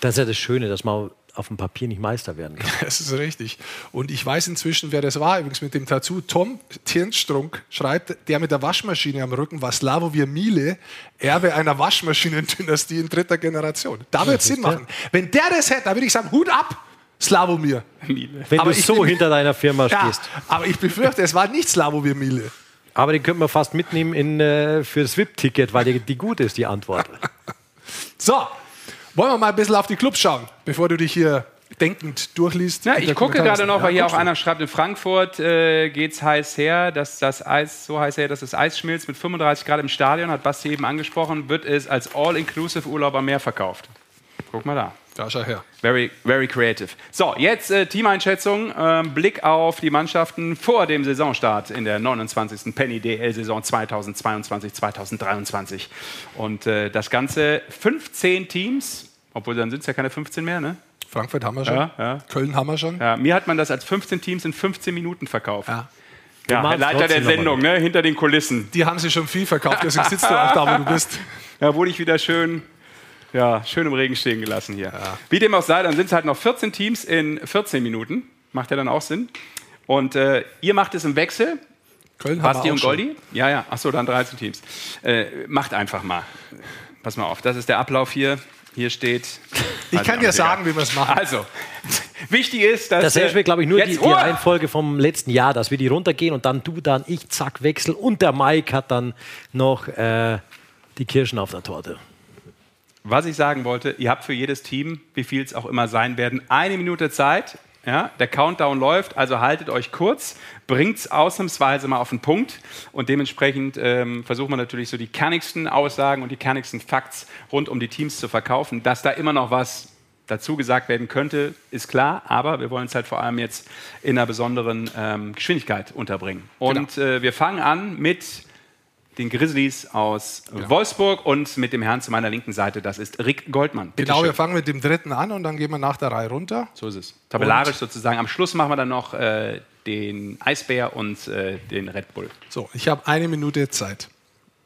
das ist ja das Schöne, dass man auf dem Papier nicht Meister werden kann. Das ist richtig. Und ich weiß inzwischen, wer das war, übrigens mit dem Tattoo. Tom Tirnstrunk schreibt, der mit der Waschmaschine am Rücken war Slavomir Miele, Erbe einer Waschmaschinendynastie in dritter Generation. Da wird es Sinn machen. Wenn der das hätte, da würde ich sagen, Hut ab, Slavomir. Wenn Aber du so bin- hinter deiner Firma Ja, stehst. aber ich befürchte, es war nicht Slavomir Miele. Aber den könnten wir fast mitnehmen in, äh, für das VIP-Ticket, weil die, die gut ist, die Antwort. So, wollen wir mal ein bisschen auf die Clubs schauen, bevor du dich hier denkend durchliest. Ja, ich gucke gerade noch, weil Ja, hier auch einer schreibt, in Frankfurt äh, geht es heiß her, dass das Eis so heiß her, dass das Eis schmilzt mit 35 Grad im Stadion, hat Basti eben angesprochen, wird es als All-Inclusive Urlaub am Meer verkauft. Guck mal da. Da schau her. Very, very creative. So, jetzt äh, Teameinschätzung. Ähm, Blick auf die Mannschaften vor dem Saisonstart in der 29. Penny DL-Saison 2022-2023. Und äh, das Ganze 15 Teams, obwohl dann sind es ja keine 15 mehr, ne? Frankfurt haben wir schon. Ja, ja. Köln haben wir schon. Ja, mir hat man das als 15 Teams in 15 Minuten verkauft. Ja. Ja, Leiter der Sendung, ne? hinter den Kulissen. Die haben sie schon viel verkauft, deswegen sitzt du auch da, wo du bist. Da wurde ich wieder schön, ja, schön im Regen stehen gelassen hier. Wie dem auch sei, dann sind es halt noch 14 Teams in 14 Minuten. Macht ja dann auch Sinn. Und äh, ihr macht es im Wechsel. Köln haben Basti und schon. Goldi? Ja, ja. Achso, dann 13 Teams. Äh, macht einfach mal. Pass mal auf, das ist der Ablauf hier. Hier steht. Ich kann dir sagen, wie wir es machen. Also, wichtig ist, dass. Das äh, ist, glaube ich, nur die, jetzt die! Reihenfolge vom letzten Jahr, dass wir die runtergehen und dann du, dann ich, zack, Wechsel. Und der Mike hat dann noch äh, die Kirschen auf der Torte. Was ich sagen wollte, ihr habt für jedes Team, wie viel es auch immer sein werden, eine Minute Zeit. Ja, der Countdown läuft, also haltet euch kurz, bringt es ausnahmsweise mal auf den Punkt und dementsprechend ähm, versucht man natürlich so die kernigsten Aussagen und die kernigsten Facts rund um die Teams zu verkaufen. Dass da immer noch was dazu gesagt werden könnte, ist klar, aber wir wollen es halt vor allem jetzt in einer besonderen ähm, Geschwindigkeit unterbringen. Und äh, wir fangen an mit den Grizzlies aus Wolfsburg und mit dem Herrn zu meiner linken Seite, das ist Rick Goldmann. Bitte Genau, schön. wir fangen mit dem dritten an und dann gehen wir nach der Reihe runter. So ist es. Tabellarisch sozusagen. Am Schluss machen wir dann noch äh, den Eisbär und äh, den Red Bull. So, ich habe eine Minute Zeit.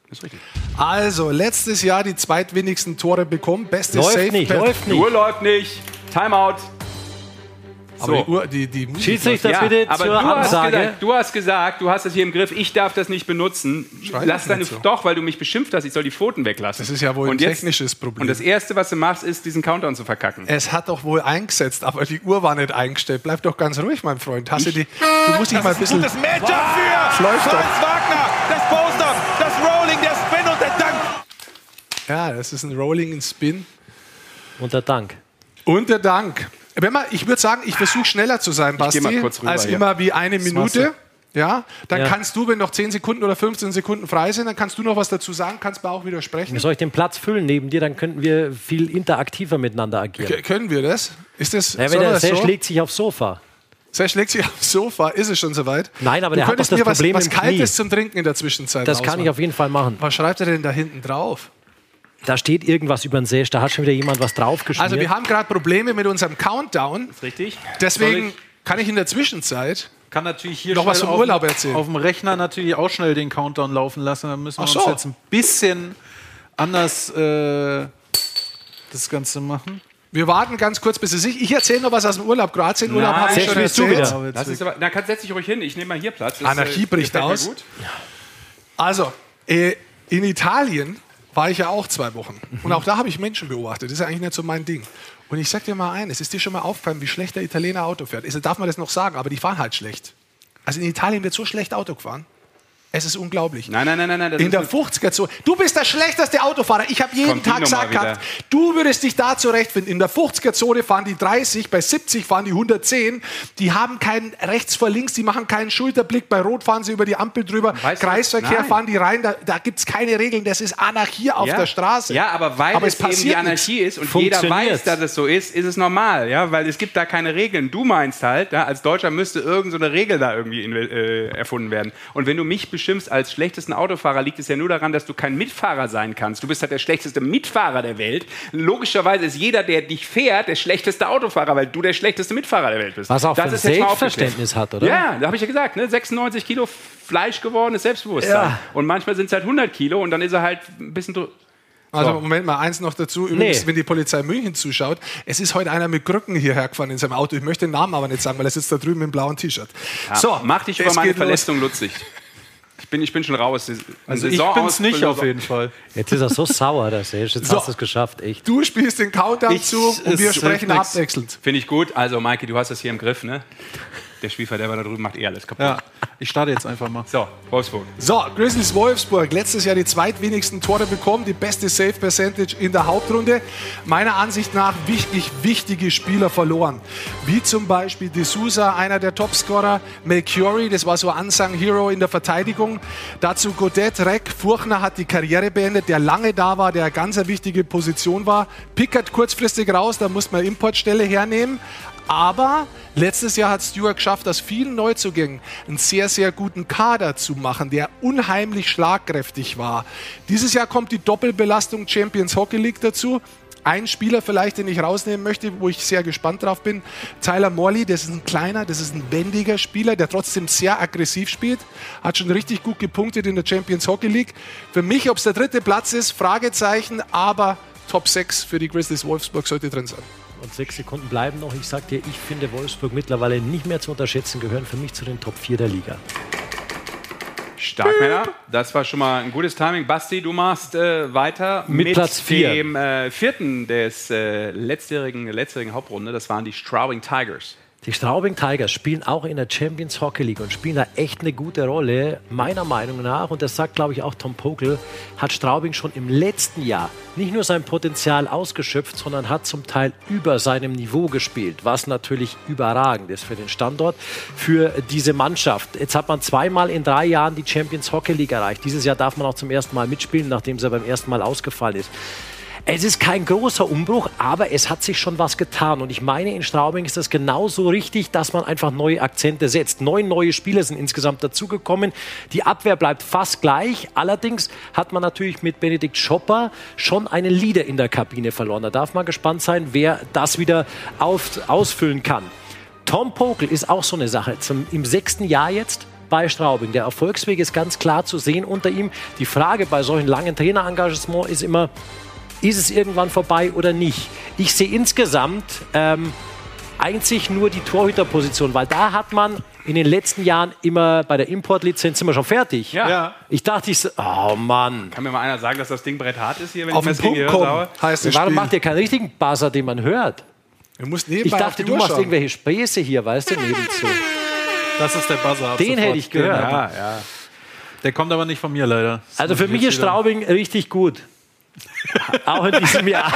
Ist richtig. Also, letztes Jahr die zweitwenigsten Tore bekommen. Beste Läuft Safe nicht, läuft Die nicht. Uhr läuft nicht. Timeout. Aber So. die, Uhr, die, die Musik Schiedsrichter, läuft. bitte aber zur du hast, Ansage. gesagt, du hast gesagt, du hast es hier im Griff, ich darf das nicht benutzen. Schrei Lass doch deine, nicht so. Doch, weil du mich beschimpft hast, ich soll die Pfoten weglassen. Das ist ja wohl ein Und jetzt- technisches Problem. Und das Erste, was du machst, ist, diesen Countdown zu verkacken. Es hat doch wohl eingesetzt, aber die Uhr war nicht eingestellt. Bleib doch ganz ruhig, mein Freund. Hast du, die, du musst dich mal ein bisschen. Gutes Matchup für Läuft. Franz Wagner. Das Poster, das Rolling, der Spin und der Dank. Ja, das ist ein Rolling in Spin. Unter Dank. Und der Dank. Wenn man, ich würde sagen, ich versuche schneller zu sein, Basti, mal kurz rüber als hier. immer wie eine Minute. Ja, dann Ja. kannst du, wenn noch 10 Sekunden oder 15 Sekunden frei sind, dann kannst du noch was dazu sagen, kannst mir auch widersprechen. Soll ich den Platz füllen neben dir, dann könnten wir viel interaktiver miteinander agieren. K können wir das? Ist das, Ja, wenn der das Sesh so? legt sich aufs Sofa. Sesh legt sich aufs Sofa. Ist es schon soweit? Nein, aber du der hat könntest doch das mir was, Problem was im Knie. Kaltes zum Trinken in der Zwischenzeit Das kann ich ausmachen. auf jeden Fall machen. Was schreibt er denn da hinten drauf? Da steht irgendwas über den Sesh, da hat schon wieder jemand was draufgeschmiert. Also wir haben gerade Probleme mit unserem Countdown. Richtig? Deswegen kann ich in der Zwischenzeit Kann natürlich hier Noch was vom auf- Urlaub erzählen. Auf dem Rechner natürlich auch schnell den Countdown laufen lassen. Dann müssen wir Ach uns so. jetzt ein bisschen anders äh, das Ganze machen. Wir warten ganz kurz, bis es sich. Ich erzähle noch was aus dem Urlaub. Kroatien Urlaub habe ich schon spielst du erzählt. wieder. Das ist aber, na, setz dich ruhig hin. Ich nehme mal hier Platz. Das, Anarchie äh, bricht aus. Gut. Also, äh, in Italien war ich ja auch zwei Wochen. Und auch da habe ich Menschen beobachtet. Das ist ja eigentlich nicht so mein Ding. Und ich sag dir mal eines, ist dir schon mal aufgefallen, wie schlecht der Italiener Auto fährt? Also darf man das noch sagen, aber die fahren halt schlecht. Also in Italien wird so schlecht Auto gefahren. Es ist unglaublich. Nein, nein, nein, nein. In der eine- 50er-Zone. Du bist der schlechteste Autofahrer. Ich habe jeden Kommt Tag gesagt gehabt, du würdest dich da zurechtfinden. In der 50er-Zone fahren die 30, bei 70 fahren die 110. Die haben keinen rechts vor links, die machen keinen Schulterblick. Bei Rot fahren sie über die Ampel drüber. Weißt Kreisverkehr Nein. fahren die rein. Da, da gibt es keine Regeln. Das ist Anarchie auf ja. der Straße. Ja, aber weil Aber es, es eben die Anarchie ist und jeder weiß, dass es so ist, ist es normal, ja, weil es gibt da keine Regeln. Du meinst halt, ja, als Deutscher müsste irgendeine so eine Regel da irgendwie in, äh, erfunden werden. Und wenn du mich beschimpfst als schlechtesten Autofahrer, liegt es ja nur daran, dass du kein Mitfahrer sein kannst. Du bist halt der schlechteste Mitfahrer der Welt. Logischerweise ist jeder, der dich fährt, der schlechteste Autofahrer, weil du der schlechteste Mitfahrer der Welt bist. Was auch für ein ist jetzt mal Selbstverständnis hat, oder? Ja, da habe ich ja gesagt, ne? 96 Kilo Fleisch gewordenes Selbstbewusstsein. Ja. Und manchmal sind es halt 100 Kilo und dann ist er halt ein bisschen Also So. Moment mal, eins noch dazu. Übrigens, Nee. wenn die Polizei München zuschaut, es ist heute einer mit Krücken hierher gefahren in seinem Auto. Ich möchte den Namen aber nicht sagen, weil er sitzt da drüben im blauen T-Shirt. So, mach dich über meine geht los. Verletzung lustig. Ich bin, ich bin schon raus. Also ich bin's nicht auf jeden Fall. Jetzt ist er so sauer, dass er jetzt So. hast du es geschafft, echt. Du spielst den Countdown Ich- zu und es wir sprechen abwechselnd. Finde ich gut. Also, Maike, du hast das hier im Griff, ne? Der Spielverderber da drüben macht eh alles kaputt. Ja, ich starte jetzt einfach mal. So, Wolfsburg. So, Grizzlies Wolfsburg, letztes Jahr die zweitwenigsten Tore bekommen, die beste Save Percentage in der Hauptrunde. Meiner Ansicht nach wichtig, wichtige Spieler verloren. Wie zum Beispiel De Souza, einer der Topscorer, Melchiori, das war so Unsung Hero in der Verteidigung. Dazu Godet, Reck, Furchner hat die Karriere beendet, der lange da war, der eine ganz wichtige Position war. Pickert kurzfristig raus, da musste man Importstelle hernehmen. Aber letztes Jahr hat Stewart geschafft, aus vielen Neuzugängen einen sehr, sehr guten Kader zu machen, der unheimlich schlagkräftig war. Dieses Jahr kommt die Doppelbelastung Champions Hockey League dazu. Ein Spieler vielleicht, den ich rausnehmen möchte, wo ich sehr gespannt drauf bin, Tyler Morley, das ist ein kleiner, das ist ein wendiger Spieler, der trotzdem sehr aggressiv spielt, hat schon richtig gut gepunktet in der Champions Hockey League. Für mich, ob es der dritte Platz ist, Fragezeichen, aber Top 6 für die Grizzlies Wolfsburg sollte drin sein. Und sechs Sekunden bleiben noch. Ich sag dir, ich finde Wolfsburg mittlerweile nicht mehr zu unterschätzen, gehören für mich zu den Top 4 der Liga. Stark, Männer. Das war schon mal ein gutes Timing. Basti, du machst äh, weiter Mit Platz vier. dem äh, vierten des äh, letztjährigen, letztjährigen Hauptrunde. Das waren die Straubing Tigers. Die Straubing Tigers spielen auch in der Champions Hockey League und spielen da echt eine gute Rolle. Meiner Meinung nach, und das sagt, glaube ich, auch Tom Pokel, hat Straubing schon im letzten Jahr nicht nur sein Potenzial ausgeschöpft, sondern hat zum Teil über seinem Niveau gespielt, was natürlich überragend ist für den Standort, für diese Mannschaft. Jetzt hat man zweimal in drei Jahren die Champions Hockey League erreicht. Dieses Jahr darf man auch zum ersten Mal mitspielen, nachdem sie beim ersten Mal ausgefallen ist. Es ist kein großer Umbruch, aber es hat sich schon was getan. Und ich meine, in Straubing ist das genauso richtig, dass man einfach neue Akzente setzt. Neun neue Spieler sind insgesamt dazugekommen. Die Abwehr bleibt fast gleich. Allerdings hat man natürlich mit Benedikt Schopper schon einen Leader in der Kabine verloren. Da darf man gespannt sein, wer das wieder auf, ausfüllen kann. Tom Pokel ist auch so eine Sache. Zum, Im sechsten Jahr jetzt bei Straubing. Der Erfolgsweg ist ganz klar zu sehen unter ihm. Die Frage bei solchen langen Trainerengagement ist immer, ist es irgendwann vorbei oder nicht? Ich sehe insgesamt ähm, einzig nur die Torhüterposition, weil da hat man in den letzten Jahren immer bei der Importlizenz sind wir schon fertig. Ja. Ja. Ich dachte, ich, so- oh Mann. Kann mir mal einer sagen, dass das Ding Brett hart ist hier, wenn Auf ich den Punkt saue? heißt Warum Spiel. macht ihr keinen richtigen Buzzer, den man hört? Ich dachte, du Uhr machst schauen. irgendwelche Späße hier, weißt du, nebenzu. Das ist der Buzzer. Den sofort. hätte ich gehört. Ja, ja. Der kommt aber nicht von mir leider. Das Also für ich mich ist Straubing richtig gut. Auch in diesem Jahr.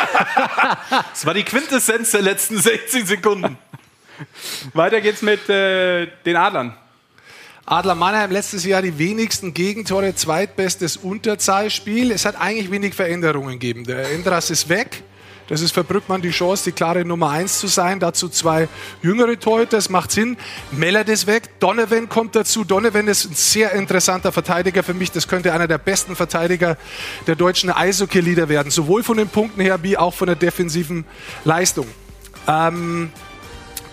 Das war die Quintessenz der letzten 16 Sekunden. Weiter geht's mit äh, den Adlern. Adler Mannheim letztes Jahr die wenigsten Gegentore, zweitbestes Unterzahlspiel. Es hat eigentlich wenig Veränderungen gegeben. Der Endras ist weg. Das ist für Brückmann die Chance, die klare Nummer 1 zu sein. Dazu zwei jüngere Torhüter, das macht Sinn. Mellert ist weg, Donovan kommt dazu. Donovan ist ein sehr interessanter Verteidiger für mich. Das könnte einer der besten Verteidiger der deutschen Eishockey-Lieder werden. Sowohl von den Punkten her, wie auch von der defensiven Leistung. Ähm,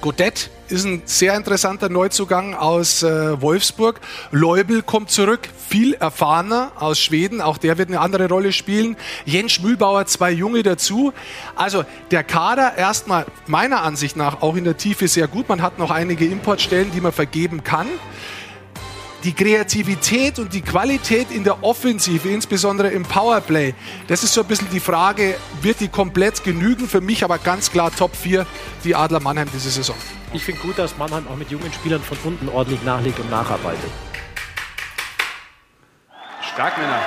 Godet ist ein sehr interessanter Neuzugang aus äh, Wolfsburg. Leubel kommt zurück, viel erfahrener aus Schweden. Auch der wird eine andere Rolle spielen. Jens Schmülbauer, zwei Junge dazu. Also der Kader erstmal meiner Ansicht nach auch in der Tiefe sehr gut. Man hat noch einige Importstellen, die man vergeben kann die Kreativität und die Qualität in der Offensive, insbesondere im Powerplay, das ist so ein bisschen die Frage, wird die komplett genügen? Für mich aber ganz klar Top 4, die Adler Mannheim diese Saison. Ich finde gut, dass Mannheim auch mit jungen Spielern von unten ordentlich nachlegt und nacharbeitet. Stark, Männer.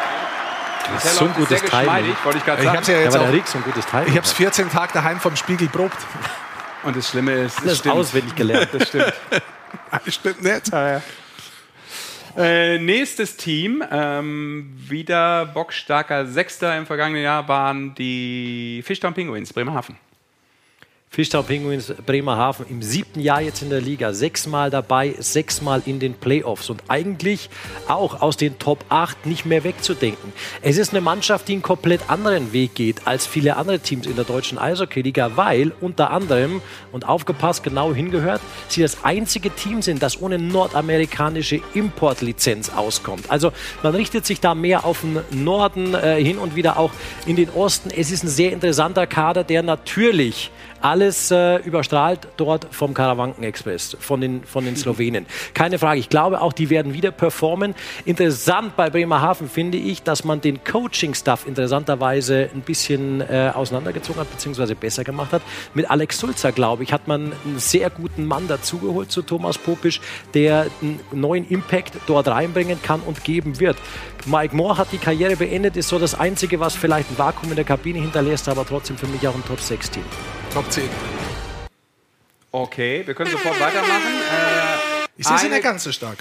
Das ist so ein gutes Teil. Wollte ich gerade Ich sagen. habe ja jetzt Ja, weil auch, der Rick so ein gutes Teil ich habe es 14 Tage daheim vom Spiegel probt. Und das Schlimme ist, Das ist auswendig gelernt. Das stimmt. Stimmt nicht. Äh, nächstes Team, ähm, wieder bockstarker Sechster im vergangenen Jahr waren die Fischtown Penguins, Bremerhaven. Fischtown Penguins Bremerhaven im siebten Jahr jetzt in der Liga, sechsmal dabei, sechsmal in den Playoffs und eigentlich auch aus den Top 8 nicht mehr wegzudenken. Es ist eine Mannschaft, die einen komplett anderen Weg geht als viele andere Teams in der deutschen Eishockey-Liga, weil unter anderem, und aufgepasst, genau hingehört, sie das einzige Team sind, das ohne nordamerikanische Importlizenz auskommt. Also man richtet sich da mehr auf den Norden äh, hin und wieder auch in den Osten. Es ist ein sehr interessanter Kader, der natürlich alles äh, überstrahlt dort vom Karawanken Express, von den, von den Slowenen. Keine Frage. Ich glaube auch, die werden wieder performen. Interessant bei Bremerhaven finde ich, dass man den Coaching-Staff interessanterweise ein bisschen äh, auseinandergezogen hat, beziehungsweise besser gemacht hat. Mit Alex Sulzer, glaube ich, hat man einen sehr guten Mann dazugeholt zu Thomas Popisch, der einen neuen Impact dort reinbringen kann und geben wird. Mike Moore hat die Karriere beendet, ist so das Einzige, was vielleicht ein Vakuum in der Kabine hinterlässt, aber trotzdem für mich auch ein Top-6-Team. Top 10. Okay, wir können sofort weitermachen. Äh, Ich sehe sie Eine- nicht ganz so stark.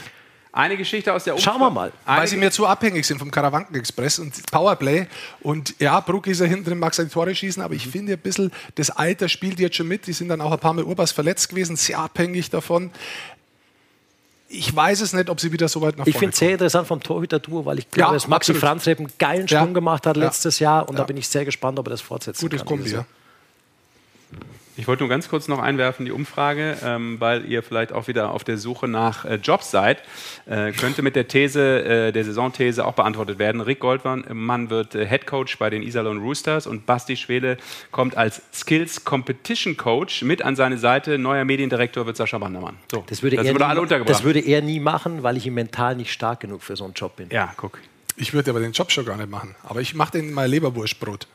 eine Geschichte aus der Schauen wir mal. Weil Eine, sie mir zu abhängig sind vom Karawanken Express und Powerplay. Und ja, Bruck ist ja hinten drin, mag seine Tore schießen, aber ich finde ein bisschen, das Alter spielt jetzt schon mit. Die sind dann auch ein paar Mal Urbas verletzt gewesen, sehr abhängig davon. Ich weiß es nicht, ob sie wieder so weit nach Ich vorne finde es sehr interessant vom Torhüter-Duo, weil ich glaube, Ja, dass Maxi absolut. Franz einen geilen Ja. Sprung gemacht hat Ja. letztes Jahr und da Ja. bin ich sehr gespannt, ob er das fortsetzen Gutes kann. Kombi, diese ja. Ich wollte nur ganz kurz noch einwerfen, die Umfrage, ähm, weil ihr vielleicht auch wieder auf der Suche nach äh, Jobs seid, äh, könnte mit der These, äh, der Saisonthese auch beantwortet werden. Rick Goldmann Mann wird äh, Head Coach bei den Iserlohn Roosters und Basti Schwele kommt als Skills Competition Coach mit an seine Seite. Neuer Mediendirektor wird Sascha Bandermann. So, Das würde, da er alle nie, untergebracht. das würde er nie machen, weil ich ihm mental nicht stark genug für so einen Job bin. ja, guck. Ich würde aber den Job schon gar nicht machen. Aber ich mache den mal Leberwurstbrot.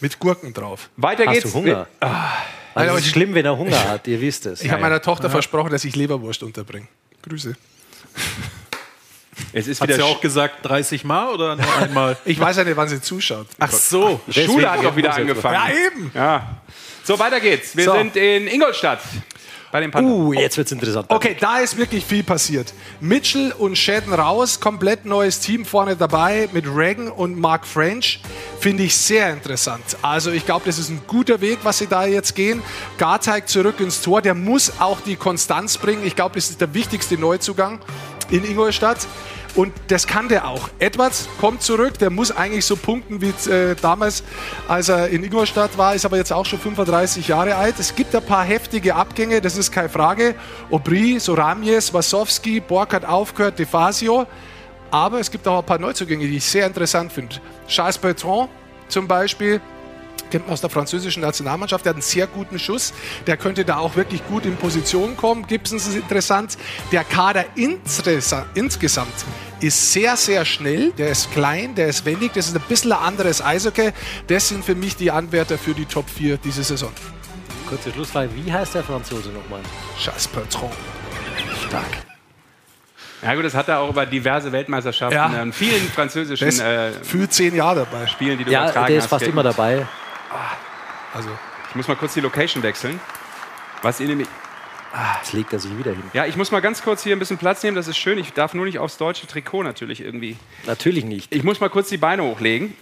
Mit Gurken drauf. Weiter Hast geht's. du Hunger? Also aber es ist schlimm, wenn er Hunger hat, ihr wisst es. Ich habe meiner Tochter versprochen, dass ich Leberwurst unterbringe. Grüße. Es ist Hat wieder sie auch gesagt 30 Mal oder nur einmal? Ich weiß ja nicht, wann sie zuschaut. Ach so. Schule hat doch wieder angefangen. Ja, eben. Ja. So, weiter geht's. Wir So. sind in Ingolstadt bei den Panthers. Uh, jetzt wird es interessant. Okay, da ist wirklich viel passiert. Mitchell und Shadden raus, komplett neues Team vorne dabei mit Reagan und Mark French. Finde ich sehr interessant. Also ich glaube, das ist ein guter Weg, was sie da jetzt gehen. Garteig zurück ins Tor, der muss auch die Konstanz bringen. Ich glaube, das ist der wichtigste Neuzugang in Ingolstadt. Und das kann der auch. Edwards kommt zurück, der muss eigentlich so punkten wie äh, damals, als er in Ingolstadt war, ist aber jetzt auch schon 35 Jahre alt. Es gibt ein paar heftige Abgänge, das ist keine Frage. Aubry, Soramies, Wasowski, Borg hat aufgehört, Defasio. Aber es gibt auch ein paar Neuzugänge, die ich sehr interessant finde. Charles Bertrand zum Beispiel, kennt man aus der französischen Nationalmannschaft, der hat einen sehr guten Schuss. Der könnte da auch wirklich gut in Position kommen. Gibsons ist interessant. Der Kader insgesamt ist sehr, sehr schnell. Der ist klein, der ist wendig. Das ist ein bisschen ein anderes Eishockey. Das sind für mich die Anwärter für die Top 4 diese Saison. Kurze Schlussfrage, wie heißt der Franzose nochmal? Charles Bertrand. Stark. Ja gut, das hat er auch über diverse Weltmeisterschaften Ja. in vielen französischen äh, für zehn Jahre dabei. Spielen, die du Ja, übertragen der ist hast. fast immer dabei. Also, Ich muss mal kurz die Location wechseln. Was ihr nämlich Jetzt legt er sich wieder hin. ja, ich muss mal ganz kurz hier ein bisschen Platz nehmen, das ist schön. Ich darf nur nicht aufs deutsche Trikot natürlich irgendwie. Natürlich nicht. Ich muss mal kurz die Beine hochlegen.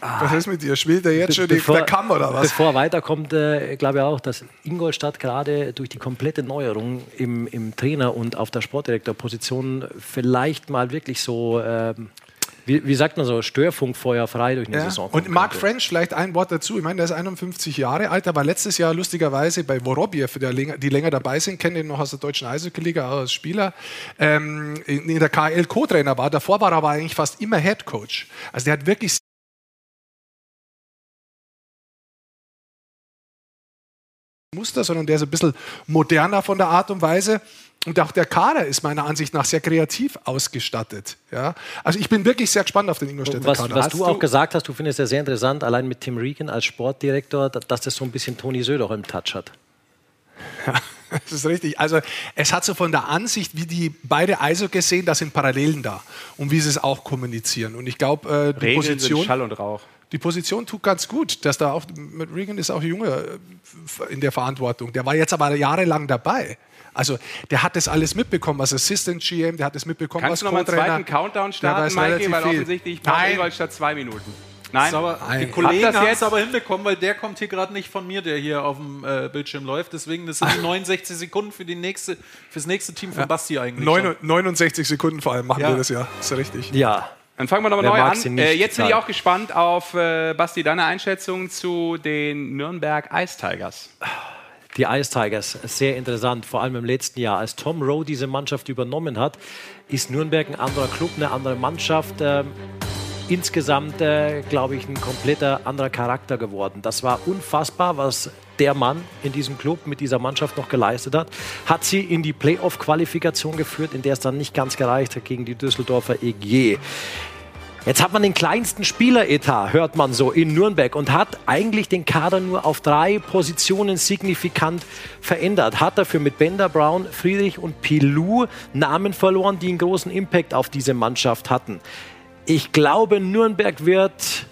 was ist mit dir? Spielt er jetzt schon die, der Kamm oder was? Bevor er weiterkommt, äh, glaube ich auch, dass Ingolstadt gerade durch die komplette Neuerung im, im Trainer und auf der Sportdirektorposition vielleicht mal wirklich so ähm, wie, wie, sagt man so, Störfunkfeuer frei durch eine ja. Saison. Und Mark könnte. French, vielleicht ein Wort dazu. Ich meine, der ist 51 Jahre alt, aber letztes Jahr lustigerweise bei Vorobiev, länger, die länger dabei sind, kennen ihn noch aus der deutschen Eishockey-Liga als Spieler, ähm, in, in der KL Co-Trainer war. Davor war er aber eigentlich fast immer Head Coach. Also der hat wirklich Muster, sondern der ist ein bisschen moderner von der Art und Weise. Und auch der Kader ist meiner Ansicht nach sehr kreativ ausgestattet. Ja? Also ich bin wirklich sehr gespannt auf den Ingolstädter was, Kader. Was du auch gesagt hast, du findest ja sehr interessant, allein mit Tim Regan als Sportdirektor, dass das so ein bisschen Toni Söder im Touch hat. Ja, das ist richtig. Also es hat so von der Ansicht, wie die beide Eishockey sehen, da sind Parallelen da. Und wie sie es auch kommunizieren. Und ich glaube, äh, die Regeln Position... Sind Schall und Rauch die Position tut ganz gut, dass da auch mit Regan ist auch jünger in der Verantwortung. Der war jetzt aber jahrelang dabei. Also der hat das alles mitbekommen als Assistant GM, der hat das mitbekommen Kannst als Co-Trainer. Kannst du noch mal einen zweiten Countdown starten, Mikey, weil offensichtlich braucht Ingolstadt zwei Minuten. Nein, aber die Kollegen haben es aber hinbekommen, weil der kommt hier gerade nicht von mir, der hier auf dem äh, Bildschirm läuft. Deswegen, das sind die 69 Sekunden für die nächste, fürs nächste Team von ja. Basti eigentlich. 69 Sekunden vor allem machen ja. wir das ja. Ist richtig. Ja. Dann fangen wir nochmal neu an. Äh, jetzt bin ich auch gespannt auf, äh, Basti, deine Einschätzung zu den Nürnberg Ice Tigers. Die Ice Tigers, sehr interessant, vor allem im letzten Jahr. Als Tom Rowe diese Mannschaft übernommen hat, ist Nürnberg ein anderer Club, eine andere Mannschaft. Ähm, insgesamt, äh, glaube ich, ein kompletter anderer Charakter geworden. Das war unfassbar, was der Mann in diesem Club mit dieser Mannschaft noch geleistet hat. Hat sie in die Playoff-Qualifikation geführt, in der es dann nicht ganz gereicht hat gegen die Düsseldorfer EG. Jetzt hat man den kleinsten Spieleretat, hört man so, in Nürnberg und hat eigentlich den Kader nur auf drei Positionen signifikant verändert. Hat dafür mit Bender, Brown, Friedrich und Pilou Namen verloren, die einen großen Impact auf diese Mannschaft hatten. Ich glaube, Nürnberg wird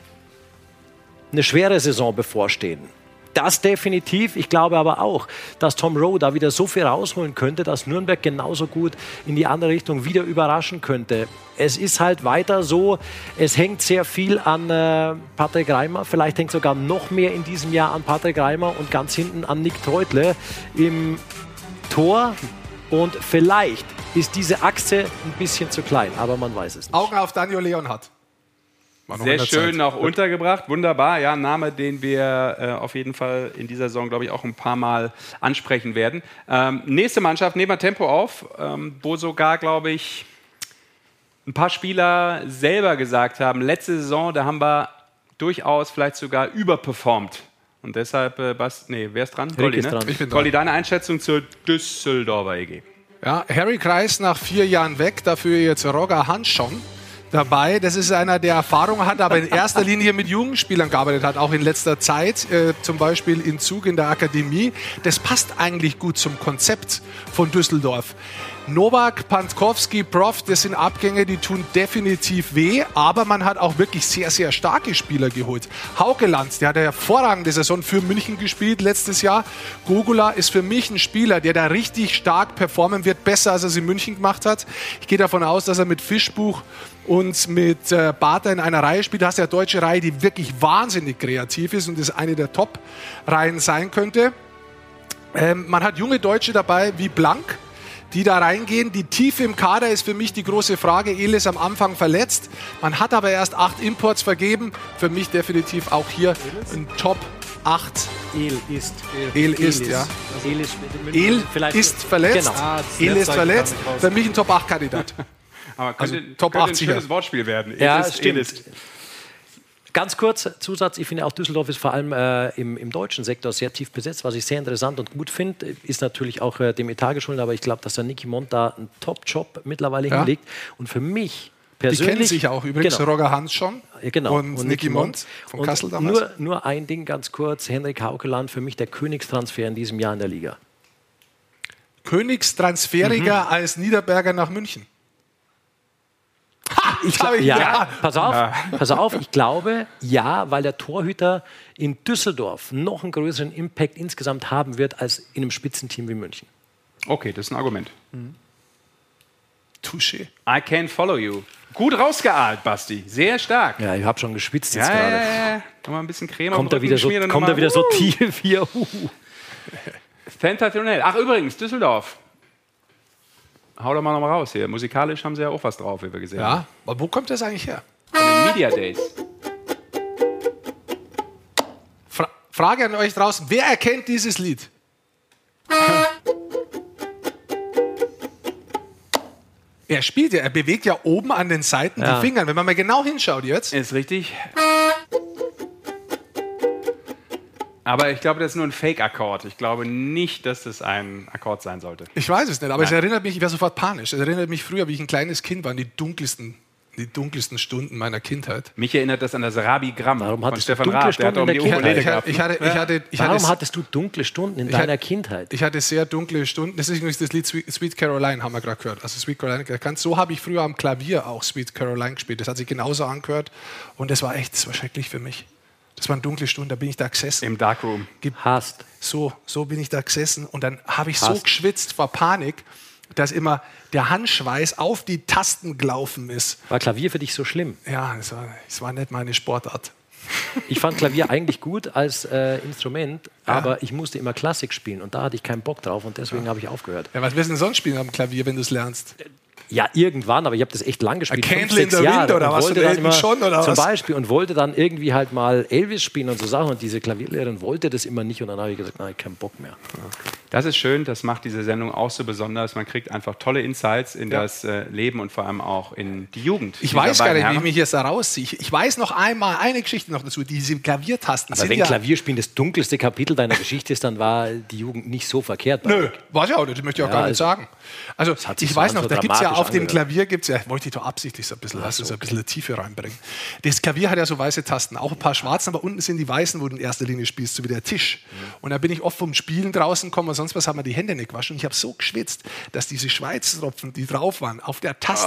eine schwere Saison bevorstehen. Das definitiv. Ich glaube aber auch, dass Tom Rowe da wieder so viel rausholen könnte, dass Nürnberg genauso gut in die andere Richtung wieder überraschen könnte. Es ist halt weiter so, es hängt sehr viel an äh, Patrick Reimer. Vielleicht hängt sogar noch mehr in diesem Jahr an Patrick Reimer und ganz hinten an Nick Treutle im Tor. Und vielleicht ist diese Achse ein bisschen zu klein, aber man weiß es nicht. Augen auf Daniel Leonhardt. Sehr schön noch untergebracht, wunderbar. Ja, ein Name, den wir äh, auf jeden Fall in dieser Saison, glaube ich, auch ein paar Mal ansprechen werden. Ähm, nächste Mannschaft, nehmen wir Tempo auf, ähm, wo sogar, glaube ich, ein paar Spieler selber gesagt haben, letzte Saison, da haben wir durchaus vielleicht sogar überperformt. Und deshalb, äh, Bast, nee, wer ist dran? Golli, ne? dran. Ich bin dran. Golli, deine Einschätzung zur Düsseldorfer EG. Ja, Harry Kreis nach vier Jahren weg, dafür jetzt Roger Hanschon dabei. Das ist einer, der Erfahrung hat, aber in erster Linie mit Jugendspielern gearbeitet hat, auch in letzter Zeit, äh, zum Beispiel in Zug in der Akademie. Das passt eigentlich gut zum Konzept von Düsseldorf. Novak, Pankowski, Prof, das sind Abgänge, die tun definitiv weh, aber man hat auch wirklich sehr, sehr starke Spieler geholt. Haukeland, der hat eine hervorragende Saison für München gespielt letztes Jahr. Gogula ist für mich ein Spieler, der da richtig stark performen wird, besser als er es in München gemacht hat. Ich gehe davon aus, dass er mit Fischbuch und mit äh, Barter in einer Reihe spielt. Da hast du eine deutsche Reihe, die wirklich wahnsinnig kreativ ist und das eine der Top-Reihen sein könnte. Ähm, man hat junge Deutsche dabei wie Blank, die da reingehen. Die Tiefe im Kader ist für mich die große Frage. El ist am Anfang verletzt. Man hat aber erst acht Imports vergeben. Für mich definitiv auch hier ein Top 8. El ist. El, El ist, ja. El ist, El ist verletzt. Genau. Ah, El ist verletzt. Für mich ein Top 8 Kandidat. aber könnte, also, Top könnte 8 ein schönes Wortspiel werden. Ja, es stimmt. Ganz kurz Zusatz, ich finde auch Düsseldorf ist vor allem äh, im, im, deutschen Sektor sehr tief besetzt. Was ich sehr interessant und gut finde, ist natürlich auch äh, dem Etat geschuldet, aber ich glaube, dass der Niki Mont da einen Top-Job mittlerweile ja. hinlegt. Und für mich persönlich... Die kennen sich auch übrigens, genau. Roger Hans schon ja, genau. und, und Niki Mont von und Kassel damals. Nur, nur ein Ding ganz kurz, Henrik Haukeland, für mich der Königstransfer in diesem Jahr in der Liga. Königstransferiger mhm. als Niederberger nach München. Ich glaub, ja, ja, pass auf, ja. pass auf, ich glaube, ja, weil der Torhüter in Düsseldorf noch einen größeren Impact insgesamt haben wird als in einem Spitzenteam wie München. Okay, das ist ein Argument. Mhm. Touché. I can follow you. Gut rausgeahlt, Basti. Sehr stark. Ja, ich habe schon geschwitzt jetzt ja, gerade. Ja, ja. Nochmal ein bisschen Creme kommt da wieder so, Kommt da wieder so tief hier. Uh. Sensationell. Ach, übrigens, Düsseldorf. Hau doch mal noch mal raus hier. Musikalisch haben sie ja auch was drauf, wie wir gesehen haben. Ja, aber wo kommt das eigentlich her? Von den Media Days. Fra Frage an euch draußen, wer erkennt dieses Lied? Er spielt ja, er bewegt ja oben an den Seiten Ja. die Finger. Wenn man mal genau hinschaut jetzt. Ist richtig. Aber ich glaube, das ist nur ein Fake-Akkord. Ich glaube nicht, dass das ein Akkord sein sollte. Ich weiß es nicht, aber es Nein. erinnert mich, ich war sofort panisch. Es erinnert mich früher, wie ich ein kleines Kind war, an die dunkelsten, die dunkelsten Stunden meiner Kindheit. Mich erinnert das an das Rabi-Gramm Warum von hattest du Stefan dunkle Raab. Der hat Stunden um in die Ukulele Ich hatte, ich hatte, ich hatte, ich Warum hatte, hattest du dunkle Stunden in deiner Kindheit? ich hatte sehr dunkle Stunden. Das ist übrigens das Lied Sweet, Sweet Caroline, haben wir gerade gehört. Also Sweet Caroline gekannt. So habe ich früher am Klavier auch Sweet Caroline gespielt. Das hat sich genauso angehört. Und das war echt, das war schrecklich für mich. Das waren dunkle Stunden, da bin ich da gesessen. Im Darkroom. Hast. So, so bin ich da gesessen und dann habe ich so Hast. geschwitzt vor Panik, dass immer der Handschweiß auf die Tasten gelaufen ist. War Klavier für dich so schlimm? Ja, es war, es war nicht meine Sportart. Ich fand Klavier eigentlich gut als äh, Instrument, aber ich musste immer Klassik spielen und da hatte ich keinen Bock drauf und deswegen habe ich aufgehört. Ja, was willst du denn sonst spielen am Klavier, wenn du es lernst? Ja, irgendwann, aber ich habe das echt lang gespielt. Fünf, Candle in the Wind Jahre oder und was? wollte dann immer John oder zum was? Beispiel und wollte dann irgendwie halt mal Elvis spielen und so Sachen und diese Klavierlehrerin wollte das immer nicht und dann habe ich gesagt, nein, keinen Bock mehr. Das ist schön, das macht diese Sendung auch so besonders. Man kriegt einfach tolle Insights in Ja. das äh, Leben und vor allem auch in die Jugend. Ich weiß gar nicht, wie ich mich jetzt da rausziehe. Ich, ich weiß noch einmal eine Geschichte noch dazu. Diese Klaviertasten Aber sind wenn ja... Klavierspielen das dunkelste Kapitel deiner Geschichte ist, dann war die Jugend nicht so verkehrt. Nö, weiß ich auch nicht, das möchte ich auch Ja, gar nicht also, sagen. Also hat sich ich so weiß noch, so da gibt es ja auf dem. Klavier, gibt's ja, wollte ich doch absichtlich so ein bisschen, lass uns ein bisschen Tiefe reinbringen. Das Klavier hat ja so weiße Tasten, auch ein paar schwarzen, aber unten sind die weißen, wo du in erster Linie spielst, so wie der Tisch. Und da bin ich oft vom Spielen draußen gekommen und sonst was, haben wir die Hände nicht gewaschen und ich habe so geschwitzt, dass diese Schweiztropfen, die drauf waren, auf der Taste,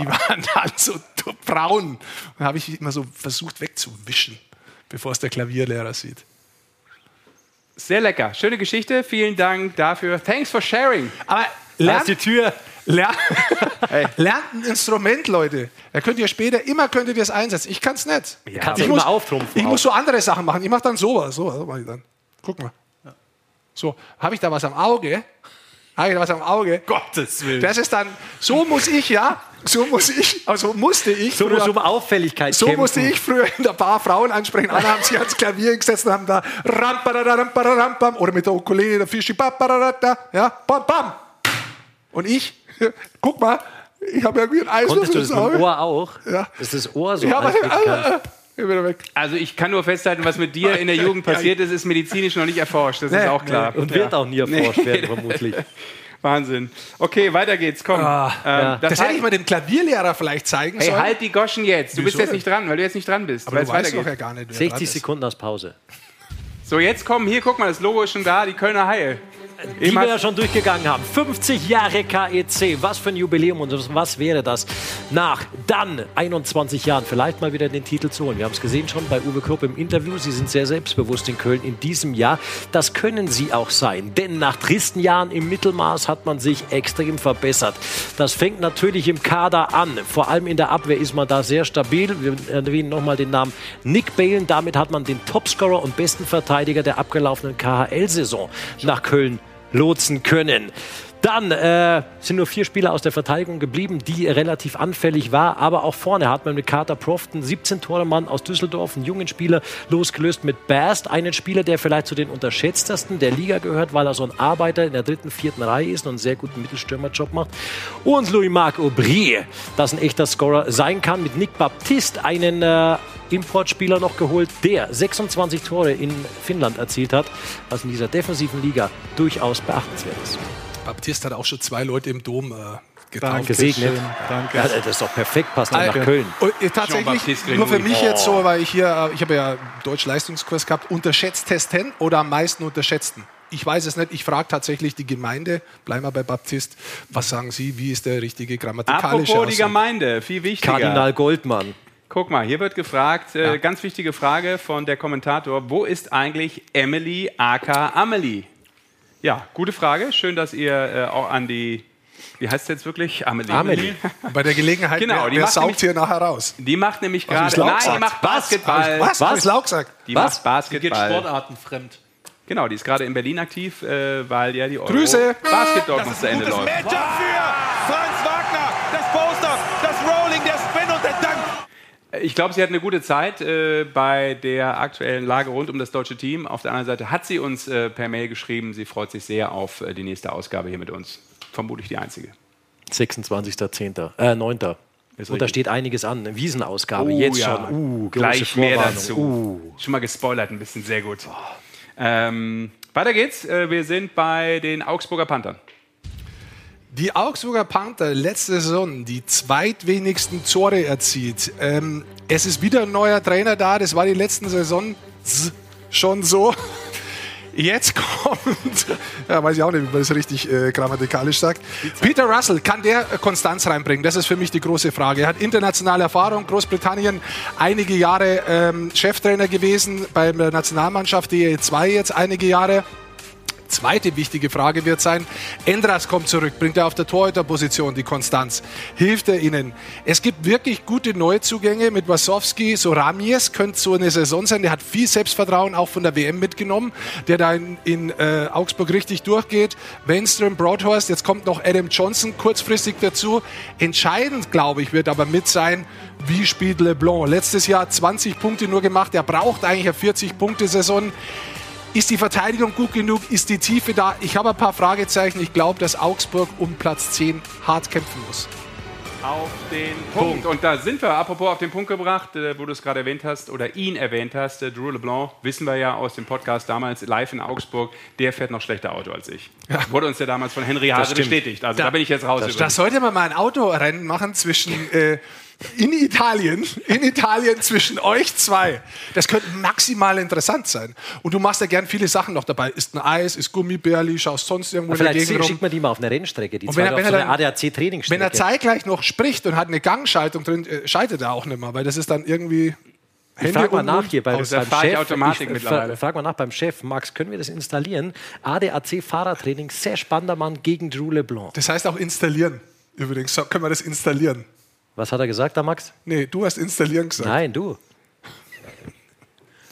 die waren dann so braun. Und da habe ich immer so versucht wegzuwischen, bevor es der Klavierlehrer sieht. Sehr lecker. Schöne Geschichte. Vielen Dank dafür. Thanks for sharing. Aber Lass lernt, die Tür. Lernt, lernt ein Instrument, Leute. Da könnt ihr später, immer könnt ihr das einsetzen. Ich kann es nicht. Kannst ich muss, immer auftrumpfen. ich muss so andere Sachen machen. Ich mache dann sowas. So, so mache ich dann. Guck mal. So, habe ich da was am Auge? Habe ich da was am Auge? Gottes Willen. Das ist dann, so muss ich, ja, so muss ich, also musste ich. so früher- muss um Auffälligkeit so kämpfen. musste ich früher in der Bar Frauen ansprechen. Alle haben sich ans Klavier gesetzt und haben da ram, pararam, pararam, pam, oder mit der Ukulele, der Fischi, ja, bam, bam. Und ich, guck mal, ich habe irgendwie ein Eis Konntest du das mit dem. Ohr auch? Ja. Ist das Ohr so Ja, aber, äh. Also ich kann nur festhalten, was mit dir in der Jugend passiert ist, ist medizinisch noch nicht erforscht. Das ist auch klar. Und wird auch nie erforscht Nee. werden, vermutlich. Wahnsinn. Okay, weiter geht's. Komm. Ah, ähm, Das, hätte heißt- ich mal dem Klavierlehrer vielleicht zeigen Hey, sollen. halt die Goschen jetzt. Du bist Wieso jetzt denn? nicht dran, weil du jetzt nicht dran bist. aber du weißt doch ja gar nicht, wer 60 dran ist. Sekunden aus Pause. So, jetzt kommen. Hier, guck mal, das Logo ist schon da. Die Kölner Haie. Die wir ja schon durchgegangen haben. 50 Jahre KEC. Was für ein Jubiläum und was wäre das nach dann 21 Jahren vielleicht mal wieder den Titel zu holen. Wir haben es gesehen schon bei Uwe Krupp im Interview. Sie sind sehr selbstbewusst in Köln in diesem Jahr. Das können sie auch sein. Denn nach tristen Jahren im Mittelmaß hat man sich extrem verbessert. Das fängt natürlich im Kader an. Vor allem in der Abwehr ist man da sehr stabil. Wir erwähnen nochmal den Namen Nick Balen. Damit hat man den Topscorer und besten Verteidiger der abgelaufenen KHL-Saison nach Köln lotsen können. Dann äh, sind nur vier Spieler aus der Verteidigung geblieben, die relativ anfällig war. Aber auch vorne hat man mit Carter Profton 17 Tore Mann aus Düsseldorf, einen jungen Spieler, losgelöst mit Bast, einen Spieler, der vielleicht zu den unterschätztesten der Liga gehört, weil er so ein Arbeiter in der dritten, vierten Reihe ist und einen sehr guten Mittelstürmerjob macht. Und Louis-Marc Aubry, das ein echter Scorer sein kann, mit Nick Baptiste, einen äh, Importspieler noch geholt, der 26 Tore in Finnland erzielt hat, was in dieser defensiven Liga durchaus beachtenswert ist. Baptist hat auch schon zwei Leute im Dom äh, getauft. Gesegnet. Danke. Ja, das ist doch perfekt, passt dann nach Danke. Köln. Und äh, tatsächlich, nur für mich jetzt so, weil ich hier, äh, ich habe ja Deutsch-Leistungskurs gehabt, unterschätzt testen oder am meisten unterschätzten? Ich weiß es nicht. Ich frage tatsächlich die Gemeinde, bleiben wir bei Baptist, was sagen Sie, wie ist der richtige grammatikalische Apropos die Ausdruck? Gemeinde, viel wichtiger. Kardinal Goldmann. Guck mal, hier wird gefragt, äh, ganz wichtige Frage von der Kommentator, wo ist eigentlich Emily aka Amelie? Ja, gute Frage. Schön, dass ihr äh, auch an die, wie heißt es jetzt wirklich? Amelie. Amelie. Bei der Gelegenheit, Genau, wer, die wer macht saugt nämlich- hier nachher raus? Die macht nämlich gerade, nein, die macht Basketball. Was? Ich's laut gesagt? Die Was? macht Die geht Basketball. sportartenfremd. Genau, die ist ist gerade in Berlin aktiv, äh, weil ja die Euro Grüße. Basketball Das noch ist zu ein Ende gutes läuft. Matchup für Ich glaube, sie hat eine gute Zeit äh, bei der aktuellen Lage rund um das deutsche Team. Auf der anderen Seite hat sie uns äh, per Mail geschrieben, sie freut sich sehr auf äh, die nächste Ausgabe hier mit uns. Vermutlich die einzige. 26.10., äh, 9. Und da richtig. steht einiges an. Eine Wiesenausgabe, Oh, jetzt ja. schon. Uh, große Gleich mehr Vorwarnung. dazu. Uh. Schon mal gespoilert ein bisschen, sehr gut. Ähm, weiter geht's. Äh, wir sind bei den Augsburger Panthern. Die Augsburger Panther letzte Saison die zweitwenigsten Tore erzielt. Ähm, es ist wieder ein neuer Trainer da. Das war die letzten Saison schon so. Jetzt kommt, ja, weiß ich auch nicht, wie man das richtig äh, grammatikalisch sagt. Peter Russell, kann der äh, Konstanz reinbringen? Das ist für mich die große Frage. Er hat internationale Erfahrung, Großbritannien, einige Jahre ähm, Cheftrainer gewesen bei der Nationalmannschaft, die E2 jetzt einige Jahre. Zweite wichtige Frage wird sein, Endras kommt zurück, bringt er auf der Torhüterposition die Konstanz, hilft er ihnen? Es gibt wirklich gute Neuzugänge mit Wasowski, so Ramies könnte so eine Saison sein, der hat viel Selbstvertrauen auch von der WM mitgenommen, der da in, in äh, Augsburg richtig durchgeht. Wenström, Broadhurst, jetzt kommt noch Adam Johnson kurzfristig dazu. Entscheidend, glaube ich, wird aber mit sein, wie spielt LeBlanc. Letztes Jahr 20 Punkte nur gemacht, er braucht eigentlich eine 40-Punkte-Saison. Ist die Verteidigung gut genug? Ist die Tiefe da? Ich habe ein paar Fragezeichen. Ich glaube, dass Augsburg um Platz 10 hart kämpfen muss. Auf den Punkt. Und da sind wir, apropos auf den Punkt gebracht, äh, wo du es gerade erwähnt hast oder ihn erwähnt hast. Äh, Drew LeBlanc, wissen wir ja aus dem Podcast damals live in Augsburg, der fährt noch schlechter Auto als ich. Wurde uns ja damals von Henry Hase bestätigt. Also da, bin ich jetzt raus. Da übrigens. sollte man mal ein Autorennen machen zwischen äh, in Italien, in Italien zwischen euch zwei. Das könnte maximal interessant sein. Und du machst ja gern viele Sachen noch dabei. Ist ein Eis, ist Gummibärli, schaust sonst irgendwo in der Vielleicht Gegend rum. schickt man die mal auf eine Rennstrecke, die Und wenn zwei er- wenn auf so er eine ADAC-Trainingsstrecke. Wenn er zeitgleich noch spricht und hat eine Gangschaltung drin, äh, schaltet er auch nicht mehr, weil das ist dann irgendwie. Ich frag mal nach hier bei, beim ich Chef. Automatik ich, mittlerweile. fra- Frag mal nach beim Chef. Max, können wir das installieren? ADAC Fahrertraining, sehr spannender Mann gegen Drew LeBlanc. Das heißt auch installieren. Übrigens, so können wir das installieren. Was hat er gesagt, der Max? Nee, du hast installieren gesagt. Nein, du.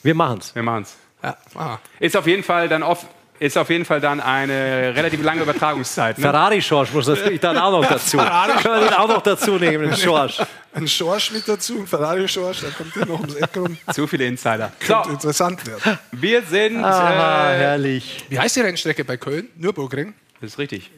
Wir machen's. Wir machen's. Ja. Ah. Ist auf jeden Fall dann off ist auf jeden Fall dann eine relativ lange Übertragungszeit. Ne? Ferrari Schorsch muss natürlich dann auch noch dazu. Können wir den auch noch dazu nehmen, den Schorsch. Ein Schorsch mit dazu, ein Ferrari-Schorsch, da kommt der noch ums Eck rum. Zu viele Insider. Könnte So, interessant werden. wir sind. Ah, Äh, herrlich. Wie heißt die Rennstrecke bei Köln? Nürburgring? Das ist richtig.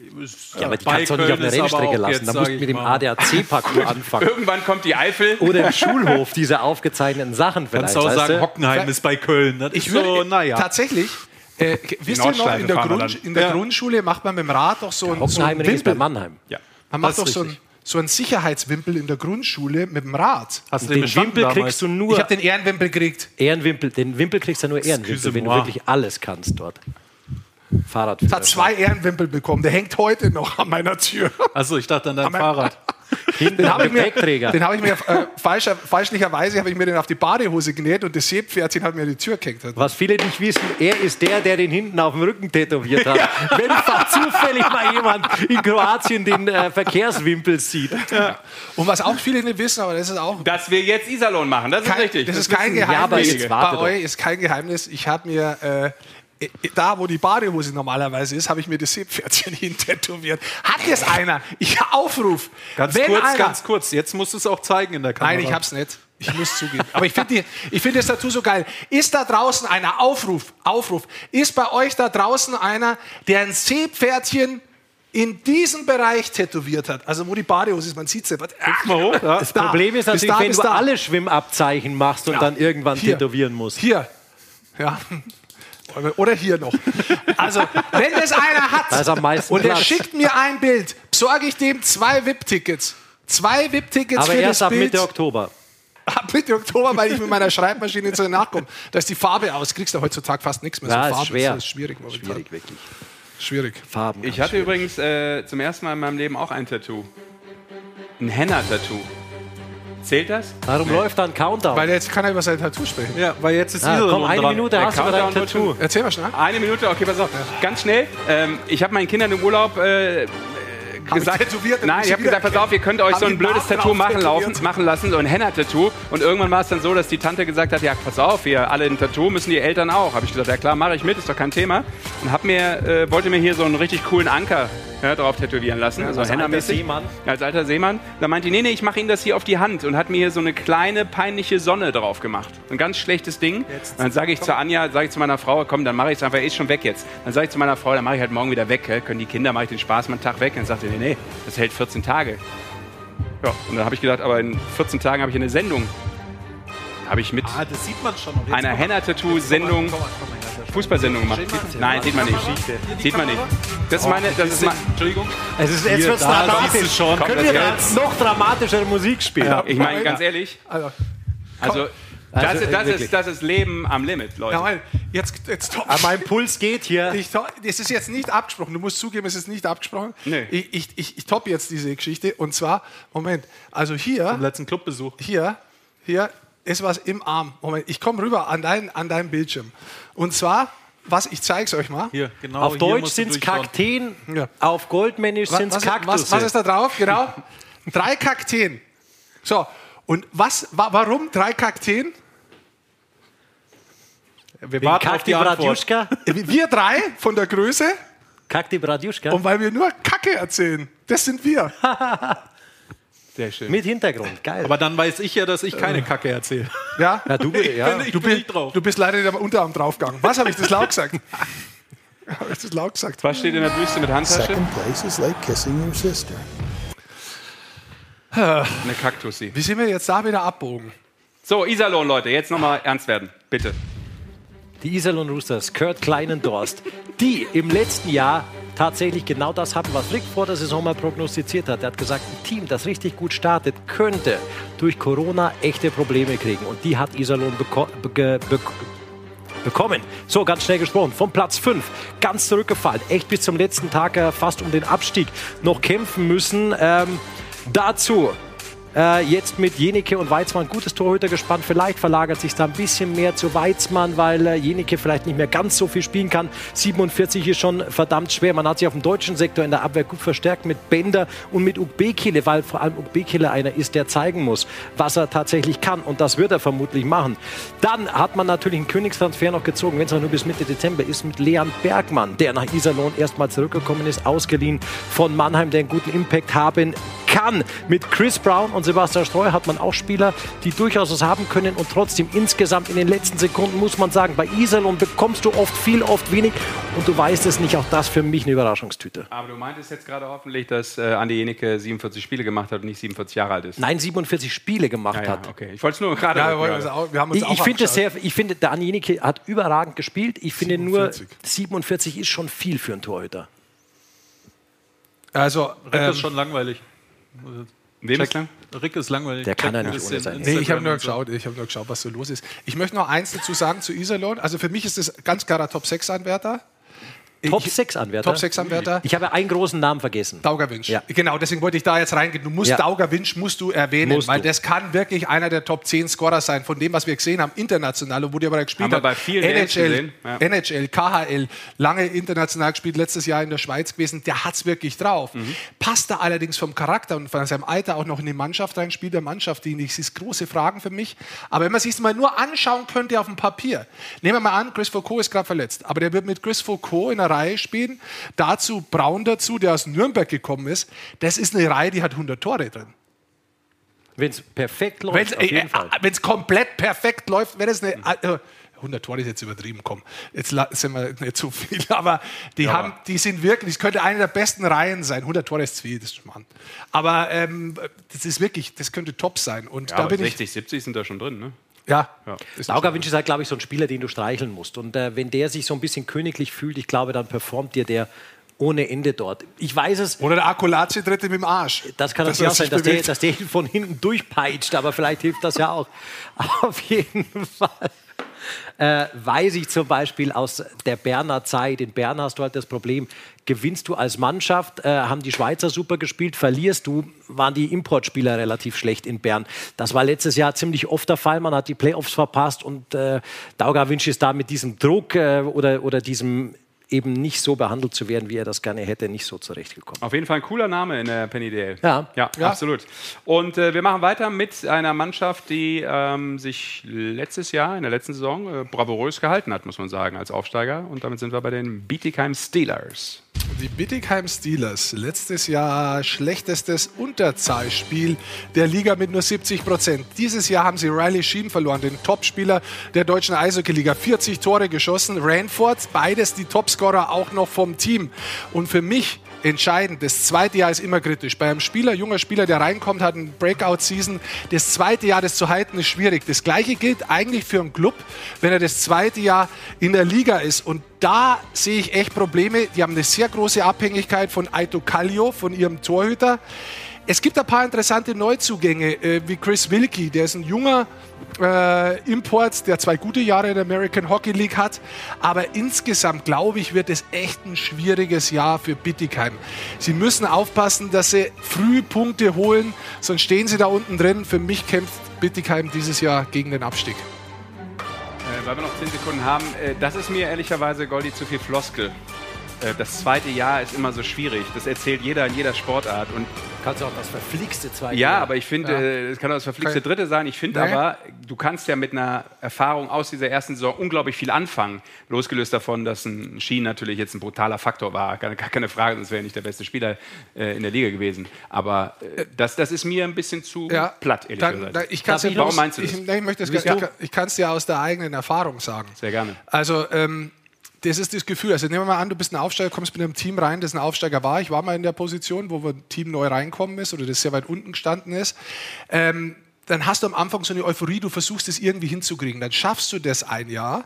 Ja, aber die bei kannst du doch nicht auf aber Rennstrecke lassen. jetzt, Da musst du ich mit dem. ADAC-Parcours anfangen. Irgendwann kommt die Eifel. Oder im Schulhof, diese aufgezeichneten Sachen vielleicht. Kannst du auch sagen, du? Hockenheim ist bei Köln. Das ist so, naja. tatsächlich. Äh, wisst ihr noch, in der, Grund, in der Ja. Grundschule macht man mit dem Rad doch so ein, so ein Hockenheimring ist bei. Mannheim. Ja. Man macht doch so ein, so einen Sicherheitswimpel in der Grundschule mit dem Rad. Hast du Den bestanden Wimpel damals? kriegst du nur Ich habe den Ehrenwimpel gekriegt. Ehrenwimpel, den Wimpel kriegst du nur Ehrenwimpel, wenn du wirklich alles kannst dort. Fahrradführer. Hat zwei Ehrenwimpel bekommen. Der hängt heute noch an meiner Tür. Achso, ich dachte an dein Fahrrad. Hinten habe ich mir, den habe ich mir äh, falscher, fälschlicherweise habe ich mir den auf die Badehose genäht und das Seepferdchen hat mir die Tür gehängt. Was viele nicht wissen, er ist der, der den hinten auf dem Rücken tätowiert hat. Wenn fa- zufällig mal jemand in Kroatien den äh, Verkehrswimpel sieht. Und was auch viele nicht wissen, aber das ist auch Dass wir jetzt Iserlohn machen, das ist kein, richtig. das ist kein wissen- Ja, aber Geheimnis. jetzt Bei doch. euch ist kein Geheimnis. Ich habe mir äh, da, wo die Badehose normalerweise ist, habe ich mir das Seepferdchen hin tätowiert. Hat jetzt einer? Ich Aufruf. Ganz Wenn kurz, einer, ganz kurz. Jetzt musst du es auch zeigen in der Kamera. Nein, ich hab's nicht. Ich muss zugeben. Aber ich finde find das Tattoo so geil. Ist da draußen einer, Aufruf, Aufruf, ist bei euch da draußen einer, der ein Seepferdchen in diesem Bereich tätowiert hat? Also wo die Badehose ist, man sieht es nicht. mal hoch. Ja. Das Problem ist natürlich, wenn du alle Schwimmabzeichen machst und dann irgendwann Hier. tätowieren musst. Hier. Ja. Oder hier noch. Also, wenn das einer hat Da ist am meisten und der Platz. schickt mir ein Bild, besorge ich dem zwei VIP-Tickets. Zwei VIP-Tickets Aber für erst das ab Bild. Mitte Oktober. Ab Mitte Oktober, weil ich mit meiner Schreibmaschine zu nachkomme. Da ist die Farbe aus. Kriegst du heutzutage fast nichts mehr. Ja, so ist schwer. Das ist schwierig momentan. Schwierig, wirklich. Schwierig. Farben. Ich hatte übrigens äh, zum ersten Mal in meinem Leben auch ein Tattoo. Ein Henna-Tattoo. Zählt das? Darum läuft dann Countdown. Weil jetzt kann er über sein Tattoo sprechen. Ja, weil jetzt ist ah, Iserlohn komm, eine dran. Minute Der hast du dein Tattoo. Erzähl mal schnell. Eine Minute, okay, pass auf. Ganz schnell. Ähm, ich habe meinen Kindern im Urlaub äh, gesagt, tätowiert, nein, ich habe gesagt, pass auf, ihr könnt euch so ein blödes Tattoo machen, laufen, machen lassen, so ein Henna-Tattoo. Und irgendwann war es dann so, dass die Tante gesagt hat, ja, pass auf, wir alle ein Tattoo, müssen die Eltern auch. Habe ich gesagt, ja klar, mache ich mit, ist doch kein Thema. Und hab mir, äh, wollte mir hier so einen richtig coolen Anker ja, drauf tätowieren lassen. also als alter. Seemann. Als alter Seemann. Da meinte die, nee, nee, ich mache Ihnen das hier auf die Hand und hat mir hier so eine kleine, peinliche Sonne drauf gemacht. Ein ganz schlechtes Ding. Und dann sage ich zu Anja, sage ich zu meiner Frau, komm, dann mache ich es einfach, ist schon weg jetzt. Dann sage ich zu meiner Frau, dann mache ich halt morgen wieder weg. Können die Kinder, mache ich den Spaß mal einen Tag weg. Dann sagt sie, nee, nee, das hält 14 Tage. Ja, und dann habe ich gedacht, aber in 14 Tagen habe ich eine Sendung. Habe ich mit Ah, das sieht man schon. Und jetzt einer. Henna-Tattoo-Sendung. Fußballsendung gemacht. Nein, sieht man nicht. Sieht man nicht. Das ist meine, das ist mein, Entschuldigung. Es ist, jetzt wird's da dramatisch. schon. Können wir jetzt- noch dramatischere Musik spielen? ich meine ganz ehrlich, Also, also das, Also, ist, das, ist, das ist Leben am Limit, Leute. ja, jetzt, jetzt top. Aber mein Puls geht hier. Ich, das ist jetzt nicht abgesprochen. Du musst zugeben, es ist nicht abgesprochen. Nee. Ich, ich, ich, ich toppe jetzt diese Geschichte. Und zwar, Moment, also hier, Am letzten Clubbesuch. hier, hier ist was im Arm. Moment, ich komme rüber an, dein, an deinen Bildschirm. Und zwar, was, ich zeige es euch mal. Hier, genau. Auf hier Deutsch sind es. Kakteen, Ja. auf Goldmännisch sind es was, Kaktusse. was, was ist da drauf? Genau. drei Kakteen. So, und was, wa, warum drei Kakteen? Wir warten auf Kakti die Antwort. Bradjuschka? Wir drei von der Größe Kakti Bradjuschka? und weil wir nur Kacke erzählen. Das sind wir. Sehr schön. Mit Hintergrund, geil. Aber dann weiß ich ja, dass ich keine Kacke erzähle. Ja? ja, du, ja. Ich Du, bin bi- nicht drauf. du bist leider in der Unterarm draufgegangen. Was habe ich das laut gesagt? habe ich das laut gesagt? Was steht in der Büste mit Handtasche? Second place is like kissing your sister. Eine Kaktussi. Wie sind wir jetzt da wieder abbogen? So, Iserlohn, Leute, jetzt nochmal ernst werden. Bitte. Die Iserlohn Roosters, Kurt Kleinendorst, die im letzten Jahr tatsächlich genau das hatten, was Rick vor der Saison mal prognostiziert hat. Er hat gesagt, ein Team, das richtig gut startet, könnte durch Corona echte Probleme kriegen. Und die hat Iserlohn beko bekommen. So, ganz schnell gesprochen. Vom Platz 5 ganz zurückgefallen. Echt bis zum letzten Tag äh, fast um den Abstieg noch kämpfen müssen. Ähm, dazu äh, jetzt mit Jenike und Weizmann gutes Torhüter gespannt. Vielleicht verlagert sich da ein bisschen mehr zu Weizmann, weil äh, Jenike vielleicht nicht mehr ganz so viel spielen kann. 47 ist schon verdammt schwer. Man hat sich auf dem deutschen Sektor in der Abwehr gut verstärkt mit Bender und mit Ukbekile, weil vor allem Ukbekile einer ist, der zeigen muss, was er tatsächlich kann. Und das wird er vermutlich machen. Dann hat man natürlich einen Königstransfer noch gezogen, wenn es nur bis Mitte Dezember ist, mit Leon Bergmann, der nach Iserlohn erstmal zurückgekommen ist, ausgeliehen von Mannheim, der einen guten Impact haben kann. Mit Chris Brown und Sebastian Streu hat man auch Spieler, die durchaus was haben können und trotzdem insgesamt in den letzten Sekunden muss man sagen, bei Iserlohn bekommst du oft viel, oft wenig und du weißt es nicht. Auch das für mich eine Überraschungstüte. Aber du meintest jetzt gerade hoffentlich, dass äh, Andi Jenike 47 Spiele gemacht hat und nicht 47 Jahre alt ist. Nein, 47 Spiele gemacht Ja, ja, hat. okay. Ich wollte es nur gerade. Ja, wir, wollen uns auch, wir haben uns Ich, ich finde es sehr, ich finde, der Andi Jenicke hat überragend gespielt. Ich finde nur 47. 47 ist schon viel für einen Torhüter. Also, ähm, ist schon langweilig. Wem ist lang? Rick ist langweilig. Der kann ja nicht ohne sein. Nee, ich habe nur geschaut, ich habe nur geschaut, was so los ist. Ich möchte noch eins dazu sagen zu Iserlohn. Also für mich ist das ganz klarer Top 6 Anwärter. Top Ich- 6 Anwärter. Top 6 Anwärter. Ich habe einen großen Namen vergessen. Daugerwinsch. Ja. Genau, deswegen wollte ich da jetzt reingehen. Du musst Ja. Daugerwinsch musst du erwähnen, Musst weil du. das kann wirklich einer der Top 10 Scorer sein, von dem, was wir gesehen haben, international, und wo der aber gespielt Haben wir hat. bei vielen NHL, ja. NHL, KHL, lange international gespielt, letztes Jahr in der Schweiz gewesen, der hat es wirklich drauf. Mhm. Passt da allerdings vom Charakter und von seinem Alter auch noch in die Mannschaft rein, spielt der Mannschaft, die nicht, ist große Fragen für mich. Aber wenn man sich mal nur anschauen könnte auf dem Papier, nehmen wir mal an, Chris Foucault ist gerade verletzt, aber der wird mit Chris Foucault in einer Reihe spielen, dazu Braun dazu, der aus Nürnberg gekommen ist. Das ist eine Reihe, die hat 100 Tore drin. Wenn es perfekt läuft, Wenn es auf jeden Fall. äh, komplett perfekt läuft, wäre das eine. Äh, 100 Tore ist jetzt übertrieben, komm. Jetzt sind wir nicht zu viel, aber die, haben, die sind wirklich, das könnte eine der besten Reihen sein. 100 Tore ist zu viel, das ist Mann. Aber ähm, das ist wirklich, das könnte top sein. Und Ja, da bin 60, 70 sind da schon drin, ne? Ja, Ja. Daugerwinsch ist halt, glaube ich, so ein Spieler, den du streicheln musst. Und äh, wenn der sich so ein bisschen königlich fühlt, ich glaube, dann performt dir der ohne Ende dort. Ich weiß es, Oder der Akulazi tritt ihm im Arsch. das kann natürlich auch sein, dass der, dass der ihn von hinten durchpeitscht, aber vielleicht hilft das ja auch. Auf jeden Fall. Äh, weiß ich zum Beispiel aus der Berner Zeit. In Bern hast du halt das Problem, gewinnst du als Mannschaft, äh, haben die Schweizer super gespielt, verlierst du, waren die Importspieler relativ schlecht in Bern. Das war letztes Jahr ziemlich oft der Fall. Man hat die Playoffs verpasst und äh, Daugerwinsch ist da mit diesem Druck äh, oder, oder diesem eben nicht so behandelt zu werden, wie er das gerne hätte, nicht so zurechtgekommen. Auf jeden Fall ein cooler Name in der Penny DL. Ja. Ja, absolut. Und äh, wir machen weiter mit einer Mannschaft, die ähm, sich letztes Jahr, in der letzten Saison, äh, bravourös gehalten hat, muss man sagen, als Aufsteiger. Und damit sind wir bei den Bietigheim Steelers. Die Bittigheim Steelers, letztes Jahr schlechtestes Unterzahlspiel der Liga mit nur 70 Prozent. Dieses Jahr haben sie Riley Sheen verloren, den Topspieler der deutschen Eishockey-Liga. 40 Tore geschossen. Ranford, beides die Topscorer auch noch vom Team. Und für mich entscheidend. Das zweite Jahr ist immer kritisch. Bei einem Spieler, junger Spieler, der reinkommt, hat eine Breakout-Season. Das zweite Jahr, das zu halten, ist schwierig. Das gleiche gilt eigentlich für einen Club, wenn er das zweite Jahr in der Liga ist. Und da sehe ich echt Probleme. Die haben eine sehr große Abhängigkeit von Aito Kallio, von ihrem Torhüter. Es gibt ein paar interessante Neuzugänge, äh, wie Chris Wilkie, der ist ein junger äh, Import, der zwei gute Jahre in der American Hockey League hat. Aber insgesamt, glaube ich, wird es echt ein schwieriges Jahr für Bittigheim. Sie müssen aufpassen, dass sie früh Punkte holen, sonst stehen sie da unten drin. Für mich kämpft Bittigheim dieses Jahr gegen den Abstieg. Äh, weil wir noch 10 Sekunden haben, äh, das ist mir ehrlicherweise, Goldi, zu viel Floskel. Äh, das zweite Jahr ist immer so schwierig. Das erzählt jeder in jeder Sportart. Und Kannst du auch das verflixte zweite ja, Jahr. aber ich finde, Ja. äh, es kann auch das verflixte Okay. dritte sein. Ich finde Nee. aber, du kannst ja mit einer Erfahrung aus dieser ersten Saison unglaublich viel anfangen. Losgelöst davon, dass ein Ski natürlich jetzt ein brutaler Faktor war. Gar, keine Frage, sonst wäre er nicht der beste Spieler äh, in der Liga gewesen. Aber äh, das, das ist mir ein bisschen zu platt, ehrlich dann, gesagt. dann, ich kann's Warum meinst du das? Ich, ich möchte das ich kann es dir aus der eigenen Erfahrung sagen. Sehr gerne. Also, ähm, das ist das Gefühl. Also, nehmen wir mal an, du bist ein Aufsteiger, kommst mit einem Team rein, das ein Aufsteiger war. Ich war mal in der Position, wo ein Team neu reinkommen ist oder das sehr weit unten gestanden ist. Ähm, dann hast du am Anfang so eine Euphorie, du versuchst es irgendwie hinzukriegen. Dann schaffst du das ein Jahr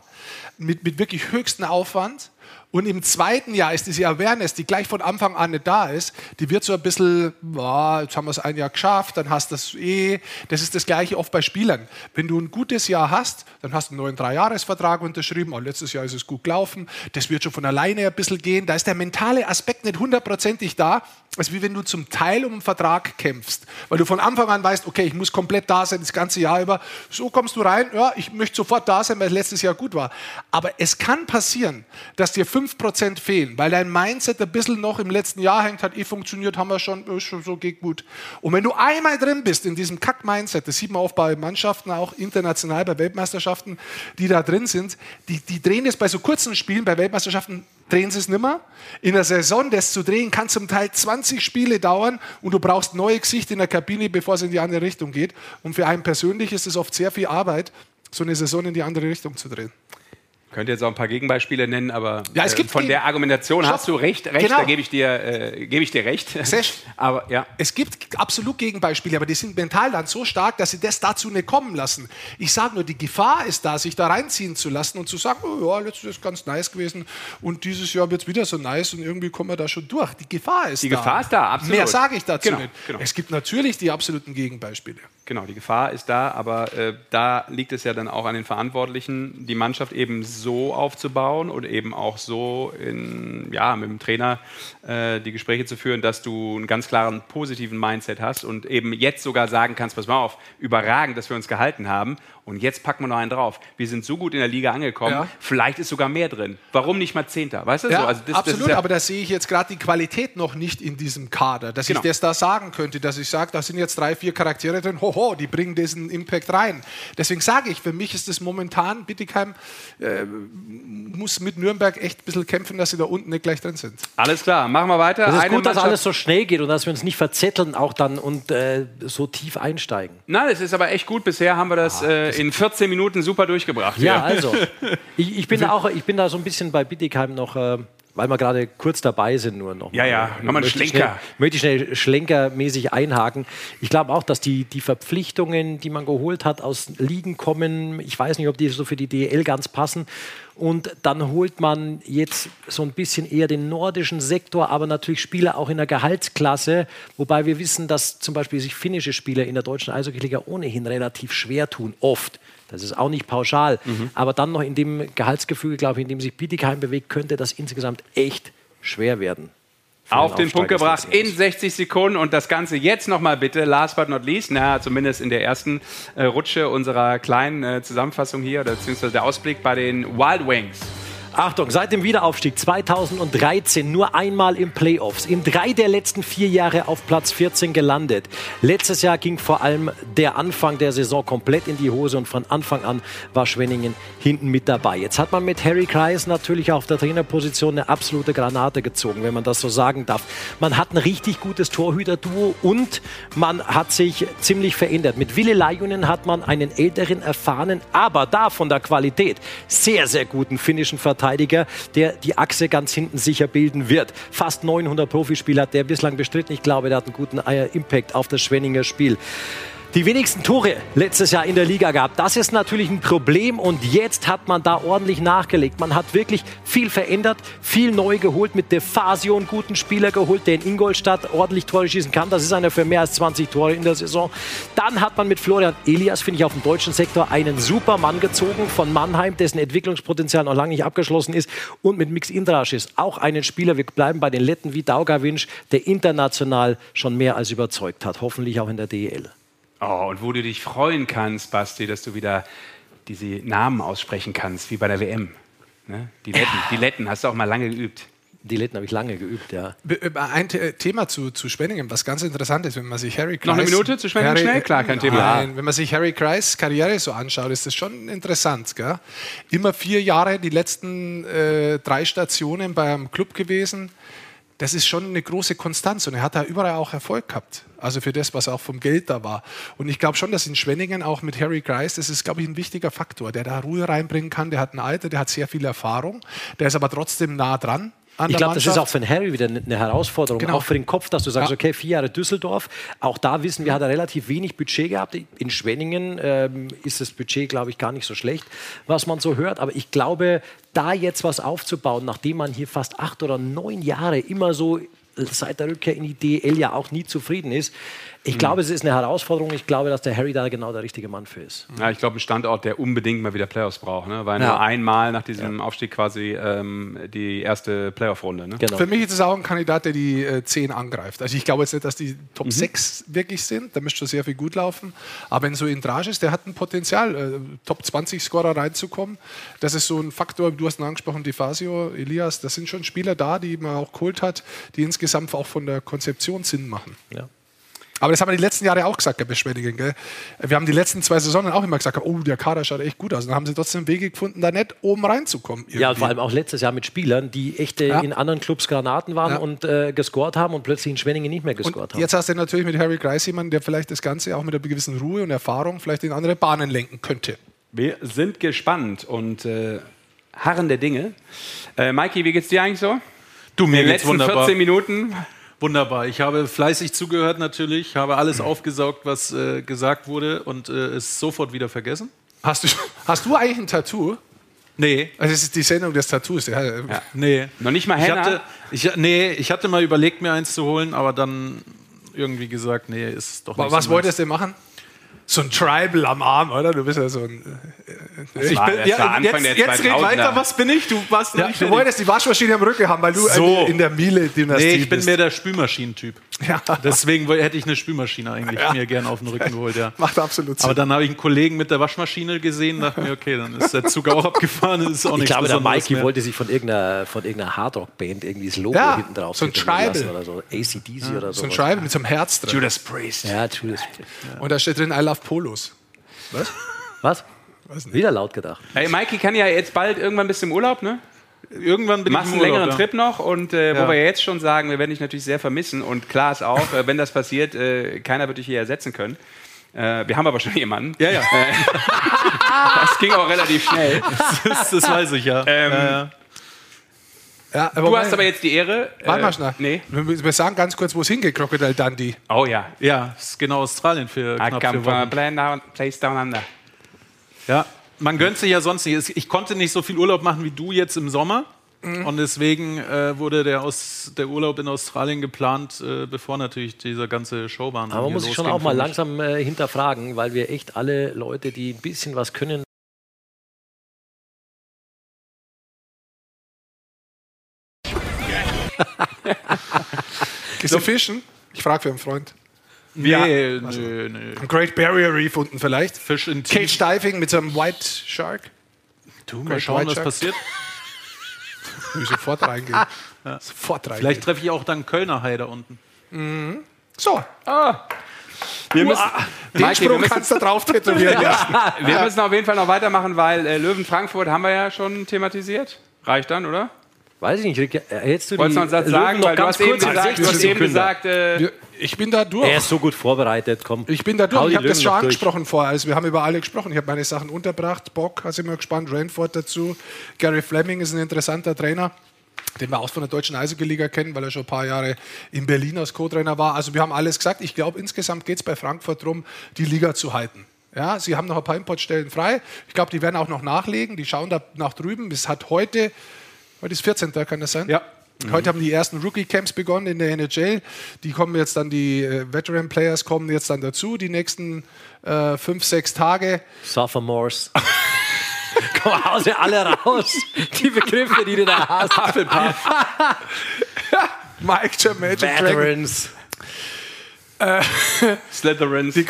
mit, mit wirklich höchstem Aufwand. Und im zweiten Jahr ist diese Awareness, die gleich von Anfang an nicht da ist, die wird so ein bisschen, boah, jetzt haben wir es ein Jahr geschafft, dann hast du das eh. Das ist das Gleiche oft bei Spielern. Wenn du ein gutes Jahr hast, dann hast du einen neuen Dreijahresvertrag unterschrieben. Oh, letztes Jahr ist es gut gelaufen. Das wird schon von alleine ein bisschen gehen. Da ist der mentale Aspekt nicht hundertprozentig da. Es ist wie wenn du zum Teil um einen Vertrag kämpfst. Weil du von Anfang an weißt, okay, ich muss komplett da sein, das ganze Jahr über. So kommst du rein, ja, ich möchte sofort da sein, weil letztes Jahr gut war. Aber es kann passieren, dass dir 5% fehlen, weil dein Mindset ein bisschen noch im letzten Jahr hängt, hat eh funktioniert, haben wir schon, ist schon so, geht gut. Und wenn du einmal drin bist in diesem Kack-Mindset, das sieht man oft bei Mannschaften, auch international bei Weltmeisterschaften, die da drin sind, die, die drehen es bei so kurzen Spielen, bei Weltmeisterschaften drehen sie es nimmer. In der Saison das zu drehen kann zum Teil 20 Spiele dauern und du brauchst neue Gesichter in der Kabine, bevor es in die andere Richtung geht. Und für einen persönlich ist es oft sehr viel Arbeit, so eine Saison in die andere Richtung zu drehen. Könnte jetzt auch ein paar Gegenbeispiele nennen, aber Ja, es äh, gibt von Gegen- der Argumentation Stopp. hast du recht, recht Genau. da gebe ich dir, äh, gebe ich dir recht. Aber ja. Es gibt absolut Gegenbeispiele, aber die sind mental dann so stark, dass sie das dazu nicht kommen lassen. Ich sage nur, die Gefahr ist da, sich da reinziehen zu lassen und zu sagen, oh ja, letztes Jahr ist ganz nice gewesen und dieses Jahr wird es wieder so nice und irgendwie kommen wir da schon durch. Die Gefahr ist Die da. Gefahr ist da, absolut. Mehr sage ich dazu Genau, nicht. genau. Es gibt natürlich die absoluten Gegenbeispiele. Genau, die Gefahr ist da, aber äh, da liegt es ja dann auch an den Verantwortlichen, die Mannschaft eben so aufzubauen und eben auch so in, ja, mit dem Trainer äh, die Gespräche zu führen, dass du einen ganz klaren positiven Mindset hast und eben jetzt sogar sagen kannst, pass mal auf, überragend, dass wir uns gehalten haben und jetzt packen wir noch einen drauf. Wir sind so gut in der Liga angekommen, Ja. vielleicht ist sogar mehr drin. Warum nicht mal Zehnter? Weißt du Ja, so? Also das, das absolut, ist ja, aber da sehe ich jetzt gerade die Qualität noch nicht in diesem Kader, dass Genau. ich das da sagen könnte, dass ich sage, da sind jetzt drei, vier Charaktere drin, hoho, die bringen diesen Impact rein. Deswegen sage ich, für mich ist es momentan, Bittigheim äh, muss mit Nürnberg echt ein bisschen kämpfen, dass sie da unten nicht gleich drin sind. alles klar, machen wir weiter. Es ist Eine gut, dass Mannschaft- alles so schnell geht und dass wir uns nicht verzetteln auch dann und äh, so tief einsteigen. Nein, es ist aber echt gut. Bisher haben wir das, äh, in 14 Minuten super durchgebracht. Ja, hier. also. Ich, ich, bin da auch, ich bin da so ein bisschen bei Bittigheim noch, äh, weil wir gerade kurz dabei sind, nur noch. Ja, ja, nochmal einen ich Schlenker. Schnell, möchte ich schnell schlenkermäßig einhaken. Ich glaube auch, dass die, die Verpflichtungen, die man geholt hat, aus Ligen kommen. Ich weiß nicht, ob die so für die DL ganz passen. Und dann holt man jetzt so ein bisschen eher den nordischen Sektor, aber natürlich Spieler auch in der Gehaltsklasse. Wobei wir wissen, dass zum Beispiel sich finnische Spieler in der deutschen Eishockey-Liga ohnehin relativ schwer tun, oft. Das ist auch nicht pauschal. Aber dann noch in dem Gehaltsgefüge, glaube ich, in dem sich Bietigheim bewegt, könnte das insgesamt echt schwer werden. Auf den Punkt gebracht in 60 Sekunden und das Ganze jetzt nochmal bitte, last but not least, na, zumindest in der ersten äh, Rutsche unserer kleinen äh, Zusammenfassung hier, oder beziehungsweise der Ausblick bei den Wild Wings. Achtung, seit dem Wiederaufstieg 2013 nur einmal im Playoffs, in drei der letzten vier Jahre auf Platz 14 gelandet. Letztes Jahr ging vor allem der Anfang der Saison komplett in die Hose und von Anfang an war Schwenningen hinten mit dabei. Jetzt hat man mit Harry Kreis natürlich auf der Trainerposition eine absolute Granate gezogen, wenn man das so sagen darf. Man hat ein richtig gutes Torhüter-Duo und man hat sich ziemlich verändert. Mit Wille Lajunen hat man einen älteren, erfahrenen, aber da von der Qualität sehr, sehr guten finnischen Verteidiger Verteidiger, der die Achse ganz hinten sicher bilden wird. Fast 900 Profispieler hat der bislang bestritten. Ich glaube, der hat einen guten äh, Impact auf das Schwenninger Spiel die wenigsten Tore letztes Jahr in der Liga gab. Das ist natürlich ein Problem und jetzt hat man da ordentlich nachgelegt. Man hat wirklich viel verändert, viel neu geholt, mit Defasio einen guten Spieler geholt, der in Ingolstadt ordentlich Tore schießen kann. Das ist einer für mehr als 20 Tore in der Saison. Dann hat man mit Florian Elias, finde ich, auf dem deutschen Sektor einen super Mann gezogen von Mannheim, dessen Entwicklungspotenzial noch lange nicht abgeschlossen ist. Und mit Mix Indraschis auch einen Spieler, wir bleiben bei den Letten wie Daugawinsch, der international schon mehr als überzeugt hat. Hoffentlich auch in der DEL. Oh, und wo du dich freuen kannst, Basti, dass du wieder diese Namen aussprechen kannst, wie bei der WM. Ne? Die, Letten, ja. die Letten hast du auch mal lange geübt. Die Letten habe ich lange geübt, ja. Äh, ein Thema zu, zu Spenningen, was ganz interessant ist, wenn man sich Harry Kreis... Noch eine Minute zu Spenningen schnell? Klar, kein Thema. Nein, wenn man sich Harry Kreis Karriere so anschaut, ist das schon interessant. Gell? Immer vier Jahre, die letzten äh, drei Stationen beim Club gewesen das ist schon eine große Konstanz und er hat da überall auch Erfolg gehabt. Also für das, was auch vom Geld da war. Und ich glaube schon, dass in Schwenningen auch mit Harry Grice, das ist, glaube ich, ein wichtiger Faktor, der da Ruhe reinbringen kann. Der hat ein Alter, der hat sehr viel Erfahrung, der ist aber trotzdem nah dran ich glaube, das ist auch für den Harry wieder eine Herausforderung, genau. auch für den Kopf, dass du sagst, ja. okay, vier Jahre Düsseldorf. Auch da wissen wir, hat er relativ wenig Budget gehabt. In Schwenningen ähm, ist das Budget, glaube ich, gar nicht so schlecht, was man so hört. Aber ich glaube, da jetzt was aufzubauen, nachdem man hier fast acht oder neun Jahre immer so seit der Rückkehr in die DL ja auch nie zufrieden ist, ich mhm. glaube, es ist eine Herausforderung. Ich glaube, dass der Harry da genau der richtige Mann für ist. Ja, ich glaube, ein Standort, der unbedingt mal wieder Playoffs braucht, ne? weil ja. nur einmal nach diesem ja. Aufstieg quasi ähm, die erste Playoff-Runde. Ne? Genau. Für mich ist es auch ein Kandidat, der die äh, 10 angreift. Also ich glaube jetzt nicht, dass die Top mhm. 6 wirklich sind. Da müsste schon sehr viel gut laufen. Aber wenn so in Drage ist, der hat ein Potenzial, äh, Top 20 Scorer reinzukommen. Das ist so ein Faktor, du hast ihn angesprochen, Defasio, Elias, das sind schon Spieler da, die man auch geholt hat, die insgesamt auch von der Konzeption Sinn machen. Ja. Aber das haben wir die letzten Jahre auch gesagt, Herr Beschwedigen. Gell? Wir haben die letzten zwei Saisonen auch immer gesagt, oh, der Kader schaut echt gut aus. Und dann haben sie trotzdem Wege gefunden, da nicht oben reinzukommen. Irgendwie. Ja, vor allem auch letztes Jahr mit Spielern, die echte ja. in anderen Clubs Granaten waren ja. und äh, gescored haben und plötzlich in Schwenningen nicht mehr gescored haben. Jetzt hast du natürlich mit Harry Kreis jemanden, der vielleicht das Ganze auch mit einer gewissen Ruhe und Erfahrung vielleicht in andere Bahnen lenken könnte. Wir sind gespannt und äh, harren der Dinge. Äh, Maiki, wie geht's dir eigentlich so? Du, mir in den letzten wunderbar. 14 Minuten Wunderbar. Ich habe fleißig zugehört natürlich, habe alles aufgesaugt, was äh, gesagt wurde und äh, es sofort wieder vergessen. Hast du, hast du eigentlich ein Tattoo? Nee. Also das ist die Sendung des Tattoos. Ja. ja. Nee. Noch nicht mal Henna? Ich hatte, ich, nee, ich hatte mal überlegt, mir eins zu holen, aber dann irgendwie gesagt, nee, ist doch nicht Was so wolltest du machen? So ein Tribal am Arm, oder? Du bist ja so ein. Äh, ich bin, ja, jetzt, jetzt geht weiter. Was bin ich? Du warst ja, Du wolltest die Waschmaschine am Rücken haben, weil du so. in der Miele-Dynastie Nee, ich bin bist. mehr der Spülmaschinentyp. Ja. Deswegen hätte ich eine Spülmaschine eigentlich ja. mir gerne auf den Rücken geholt. Ja. Macht absolut Sinn. Aber dann habe ich einen Kollegen mit der Waschmaschine gesehen und dachte mir, okay, dann ist der Zug auch abgefahren. Das ist auch ich glaube, der Mikey mehr. wollte sich von irgendeiner, von irgendeiner Hardrock-Band irgendwie das Logo hinten drauf so ein Tribal. oder so. ACDC oder so. So ein Tribal mit so einem Herz drin. Judas Priest. Ja, Judas Priest. Und da steht drin, I love Polos. Was? Was? Wieder laut gedacht. Hey, Mikey kann ja jetzt bald irgendwann bis zum Urlaub, ne? Irgendwann bin Machst ich einen längeren ja. Trip noch und äh, ja. wo wir jetzt schon sagen, wir werden dich natürlich sehr vermissen und klar ist auch, äh, wenn das passiert, äh, keiner wird dich hier ersetzen können. Äh, wir haben aber schon jemanden. Ja, ja. Äh, das ging auch relativ schnell. Das, das weiß ich ja. Ähm, ja, ja. du hast aber jetzt die Ehre. Warte mal schnell. Nee. Wir sagen ganz kurz, wo es hingeht, Crocodile Dundee. Oh ja. Ja, das ist genau Australien für I knapp come from a place down under. Ja, man gönnt sich ja sonst nicht. Ich konnte nicht so viel Urlaub machen wie du jetzt im Sommer. Mhm. Und deswegen äh, wurde der, aus, der Urlaub in Australien geplant, äh, bevor natürlich dieser ganze Showbahn. Aber man muss sich schon auch mal langsam äh, hinterfragen, weil wir echt alle Leute, die ein bisschen was können, Gehst du fischen? Ich frage für einen Freund. Nee, ja. also, nö, nö. Ein Great Barrier Reef unten vielleicht. Fisch in Cage Diving mit so einem White Shark. Du, mal Great schauen, was passiert. Ich sofort reingehen. Ja. Sofort reingehen. Vielleicht treffe ich auch dann Kölner Hai da unten. Mhm. So. Ah. Wir müssen, den Mikey, Spruch müssen, kannst du drauf tätowieren lassen. wir müssen auf jeden Fall noch weitermachen, weil äh, Löwen Frankfurt haben wir ja schon thematisiert. Reicht dann, oder? Weiß ich nicht. Hättest du Wolltest du noch einen Satz sagen? Weil du hast eben gesagt, du hast eben gesagt äh, ich bin da durch. Er ist so gut vorbereitet, komm. Ich bin da durch. Ich habe das schon angesprochen durch. vorher. Also wir haben über alle gesprochen. Ich habe meine Sachen unterbracht. Bock, also immer gespannt. Rainford dazu. Gary Fleming ist ein interessanter Trainer den wir auch von der deutschen Eishockey-Liga kennen, weil er schon ein paar Jahre in Berlin als Co-Trainer war. Also wir haben alles gesagt. Ich glaube, insgesamt geht es bei Frankfurt darum, die Liga zu halten. Ja, sie haben noch ein paar Importstellen frei. Ich glaube, die werden auch noch nachlegen. Die schauen da nach drüben. Es hat heute, heute ist 14. kann das sein? Ja. Mhm. Heute haben die ersten Rookie-Camps begonnen in der NHL. Die kommen jetzt dann, die äh, Veteran-Players kommen jetzt dann dazu, die nächsten äh, fünf, sechs Tage. Sophomores. Komm, hau sie alle raus. Die Begriffe, die du da hast. Hufflepuff. Mike Magic Veterans. Äh, Slytherins. Die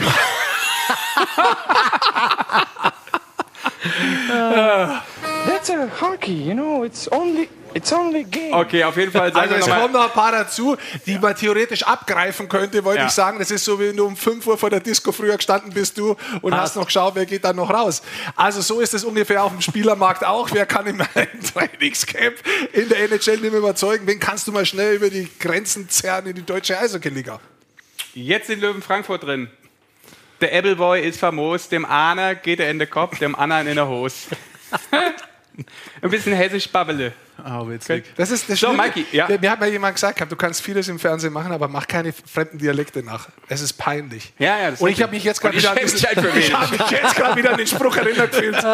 That's a hockey, you know, it's only It's only game. Okay, auf jeden Fall. Also es kommen noch ein paar dazu, die ja. man theoretisch abgreifen könnte, wollte ja. ich sagen. Das ist so, wie wenn du um 5 Uhr vor der Disco früher gestanden bist du und Passt. hast noch geschaut, wer geht dann noch raus. Also so ist es ungefähr auf dem Spielermarkt auch. Wer kann in meinem Trainingscamp in der NHL nicht mehr überzeugen? Wen kannst du mal schnell über die Grenzen zerren in die deutsche Eishockey-Liga? Jetzt in Löwen Frankfurt drin. Der Appleboy ist famos, dem Ahner geht er in den Kopf, dem anderen in der Hose. Ein bisschen hessisch babbele. Oh, witzig. Das ist das so, Mikey, ja. Mir hat mal jemand gesagt, du kannst vieles im Fernsehen machen, aber mach keine fremden Dialekte nach. Es ist peinlich. Ja, ja, und ich habe mich jetzt gerade wieder, hab wieder an den Spruch erinnert gefühlt.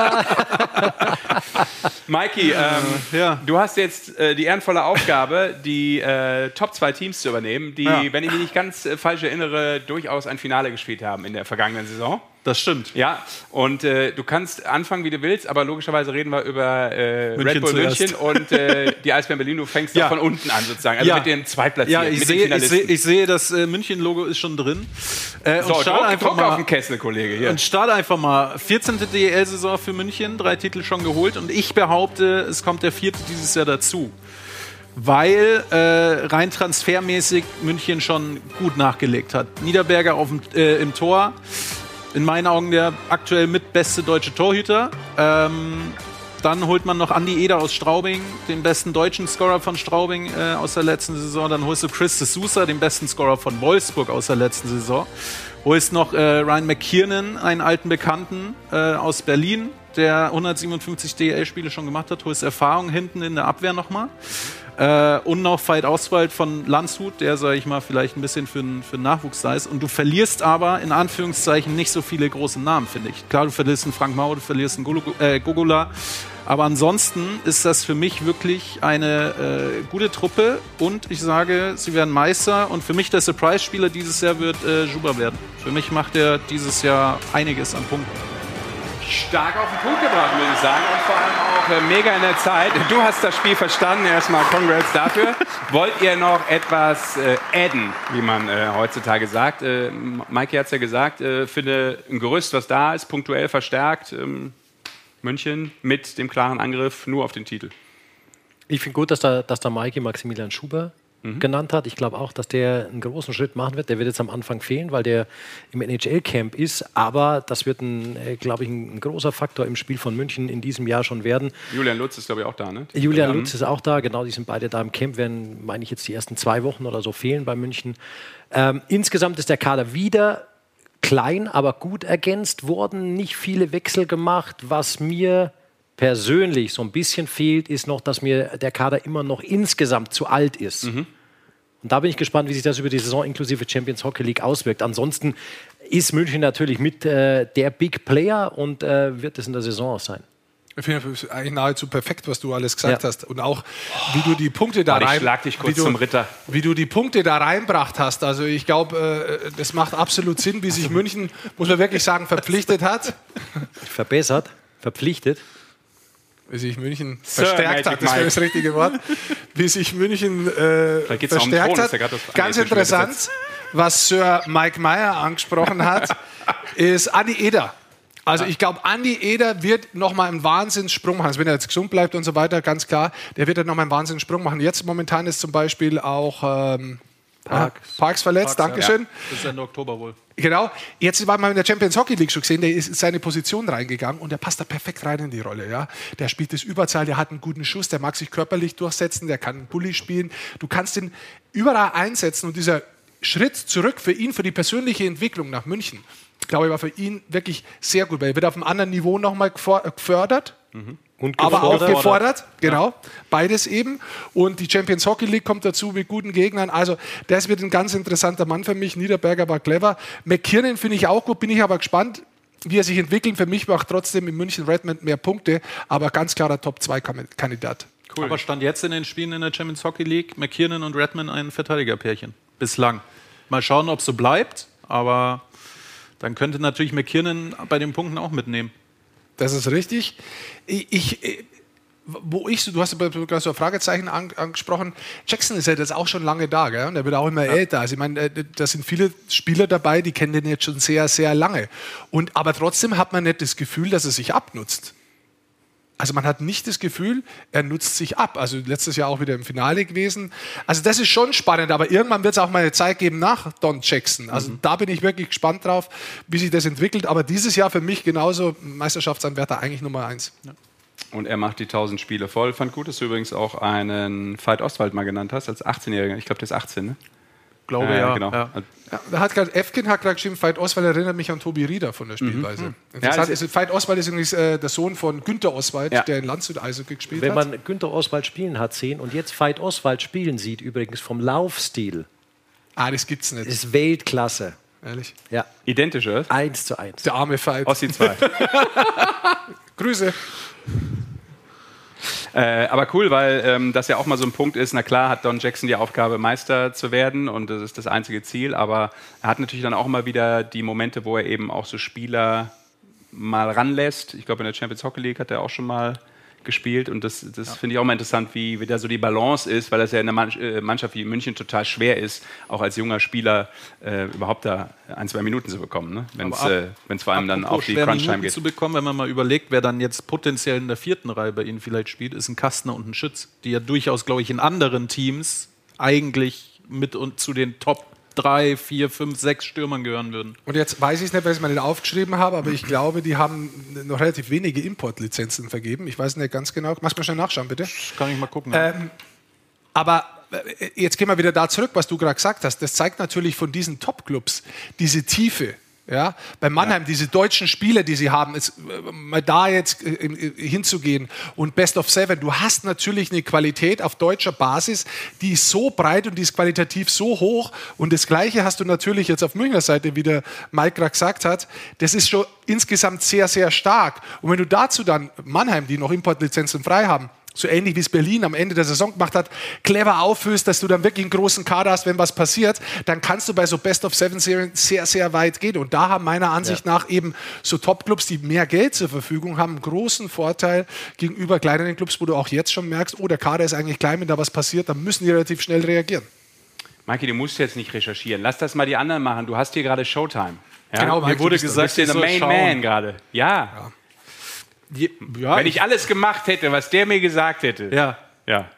Mikey, ähm, ja. du hast jetzt äh, die ehrenvolle Aufgabe, die äh, Top 2 Teams zu übernehmen, die, ja. wenn ich mich nicht ganz äh, falsch erinnere, durchaus ein Finale gespielt haben in der vergangenen Saison. Das stimmt. Ja, und äh, du kannst anfangen, wie du willst, aber logischerweise reden wir über äh, Red Bull zuerst. München und äh, die Eisbären Berlin. Du fängst ja. von unten an sozusagen, also ja. mit den Zweitplatzierten. Ja, ich sehe, ich sehe, ich sehe, das äh, München-Logo ist schon drin. Äh, so, und starte einfach Druck mal auf den Kessel, Kollege. Hier. Und starte einfach mal. 14. DEL-Saison für München, drei Titel schon geholt und ich behaupte, es kommt der vierte dieses Jahr dazu weil äh, rein transfermäßig München schon gut nachgelegt hat. Niederberger auf dem, äh, im Tor, in meinen Augen der aktuell mitbeste deutsche Torhüter. Ähm, dann holt man noch Andy Eder aus Straubing, den besten deutschen Scorer von Straubing äh, aus der letzten Saison. Dann holst du Chris de Sousa, den besten Scorer von Wolfsburg aus der letzten Saison. Holst noch äh, Ryan McKiernan, einen alten Bekannten äh, aus Berlin, der 157 DL-Spiele schon gemacht hat. Holst Erfahrung hinten in der Abwehr nochmal. Äh, und noch Veit Auswald von Landshut, der, sage ich mal, vielleicht ein bisschen für, für Nachwuchs da ist. Und du verlierst aber in Anführungszeichen nicht so viele große Namen, finde ich. Klar, du verlierst einen Frank Mau, du verlierst einen Gugula. Äh, aber ansonsten ist das für mich wirklich eine äh, gute Truppe und ich sage, sie werden Meister und für mich der Surprise-Spieler dieses Jahr wird äh, Juba werden. Für mich macht er dieses Jahr einiges an Punkten stark auf den Punkt gebracht, muss ich sagen. Und vor allem auch äh, mega in der Zeit. Du hast das Spiel verstanden. Erstmal Congrats dafür. Wollt ihr noch etwas äh, adden, wie man äh, heutzutage sagt? Äh, Maike hat es ja gesagt, äh, finde ein Gerüst, was da ist, punktuell verstärkt. Ähm, München mit dem klaren Angriff nur auf den Titel. Ich finde gut, dass da, dass da Maike Maximilian Schuber mhm. genannt hat. Ich glaube auch, dass der einen großen Schritt machen wird. Der wird jetzt am Anfang fehlen, weil der im NHL-Camp ist. Aber das wird, äh, glaube ich, ein, großer Faktor im Spiel von München in diesem Jahr schon werden. Julian Lutz ist, glaube ich, auch da, ne? Julian. Lutz ist auch da. Genau, die sind beide da im Camp. Werden, meine ich, jetzt die ersten zwei Wochen oder so fehlen bei München. Ähm, insgesamt ist der Kader wieder klein, aber gut ergänzt worden. Nicht viele Wechsel gemacht, was mir persönlich so ein bisschen fehlt, ist noch, dass mir der Kader immer noch insgesamt zu alt ist. Mhm. Und da bin ich gespannt, wie sich das über die Saison inklusive Champions Hockey League auswirkt. Ansonsten ist München natürlich mit äh, der Big Player und äh, wird es in der Saison auch sein. Ich finde es eigentlich nahezu perfekt, was du alles gesagt ja. hast. Und auch, wie du die Punkte da rein. schlag dich kurz du, zum Ritter. Wie du die Punkte da reinbracht hast. Also ich glaube, äh, das macht absolut Sinn, wie sich München, muss man wirklich sagen, verpflichtet hat. Verbessert, verpflichtet wie sich München Sir verstärkt Magic hat, das wäre das richtige Wort, wie sich München äh, verstärkt hat. Ganz interessant, was Sir Mike Meyer angesprochen hat, ist Adi Eder. Also ich glaube, Andi Eder wird nochmal einen Wahnsinnssprung machen. Also wenn er jetzt gesund bleibt und so weiter, ganz klar, der wird dann nochmal einen Wahnsinnssprung machen. Jetzt momentan ist zum Beispiel auch ähm, Parks. Parks verletzt, Parks, Dankeschön. Ja. Bis Ende Oktober wohl. Genau. Jetzt war man in der Champions Hockey League schon gesehen, der ist in seine Position reingegangen und der passt da perfekt rein in die Rolle. Ja? Der spielt das Überzahl, der hat einen guten Schuss, der mag sich körperlich durchsetzen, der kann Bulli spielen. Du kannst ihn überall einsetzen und dieser Schritt zurück für ihn, für die persönliche Entwicklung nach München, glaube ich, war für ihn wirklich sehr gut, weil er wird auf einem anderen Niveau nochmal gefördert. Mhm. Aber auch gefordert, genau. Ja. Beides eben. Und die Champions Hockey League kommt dazu mit guten Gegnern. Also, das wird ein ganz interessanter Mann für mich. Niederberger war clever. McKiernan finde ich auch gut, bin ich aber gespannt, wie er sich entwickelt. Für mich macht trotzdem in München Redmond mehr Punkte, aber ganz klarer Top-2-Kandidat. Cool. Aber stand jetzt in den Spielen in der Champions Hockey League McKiernan und Redmond ein Verteidigerpärchen. Bislang. Mal schauen, ob es so bleibt, aber dann könnte natürlich McKiernan bei den Punkten auch mitnehmen. Das ist richtig. Ich, ich wo ich, du hast gerade so ein Fragezeichen angesprochen, Jackson ist ja jetzt auch schon lange da, gell? und er wird auch immer ja. älter. Also ich meine, äh, da sind viele Spieler dabei, die kennen den jetzt schon sehr, sehr lange. Und, aber trotzdem hat man nicht das Gefühl, dass er sich abnutzt. Also man hat nicht das Gefühl, er nutzt sich ab. Also letztes Jahr auch wieder im Finale gewesen. Also das ist schon spannend, aber irgendwann wird es auch mal eine Zeit geben nach Don Jackson. Also mhm. da bin ich wirklich gespannt drauf, wie sich das entwickelt. Aber dieses Jahr für mich genauso Meisterschaftsanwärter eigentlich Nummer eins. Ja. Und er macht die 1000 Spiele voll. Fand gut, dass du übrigens auch einen Veit Ostwald mal genannt hast, als 18-Jähriger. Ich glaube, der ist 18, ne? Glaube, ja. Genau. ja. da hat gerade Efkin hat gerade geschrieben, Veit Oswald erinnert mich an Tobi Rieder von der. Spielweise. Mhm. Ja, ist, Veit Oswald ist übrigens äh, der Sohn von Günter Oswald, ja. der in Landshut Eishockey gespielt Wenn hat. Wenn man Günter Oswald spielen hat sehen und jetzt Veit Oswald spielen sieht, übrigens vom Laufstil. Ah, das gibt's nicht. Das ist Weltklasse. Ehrlich? Ja. Identisch, oder? Eins zu eins. Der arme Veit. Ossi 2. Grüße. Äh, aber cool, weil ähm, das ja auch mal so ein Punkt ist. Na klar hat Don Jackson die Aufgabe, Meister zu werden und das ist das einzige Ziel. Aber er hat natürlich dann auch mal wieder die Momente, wo er eben auch so Spieler mal ranlässt. Ich glaube, in der Champions Hockey League hat er auch schon mal gespielt und das, das ja. finde ich auch mal interessant, wie, wie da so die Balance ist, weil das ja in einer äh, Mannschaft wie München total schwer ist, auch als junger Spieler äh, überhaupt da ein, zwei Minuten zu bekommen, ne? wenn es äh, vor allem dann auf die Crunch-Time geht. zu bekommen, wenn man mal überlegt, wer dann jetzt potenziell in der vierten Reihe bei Ihnen vielleicht spielt, ist ein Kastner und ein Schütz, die ja durchaus, glaube ich, in anderen Teams eigentlich mit und zu den Top drei, vier, fünf, sechs Stürmern gehören würden. Und jetzt weiß ich es nicht, weil ich es mir nicht aufgeschrieben habe, aber ich glaube, die haben noch relativ wenige Importlizenzen vergeben. Ich weiß nicht ganz genau. Machst du mal schnell nachschauen, bitte? Kann ich mal gucken. Ähm, aber äh, jetzt gehen wir wieder da zurück, was du gerade gesagt hast. Das zeigt natürlich von diesen Top-Clubs diese Tiefe ja, bei Mannheim, ja. diese deutschen Spiele, die sie haben, ist, äh, mal da jetzt äh, äh, hinzugehen und Best of Seven, du hast natürlich eine Qualität auf deutscher Basis, die ist so breit und die ist qualitativ so hoch. Und das Gleiche hast du natürlich jetzt auf Münchner Seite, wie der Mike gerade gesagt hat. Das ist schon insgesamt sehr, sehr stark. Und wenn du dazu dann Mannheim, die noch Importlizenzen frei haben, so ähnlich wie es Berlin am Ende der Saison gemacht hat, clever auffüllst, dass du dann wirklich einen großen Kader hast, wenn was passiert, dann kannst du bei so Best of Seven Serien sehr, sehr weit gehen. Und da haben meiner Ansicht ja. nach eben so Top-Clubs, die mehr Geld zur Verfügung haben, einen großen Vorteil gegenüber kleineren Clubs, wo du auch jetzt schon merkst, oh, der Kader ist eigentlich klein, wenn da was passiert, dann müssen die relativ schnell reagieren. Maiki, du musst jetzt nicht recherchieren. Lass das mal die anderen machen. Du hast hier gerade Showtime. Ja? Genau, Mir wurde gesagt, du bist der Main Man gerade. ja. ja. Ja, Wenn ich alles gemacht hätte, was der mir gesagt hätte. Ja. Ja.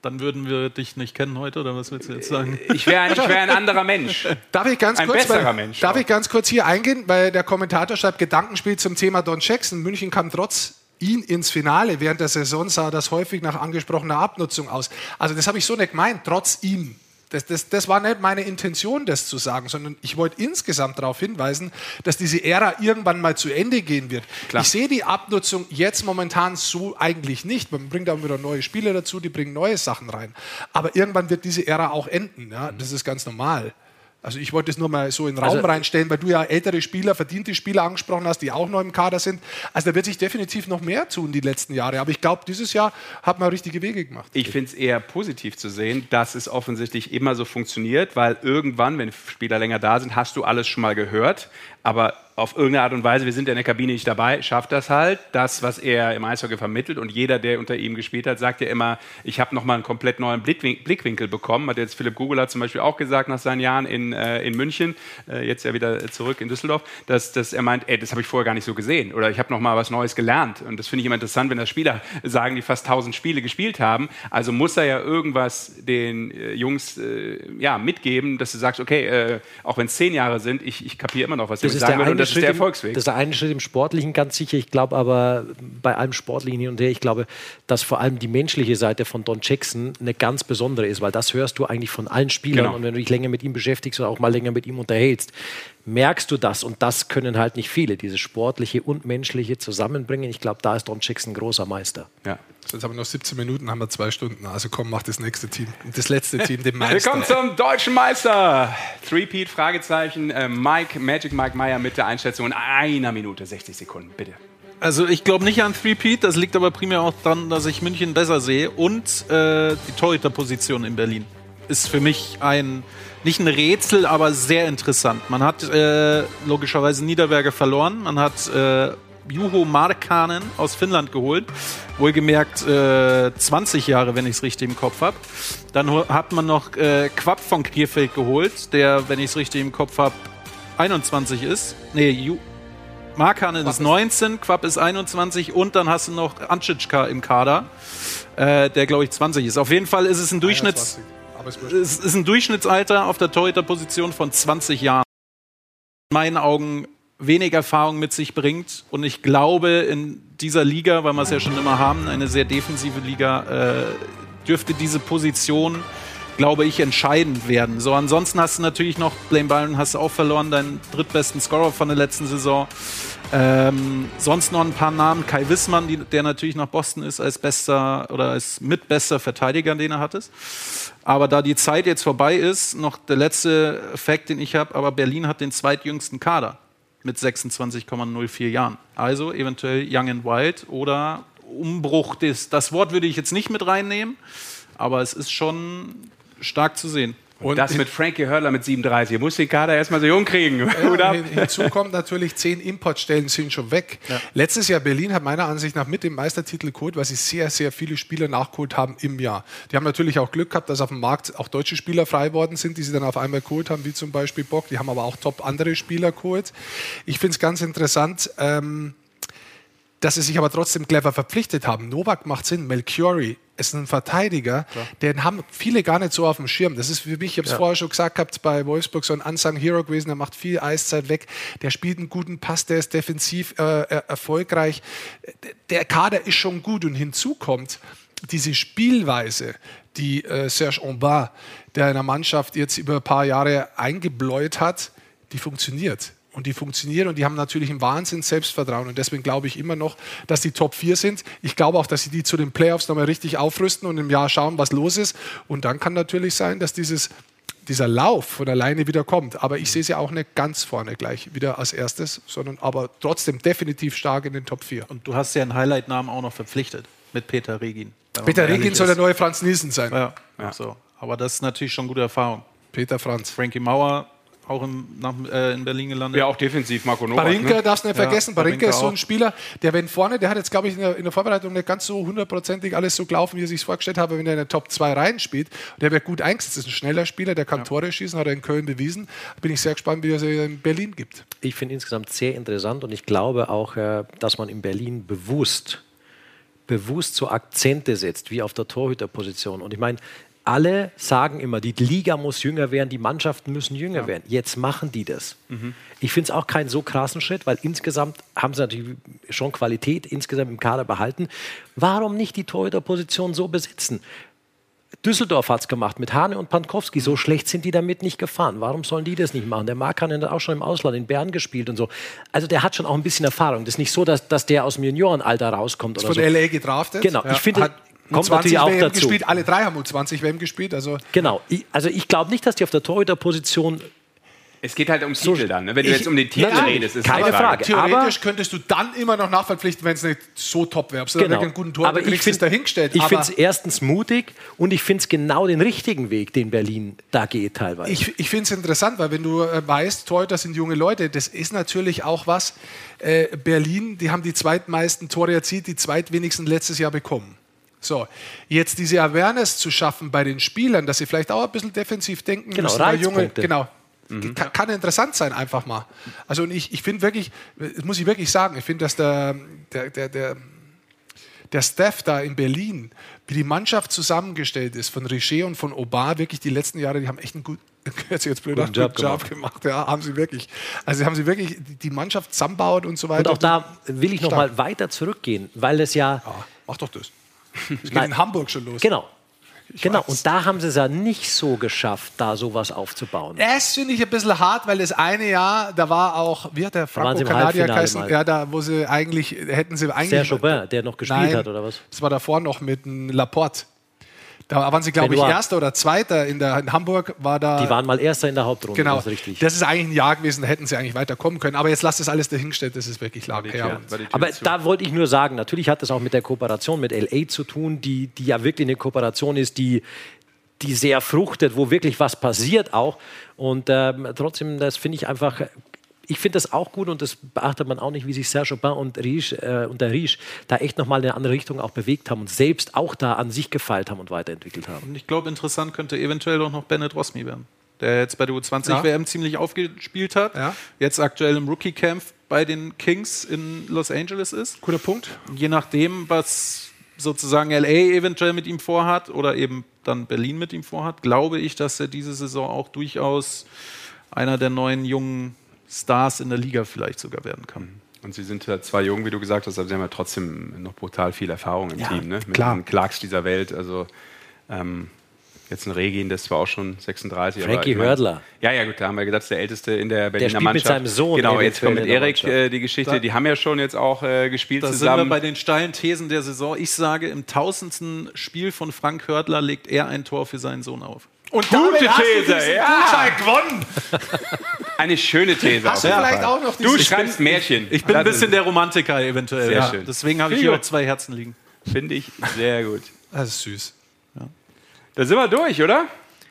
Dann würden wir dich nicht kennen heute, oder was willst du jetzt sagen? Ich wäre ein, wär ein anderer Mensch. Darf ich ganz ein kurz, besserer weil, Mensch. Darf auch. ich ganz kurz hier eingehen, weil der Kommentator schreibt Gedankenspiel zum Thema Don Jackson. München kam trotz ihn ins Finale. Während der Saison sah das häufig nach angesprochener Abnutzung aus. Also das habe ich so nicht gemeint, trotz ihm. Das, das, das, war nicht meine Intention, das zu sagen, sondern ich wollte insgesamt darauf hinweisen, dass diese Ära irgendwann mal zu Ende gehen wird. Klar. Ich sehe die Abnutzung jetzt momentan so eigentlich nicht. Man bringt auch wieder neue Spieler dazu, die bringen neue Sachen rein. Aber irgendwann wird diese Ära auch enden. Ja? Das ist ganz normal. Also ich wollte es nur mal so in den Raum also, reinstellen, weil du ja ältere Spieler, verdiente Spieler angesprochen hast, die auch noch im Kader sind. Also da wird sich definitiv noch mehr tun die letzten Jahre. Aber ich glaube, dieses Jahr hat man richtige Wege gemacht. Ich finde es eher positiv zu sehen, dass es offensichtlich immer so funktioniert, weil irgendwann, wenn Spieler länger da sind, hast du alles schon mal gehört. Aber auf irgendeine Art und Weise, wir sind ja in der Kabine nicht dabei, schafft das halt, das, was er im Eishockey vermittelt. Und jeder, der unter ihm gespielt hat, sagt ja immer, ich habe nochmal einen komplett neuen Blickwinkel bekommen. Hat jetzt Philipp Gugula zum Beispiel auch gesagt nach seinen Jahren in, äh, in München, äh, jetzt ja wieder zurück in Düsseldorf, dass, dass er meint, ey, das habe ich vorher gar nicht so gesehen. Oder ich habe nochmal was Neues gelernt. Und das finde ich immer interessant, wenn das Spieler sagen, die fast 1000 Spiele gespielt haben. Also muss er ja irgendwas den äh, Jungs äh, ja, mitgeben, dass du sagst, okay, äh, auch wenn es zehn Jahre sind, ich, ich kapiere immer noch, was das sagen will. Und das Schritt ist der Erfolgsweg. Im, das ist der eine Schritt im Sportlichen ganz sicher. Ich glaube aber bei allem Sportlichen hin und her, ich glaube, dass vor allem die menschliche Seite von Don Jackson eine ganz besondere ist, weil das hörst du eigentlich von allen Spielern. Genau. Und wenn du dich länger mit ihm beschäftigst oder auch mal länger mit ihm unterhältst, merkst du das. Und das können halt nicht viele, dieses sportliche und menschliche zusammenbringen. Ich glaube, da ist Don Jackson ein großer Meister. Ja. Jetzt haben wir noch 17 Minuten, haben wir zwei Stunden. Also komm, mach das nächste Team, das letzte Team, den Meister. Willkommen zum deutschen Meister. Three-Peat, Fragezeichen. Äh, Mike, Magic Mike Meyer mit der Einschätzung in einer Minute, 60 Sekunden, bitte. Also ich glaube nicht an Three-Peat, das liegt aber primär auch daran, dass ich München besser sehe und äh, die Torhüterposition in Berlin ist für mich ein nicht ein Rätsel, aber sehr interessant. Man hat äh, logischerweise Niederberger verloren, man hat äh, Juho Markkanen aus Finnland geholt. Wohlgemerkt äh, 20 Jahre, wenn ich es richtig im Kopf habe. Dann hat man noch äh, Quapp von Krefeld geholt, der, wenn ich es richtig im Kopf habe, 21 ist. Nee, Ju Markkanen ist 19, Quapp ist 21 und dann hast du noch Ancicka im Kader, äh, der glaube ich 20 ist. Auf jeden Fall ist es ein Durchschnitts... Es ist ein Durchschnittsalter auf der Torhüterposition von 20 Jahren. In meinen Augen wenig Erfahrung mit sich bringt. Und ich glaube, in dieser Liga, weil wir es ja schon immer haben, eine sehr defensive Liga, äh, dürfte diese Position, glaube ich, entscheidend werden. So, ansonsten hast du natürlich noch, Blaine Byron hast du auch verloren, deinen drittbesten Scorer von der letzten Saison. Ähm, sonst noch ein paar Namen. Kai Wissmann, die, der natürlich nach Boston ist als bester oder als mitbester Verteidiger, den er hattest. Aber da die Zeit jetzt vorbei ist, noch der letzte Fakt, den ich habe, aber Berlin hat den zweitjüngsten Kader mit 26,04 Jahren. Also eventuell Young and Wild oder Umbruch des. Das Wort würde ich jetzt nicht mit reinnehmen, aber es ist schon stark zu sehen. Und das mit Frankie Hörler mit 37. Ihr muss den Kader erstmal so jung kriegen. Ja, hinzu kommt natürlich, zehn Importstellen sind schon weg. Ja. Letztes Jahr Berlin hat meiner Ansicht nach mit dem Meistertitel geholt, weil sie sehr, sehr viele Spieler nachgeholt haben im Jahr. Die haben natürlich auch Glück gehabt, dass auf dem Markt auch deutsche Spieler frei worden sind, die sie dann auf einmal geholt haben, wie zum Beispiel Bock. Die haben aber auch top andere Spieler geholt. Ich finde es ganz interessant. Ähm, dass sie sich aber trotzdem clever verpflichtet haben. Novak macht Sinn, Melchiori ist ein Verteidiger, Klar. den haben viele gar nicht so auf dem Schirm. Das ist für mich, ich habe es ja. vorher schon gesagt gehabt, bei Wolfsburg so ein Unsung Hero gewesen, der macht viel Eiszeit weg, der spielt einen guten Pass, der ist defensiv äh, erfolgreich. Der Kader ist schon gut und hinzu kommt diese Spielweise, die äh, Serge Aubin, der in der Mannschaft jetzt über ein paar Jahre eingebläut hat, die funktioniert. Und die funktionieren und die haben natürlich ein Wahnsinn Selbstvertrauen. Und deswegen glaube ich immer noch, dass die Top 4 sind. Ich glaube auch, dass sie die zu den Playoffs nochmal richtig aufrüsten und im Jahr schauen, was los ist. Und dann kann natürlich sein, dass dieses, dieser Lauf von alleine wieder kommt. Aber ich sehe sie auch nicht ganz vorne gleich wieder als erstes, sondern aber trotzdem definitiv stark in den Top 4. Und du hast ja einen Highlight-Namen auch noch verpflichtet mit Peter Regin. Peter Regin soll der neue Franz Nielsen sein. Ja, ja. So. Aber das ist natürlich schon gute Erfahrung. Peter Franz. Frankie Mauer auch in, nach, äh, in Berlin gelandet. Ja, auch defensiv, Marco Novak. Barinka ne? darfst du nicht vergessen. Ja, Barinka, Barinka ist so ein Spieler, der, wenn vorne, der hat jetzt, glaube ich, in der, in der, Vorbereitung nicht ganz so hundertprozentig alles so gelaufen, wie er sich vorgestellt hat, wenn er in der Top 2 reinspielt. Der wird gut eingesetzt. Das ist ein schneller Spieler, der kann ja. Tore schießen, hat er in Köln bewiesen. Bin ich sehr gespannt, wie er sich in Berlin gibt. Ich finde insgesamt sehr interessant und ich glaube auch, äh, dass man in Berlin bewusst bewusst so Akzente setzt, wie auf der Torhüterposition. Und ich meine, alle sagen immer, die Liga muss jünger werden, die Mannschaften müssen jünger ja. werden. Jetzt machen die das. Mhm. Ich finde es auch keinen so krassen Schritt, weil insgesamt haben sie natürlich schon Qualität insgesamt im Kader behalten. Warum nicht die Torhüterposition so besetzen? Düsseldorf hat es gemacht mit Hane und Pankowski. So schlecht sind die damit nicht gefahren. Warum sollen die das nicht machen? Der Mark hat auch schon im Ausland in Bern gespielt und so. Also der hat schon auch ein bisschen Erfahrung. Das ist nicht so, dass, dass der aus dem Juniorenalter rauskommt. Ist oder von so. LA gedraftet. Genau. Ja. Ich finde, kommt natürlich auch WM dazu. Gespielt. Alle drei haben U20 WM gespielt. Also genau. Ich, also ich glaube nicht, dass die auf der Torhüterposition Es geht halt um so, Titel dann. Ne? Wenn ich, du jetzt um den Titel redest, ist keine Frage. Theoretisch könntest du dann immer noch nachverpflichten, wenn es nicht so top wäre. Genau. einen guten Tor aber ich finde dahingestellt. Ich finde es erstens mutig und ich finde es genau den richtigen Weg, den Berlin da geht teilweise. Ich, ich finde es interessant, weil wenn du äh, weißt, Torhüter sind junge Leute, das ist natürlich auch was. Äh, Berlin, die haben die zweitmeisten Tore erzielt, die zweitwenigsten letztes Jahr bekommen. So, jetzt diese Awareness zu schaffen bei den Spielern, dass sie vielleicht auch ein bisschen defensiv denken genau, müssen. Junge, genau, Mhm. Kann, kann, interessant sein, einfach mal. Also und ich, ich finde wirklich, das muss ich wirklich sagen, ich finde, dass der, der, der, der, der Staff da in Berlin, wie die Mannschaft zusammengestellt ist, von Richer und von Obar, wirklich die letzten Jahre, die haben echt einen guten, hört sich jetzt blöd guten Job, Job gemacht. Ja, haben sie wirklich. Also haben sie wirklich die Mannschaft zusammenbaut und so weiter. Und auch da will ich noch mal weiter zurückgehen, weil es ja... ja mach doch das. Es geht in Hamburg schon los. Genau. Ich genau, weiß. und da haben sie es ja nicht so geschafft, da sowas aufzubauen. Das finde ich ein bisschen hart, weil das eine Jahr, da war auch, wie hat der Franco-Kanadier geheißen? Ja, da, wo sie eigentlich, hätten sie eigentlich. Serge Aubin, der noch gespielt nein, hat, oder was? Das war davor noch mit Laporte. Da waren sie, glaube ich, Erster oder Zweiter in, der, in Hamburg. War da, die waren mal Erster in der Hauptrunde. Genau. Das ist, richtig. das ist eigentlich ein Jahr gewesen, da hätten sie eigentlich weiterkommen können. Aber jetzt lasst das alles dahingestellt, das ist wirklich lang her. Aber da wollte ich nur sagen, natürlich hat das auch mit der Kooperation mit LA zu tun, die, die ja wirklich eine Kooperation ist, die, die sehr fruchtet, wo wirklich was passiert auch. Und ähm, trotzdem, das finde ich einfach ich finde das auch gut und das beachtet man auch nicht, wie sich Serge Aubin und, äh, und der Riche da echt nochmal in eine andere Richtung auch bewegt haben und selbst auch da an sich gefeilt haben und weiterentwickelt haben. Und ich glaube, interessant könnte eventuell auch noch Bennett Rosmi werden, der jetzt bei der U20-WM ja. ziemlich aufgespielt hat, ja. jetzt aktuell im Rookie-Camp bei den Kings in Los Angeles ist. Guter Punkt. Je nachdem, was sozusagen LA eventuell mit ihm vorhat oder eben dann Berlin mit ihm vorhat, glaube ich, dass er diese Saison auch durchaus einer der neuen jungen Stars in der Liga vielleicht sogar werden kann. Und Sie sind ja zwar jung, wie du gesagt hast, aber Sie haben ja trotzdem noch brutal viel Erfahrung im ja, Team, ne? Mit klar. den Clarks dieser Welt. Also ähm, jetzt ein Regin, das war auch schon 36. Frankie aber, Hördler. Ja, ja, gut, da haben wir gesagt, der Älteste in der Berliner der spielt Mannschaft. mit seinem Sohn. Genau, jetzt kommt mit Erik äh, die Geschichte. Da, die haben ja schon jetzt auch äh, gespielt da zusammen. sind wir bei den steilen Thesen der Saison. Ich sage, im tausendsten Spiel von Frank Hördler legt er ein Tor für seinen Sohn auf. Und Gute These, ja. gewonnen. Eine schöne These. Hast du vielleicht auch noch Du schreibst Märchen. Ich bin ein bisschen der Romantiker eventuell. Sehr ja. schön. Deswegen habe ich hier auch zwei Herzen liegen. Finde ich sehr gut. Das ist süß. Ja. Da sind wir durch, oder?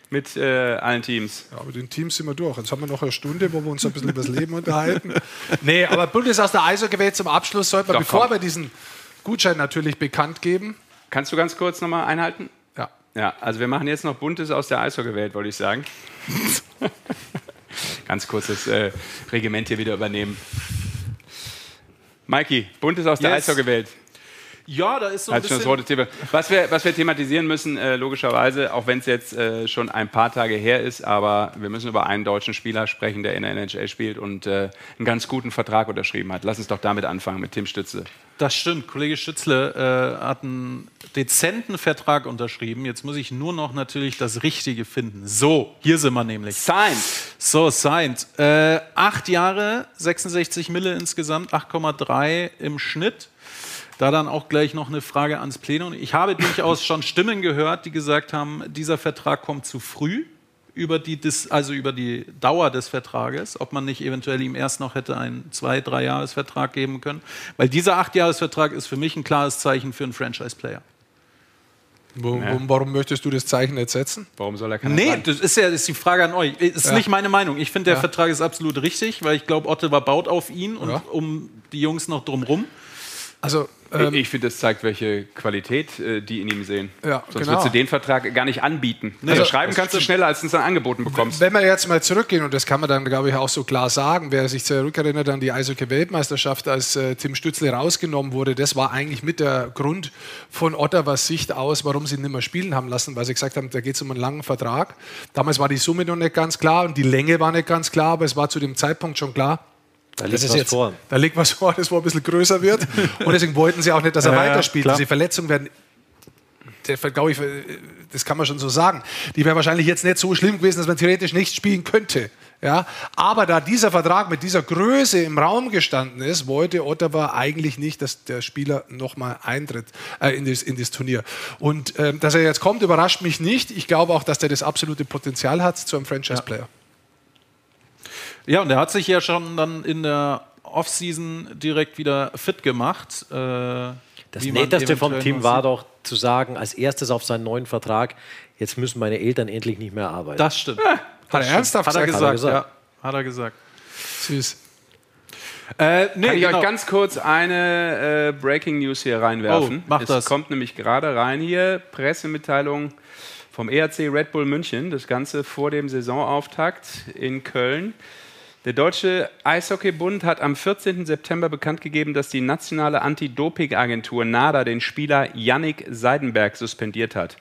Mit äh, allen Teams. Ja, mit den Teams sind wir durch. Jetzt haben wir noch eine Stunde, wo wir uns ein bisschen über das Leben unterhalten. Nee, aber Bundes aus der Eishockey zum Abschluss sollten wir, Doch, bevor komm. wir diesen Gutschein natürlich bekannt geben. Kannst du ganz kurz nochmal einhalten? Ja, also wir machen jetzt noch Buntes aus der Eishockey-Welt, wollte ich sagen. Ganz kurzes äh, Regiment hier wieder übernehmen. Mikey, Buntes aus der yes. Eishockey-Welt. Ja, da ist so ein bisschen... Was wir, was wir thematisieren müssen, äh, logischerweise, auch wenn es jetzt äh, schon ein paar Tage her ist, aber wir müssen über einen deutschen Spieler sprechen, der in der NHL spielt und äh, einen ganz guten Vertrag unterschrieben hat. Lass uns doch damit anfangen, mit Tim Stützle. Das stimmt. Kollege Stützle äh, hat einen dezenten Vertrag unterschrieben. Jetzt muss ich nur noch natürlich das Richtige finden. So, hier sind wir nämlich. Signed. So, signed. Äh, acht Jahre, 66 Mille insgesamt, 8,3 im Schnitt. Da dann auch gleich noch eine Frage ans Plenum. Ich habe durchaus schon Stimmen gehört, die gesagt haben, dieser Vertrag kommt zu früh über die, also über die Dauer des Vertrages, ob man nicht eventuell ihm erst noch hätte einen zwei, drei Jahresvertrag geben können. Weil dieser acht Jahresvertrag ist für mich ein klares Zeichen für einen Franchise-Player. Warum, ja. warum, möchtest du das Zeichen jetzt setzen? Warum soll er keine Nee, das ist ja das ist die Frage an euch. Das ist ja. nicht meine Meinung. Ich finde, der ja. Vertrag ist absolut richtig, weil ich glaube, Ottawa baut auf ihn und um die Jungs noch drumrum. Also ähm, ich finde, das zeigt, welche Qualität äh, die in ihm sehen. Ja, Sonst genau. würdest du den Vertrag gar nicht anbieten. Nee, also schreiben kannst du schneller, als du es dann angeboten bekommst. Wenn wir jetzt mal zurückgehen, und das kann man dann, glaube ich, auch so klar sagen, wer sich zurückerinnert an die Eishockey-Weltmeisterschaft, als äh, Tim Stützle rausgenommen wurde, das war eigentlich mit der Grund von Ottawas Sicht aus, warum sie ihn nicht mehr spielen haben lassen, weil sie gesagt haben, da geht es um einen langen Vertrag. Damals war die Summe noch nicht ganz klar und die Länge war nicht ganz klar, aber es war zu dem Zeitpunkt schon klar, da liegt was jetzt, vor. Da liegt was vor, das wo ein bisschen größer wird. Und deswegen wollten sie auch nicht, dass er ja, weiterspielt. Diese Verletzungen werden, glaube ich, das kann man schon so sagen, die wäre wahrscheinlich jetzt nicht so schlimm gewesen, dass man theoretisch nicht spielen könnte. Ja, aber da dieser Vertrag mit dieser Größe im Raum gestanden ist, wollte Ottawa eigentlich nicht, dass der Spieler nochmal eintritt äh, in, das, in das Turnier. Und äh, dass er jetzt kommt, überrascht mich nicht. Ich glaube auch, dass der das absolute Potenzial hat zu einem Franchise-Player. Ja, und er hat sich ja schon dann in der Offseason direkt wieder fit gemacht. Äh, das Netteste vom Team war doch zu sagen, als erstes auf seinen neuen Vertrag, jetzt müssen meine Eltern endlich nicht mehr arbeiten. Das stimmt. Ja, hat er ernsthaft hat er gesagt? gesagt? Hat er gesagt. Ja, hat er gesagt. Süß. Äh, nee, Kann ich genau. euch ganz kurz eine äh, Breaking News hier reinwerfen? Oh, mach es das. kommt nämlich gerade rein hier, Pressemitteilung vom ERC Red Bull München, das Ganze vor dem Saisonauftakt in Köln. Der Deutsche Eishockeybund hat am 14. September bekannt gegeben, dass die nationale Anti-Doping-Agentur NADA den Spieler Yannick Seidenberg suspendiert hat.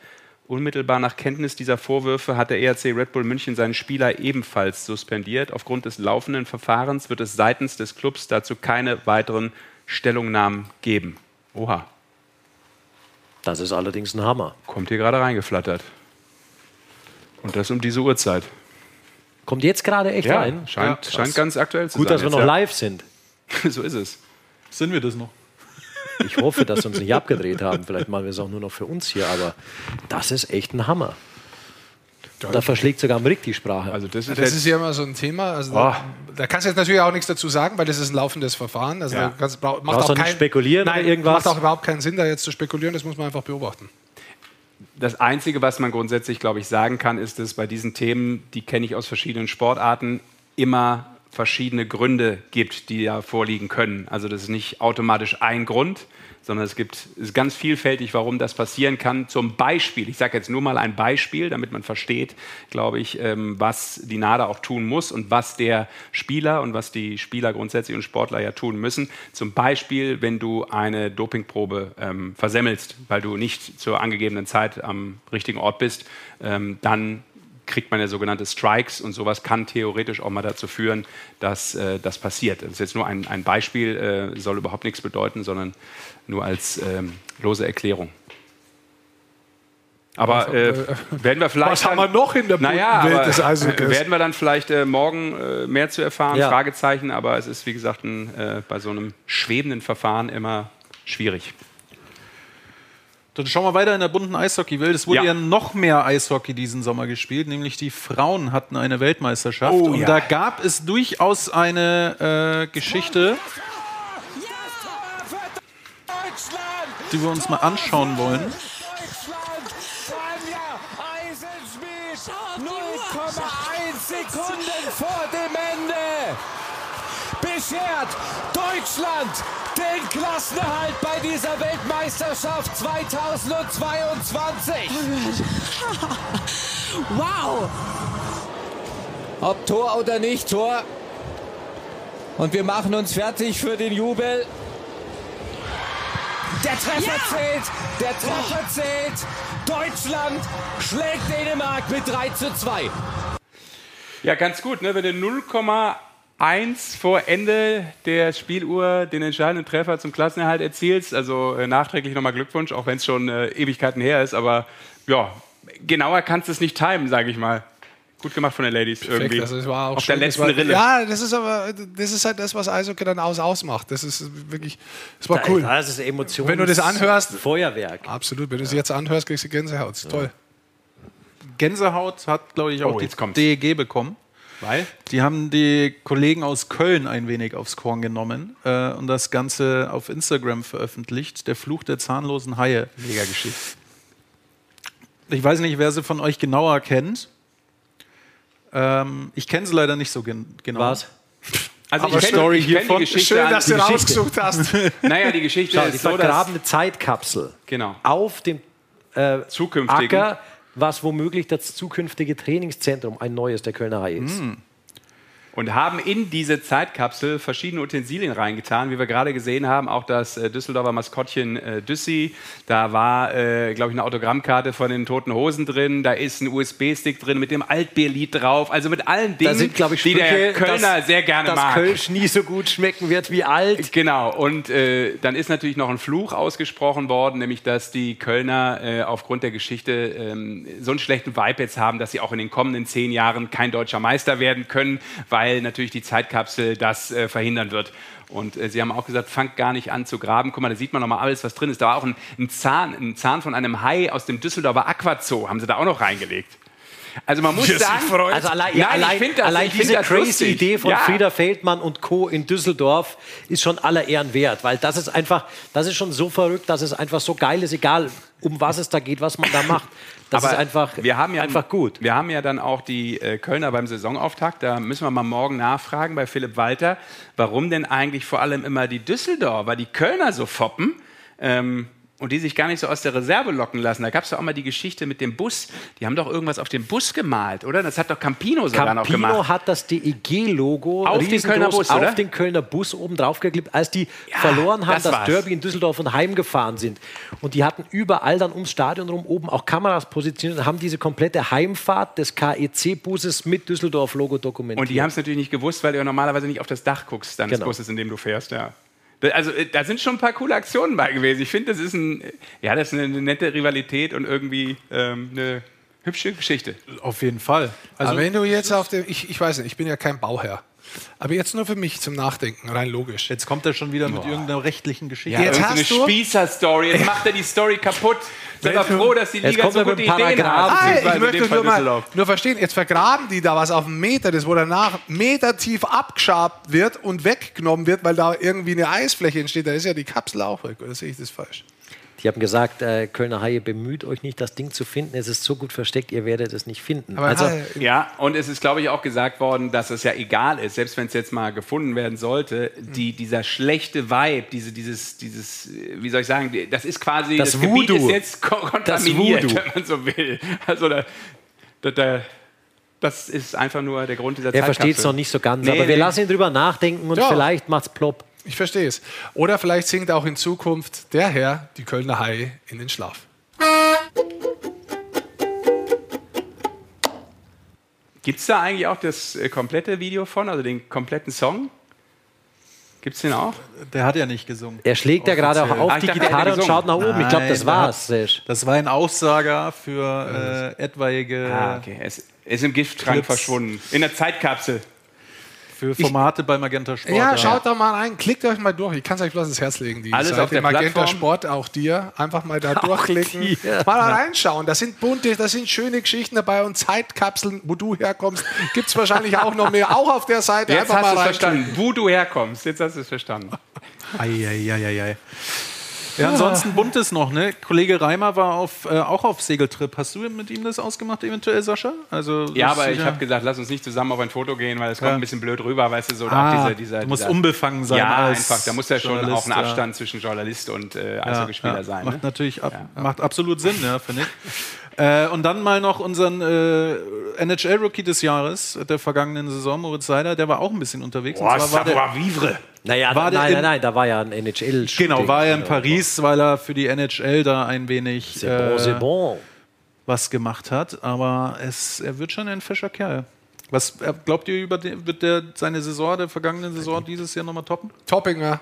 Unmittelbar nach Kenntnis dieser Vorwürfe hat der ERC Red Bull München seinen Spieler ebenfalls suspendiert. Aufgrund des laufenden Verfahrens wird es seitens des Clubs dazu keine weiteren Stellungnahmen geben. Oha. Das ist allerdings ein Hammer. Kommt hier gerade reingeflattert. Und das um diese Uhrzeit. Kommt jetzt gerade echt ja, rein? Scheint, ja, scheint ganz aktuell zu Gut, sein. Gut, dass wir noch live sind. so ist es. Sind wir das noch? Ich hoffe, dass wir uns nicht abgedreht haben. Vielleicht machen wir es auch nur noch für uns hier, aber das ist echt ein Hammer. Und da verschlägt sogar am Rick die Sprache. Also das ist, das ist ja immer so ein Thema. Also oh. da, da, kannst du jetzt natürlich auch nichts dazu sagen, weil das ist ein laufendes Verfahren. Also ja. da kannst, macht Brauchst auch kein, spekulieren nein, irgendwas. Macht auch überhaupt keinen Sinn, da jetzt zu spekulieren. Das muss man einfach beobachten. Das Einzige, was man grundsätzlich, glaube ich, sagen kann, ist, dass bei diesen Themen, die kenne ich aus verschiedenen Sportarten, immer verschiedene Gründe gibt, die ja vorliegen können. Also das ist nicht automatisch ein Grund, sondern es gibt es ist ganz vielfältig, warum das passieren kann. Zum Beispiel, ich sage jetzt nur mal ein Beispiel, damit man versteht, glaube ich, ähm, was die NADA auch tun muss und was der Spieler und was die Spieler grundsätzlich und Sportler ja tun müssen. Zum Beispiel, wenn du eine Dopingprobe ähm, versemmelst, weil du nicht zur angegebenen Zeit am richtigen Ort bist, ähm, dann kriegt man ja sogenannte Strikes und sowas kann theoretisch auch mal dazu führen, dass äh, das passiert. Das ist jetzt nur ein, ein Beispiel, äh, soll überhaupt nichts bedeuten, sondern nur als ähm, lose Erklärung. Aber äh, werden wir vielleicht. Was haben wir noch in der naja, Welt des Eishockeys? Werden wir dann vielleicht äh, morgen äh, mehr zu erfahren? Ja. Fragezeichen, aber es ist, wie gesagt, ein, äh, bei so einem schwebenden Verfahren immer schwierig. Dann schauen wir weiter in der bunten Eishockey-Welt. Es wurde ja. ja. noch mehr Eishockey diesen Sommer gespielt, nämlich die Frauen hatten eine Weltmeisterschaft. Oh, und ja. da gab es durchaus eine äh, Geschichte, die wir uns mal anschauen wollen. 0,1 Sekunden vor beschert Deutschland den Klassenerhalt bei dieser Weltmeisterschaft 2022. wow! Ob Tor oder nicht Tor. Und wir machen uns fertig für den Jubel. Der Treffer ja. zählt, der Treffer oh. zählt. Deutschland schlägt Dänemark mit 3 zu 2. Ja, ganz gut, ne? wenn du 0,1 vor Ende der Spieluhr den entscheidenden Treffer zum Klassenerhalt erzielst. Also äh, nachträglich nochmal Glückwunsch, auch wenn es schon äh, Ewigkeiten her ist. Aber ja, genauer kannst du es nicht timen, sage ich mal. Gut gemacht von den Ladies Perfekt, irgendwie. Also es war auch Auf schön, der letzten war, Rille. Ja, das ist aber das ist halt das, was Eishockey dann aus ausmacht. Das ist wirklich, das war da, cool. Das ist Emotions Wenn du das anhörst, Feuerwerk. Absolut. Wenn du es jetzt anhörst, kriegst du Gänsehaut. Ist toll. Gänsehaut hat, glaube ich, auch oh, die DEG bekommen. Weil? Die haben die Kollegen aus Köln ein wenig aufs Korn genommen äh, und das Ganze auf Instagram veröffentlicht. Der Fluch der zahnlosen Haie. Mega Geschichte. Ich weiß nicht, wer sie von euch genauer kennt. Ähm, ich kenne sie leider nicht so gen genau. Was? Also Aber ich kenne Story kenn die Geschichte. Schön, dass du rausgesucht hast. naja, die Geschichte Schau, ist die so, vergrabene Zeitkapsel genau. auf dem äh, zukünftigen Acker, was womöglich das zukünftige Trainingszentrum, ein neues der Kölner Haie ist. Mm und haben in diese Zeitkapsel verschiedene Utensilien reingetan, wie wir gerade gesehen haben, auch das äh, Düsseldorfer Maskottchen äh, Düssi. Da war, äh, glaube ich, eine Autogrammkarte von den Toten Hosen drin. Da ist ein USB-Stick drin mit dem Altbierlied drauf. Also mit allen Dingen, sind, ich, die der Kölner dass, sehr gerne dass mag. Dass Kölsch nie so gut schmecken wird wie alt. Genau. Und äh, dann ist natürlich noch ein Fluch ausgesprochen worden, nämlich dass die Kölner äh, aufgrund der Geschichte ähm, so einen schlechten Vibe jetzt haben, dass sie auch in den kommenden zehn Jahren kein deutscher Meister werden können, weil weil natürlich die Zeitkapsel das äh, verhindern wird. Und äh, sie haben auch gesagt, fangt gar nicht an zu graben. Guck mal, da sieht man nochmal alles, was drin ist. Da war auch ein, ein, Zahn, ein Zahn von einem Hai aus dem Düsseldorfer Aquazoo, haben sie da auch noch reingelegt. Also man muss sagen, also allein, ja, allein, das, allein diese crazy lustig. Idee von ja. Frieder Feldmann und Co. in Düsseldorf ist schon aller Ehren wert, weil das ist einfach, das ist schon so verrückt, dass es einfach so geil ist, egal um was es da geht, was man da macht. Das Aber ist einfach, wir haben ja, einfach gut. Wir haben ja dann auch die äh, Kölner beim Saisonauftakt. Da müssen wir mal morgen nachfragen bei Philipp Walter, warum denn eigentlich vor allem immer die Düsseldorfer, die Kölner so foppen. Ähm, und die sich gar nicht so aus der Reserve locken lassen. Da gab es doch auch mal die Geschichte mit dem Bus. Die haben doch irgendwas auf den Bus gemalt, oder? Das hat doch Campino sogar Campino noch gemacht. Campino hat das DEG-Logo auf den Kölner Bus, auf den Kölner Bus oben drauf geklebt, als die ja, verloren haben, das, das Derby in Düsseldorf und heimgefahren sind. Und die hatten überall dann ums Stadion rum oben auch Kameras positioniert und haben diese komplette Heimfahrt des KEC-Buses mit Düsseldorf-Logo dokumentiert. Und die haben es natürlich nicht gewusst, weil du ja normalerweise nicht auf das Dach guckst, dann genau. des Busses, in dem du fährst, ja. Also äh, da sind schon ein paar coole Aktionen bei gewesen. Ich finde, das ist ein, ja, das ist eine nette Rivalität und irgendwie ähm, eine hübsche Geschichte. Auf jeden Fall. Also Aber wenn du jetzt auf dem, ich, ich weiß nicht, ich bin ja kein Bauherr. Aber jetzt nur für mich zum Nachdenken, rein logisch. Jetzt kommt er schon wieder mit Boah. irgendeiner rechtlichen Geschichte. Ja, jetzt hast eine Spießer-Story. Jetzt macht er die Story kaputt. Sind wir froh, dass die Liga so gute Ideen hat. Ah, ich möchte nur, mal, nur verstehen, jetzt vergraben die da was auf einen Meter, das wo danach Meter tief abgeschabt wird und weggenommen wird, weil da irgendwie eine Eisfläche entsteht. Da ist ja die Kapsel auch weg, oder sehe ich das falsch? Die haben gesagt, äh, Kölner Haie, bemüht euch nicht, das Ding zu finden. Es ist so gut versteckt, ihr werdet es nicht finden. Aber also, ja, und es ist, glaube ich, auch gesagt worden, dass es ja egal ist, selbst wenn es jetzt mal gefunden werden sollte, die, dieser schlechte Vibe, diese, dieses, dieses, wie soll ich sagen, das ist quasi, das, das Gebiet ist jetzt kontaminiert, wenn man so will. Also da, da, da das ist einfach nur der Grund dieser Zeit. Er versteht es noch nicht so ganz, nee, aber wir nee. lassen ihn drüber nachdenken und ja. vielleicht macht es plopp. Ich verstehe es. Oder vielleicht singt auch in Zukunft der Herr die Kölner Haie in den Schlaf. Gibt es da eigentlich auch das äh, komplette Video von, also den kompletten Song? Gibt es den auch? Der hat ja nicht gesungen. Er schlägt ja gerade auch auf ah, die Gitarre und schaut nach oben. Nein, ich glaube, das war's. Das war ein Aussager für äh, etwaige. Ah, okay. Es ist im Giftschrank verschwunden. In der Zeitkapsel für Formate ich, bei Magenta Sport. Ja, schaut da mal rein, klickt euch mal durch. Ich kann es euch bloß ins Herz legen. Die Alles Seite auf der Magenta Plattform. Sport, auch dir. Einfach mal da durchklicken. Dir. Mal da reinschauen. Da sind bunte, da sind schöne Geschichten dabei und Zeitkapseln, wo du herkommst, gibt es wahrscheinlich auch noch mehr. Auch auf der Seite. Jetzt hast du es verstanden, wo du herkommst. Jetzt hast du es verstanden. Eieieiei. Ei, ei, ei. Ja, ansonsten buntes noch, ne? Kollege Reimer war auf, äh, auch auf Segeltrip. Hast du mit ihm das ausgemacht, eventuell, Sascha? Also, ja, aber ich habe gesagt, lass uns nicht zusammen auf ein Foto gehen, weil es kommt ein bisschen blöd rüber, weißt du, so ah, dieser, dieser, Du musst dieser, unbefangen sein. Ja, einfach. Da muss ja schon auch ein Abstand ja. zwischen Journalist und äh, Eishockeyspieler ja, sein. Macht ne? natürlich ab, macht absolut Sinn, ja, finde ich. Äh, und dann mal noch unseren äh, NHL-Rookie des Jahres der vergangenen Saison, Moritz Seider, der war auch ein bisschen unterwegs. Boah, und zwar war der, Vivre. Naja, war nein, nein, nein, da war ja ein NHL. Genau, war er in Paris, weil er für die NHL da ein wenig äh, bon, was gemacht hat. Aber es, er wird schon ein fescher Kerl. Was äh, glaubt ihr über den, wird der seine Saison der vergangenen Saison dieses Jahr nochmal toppen? Toppinger.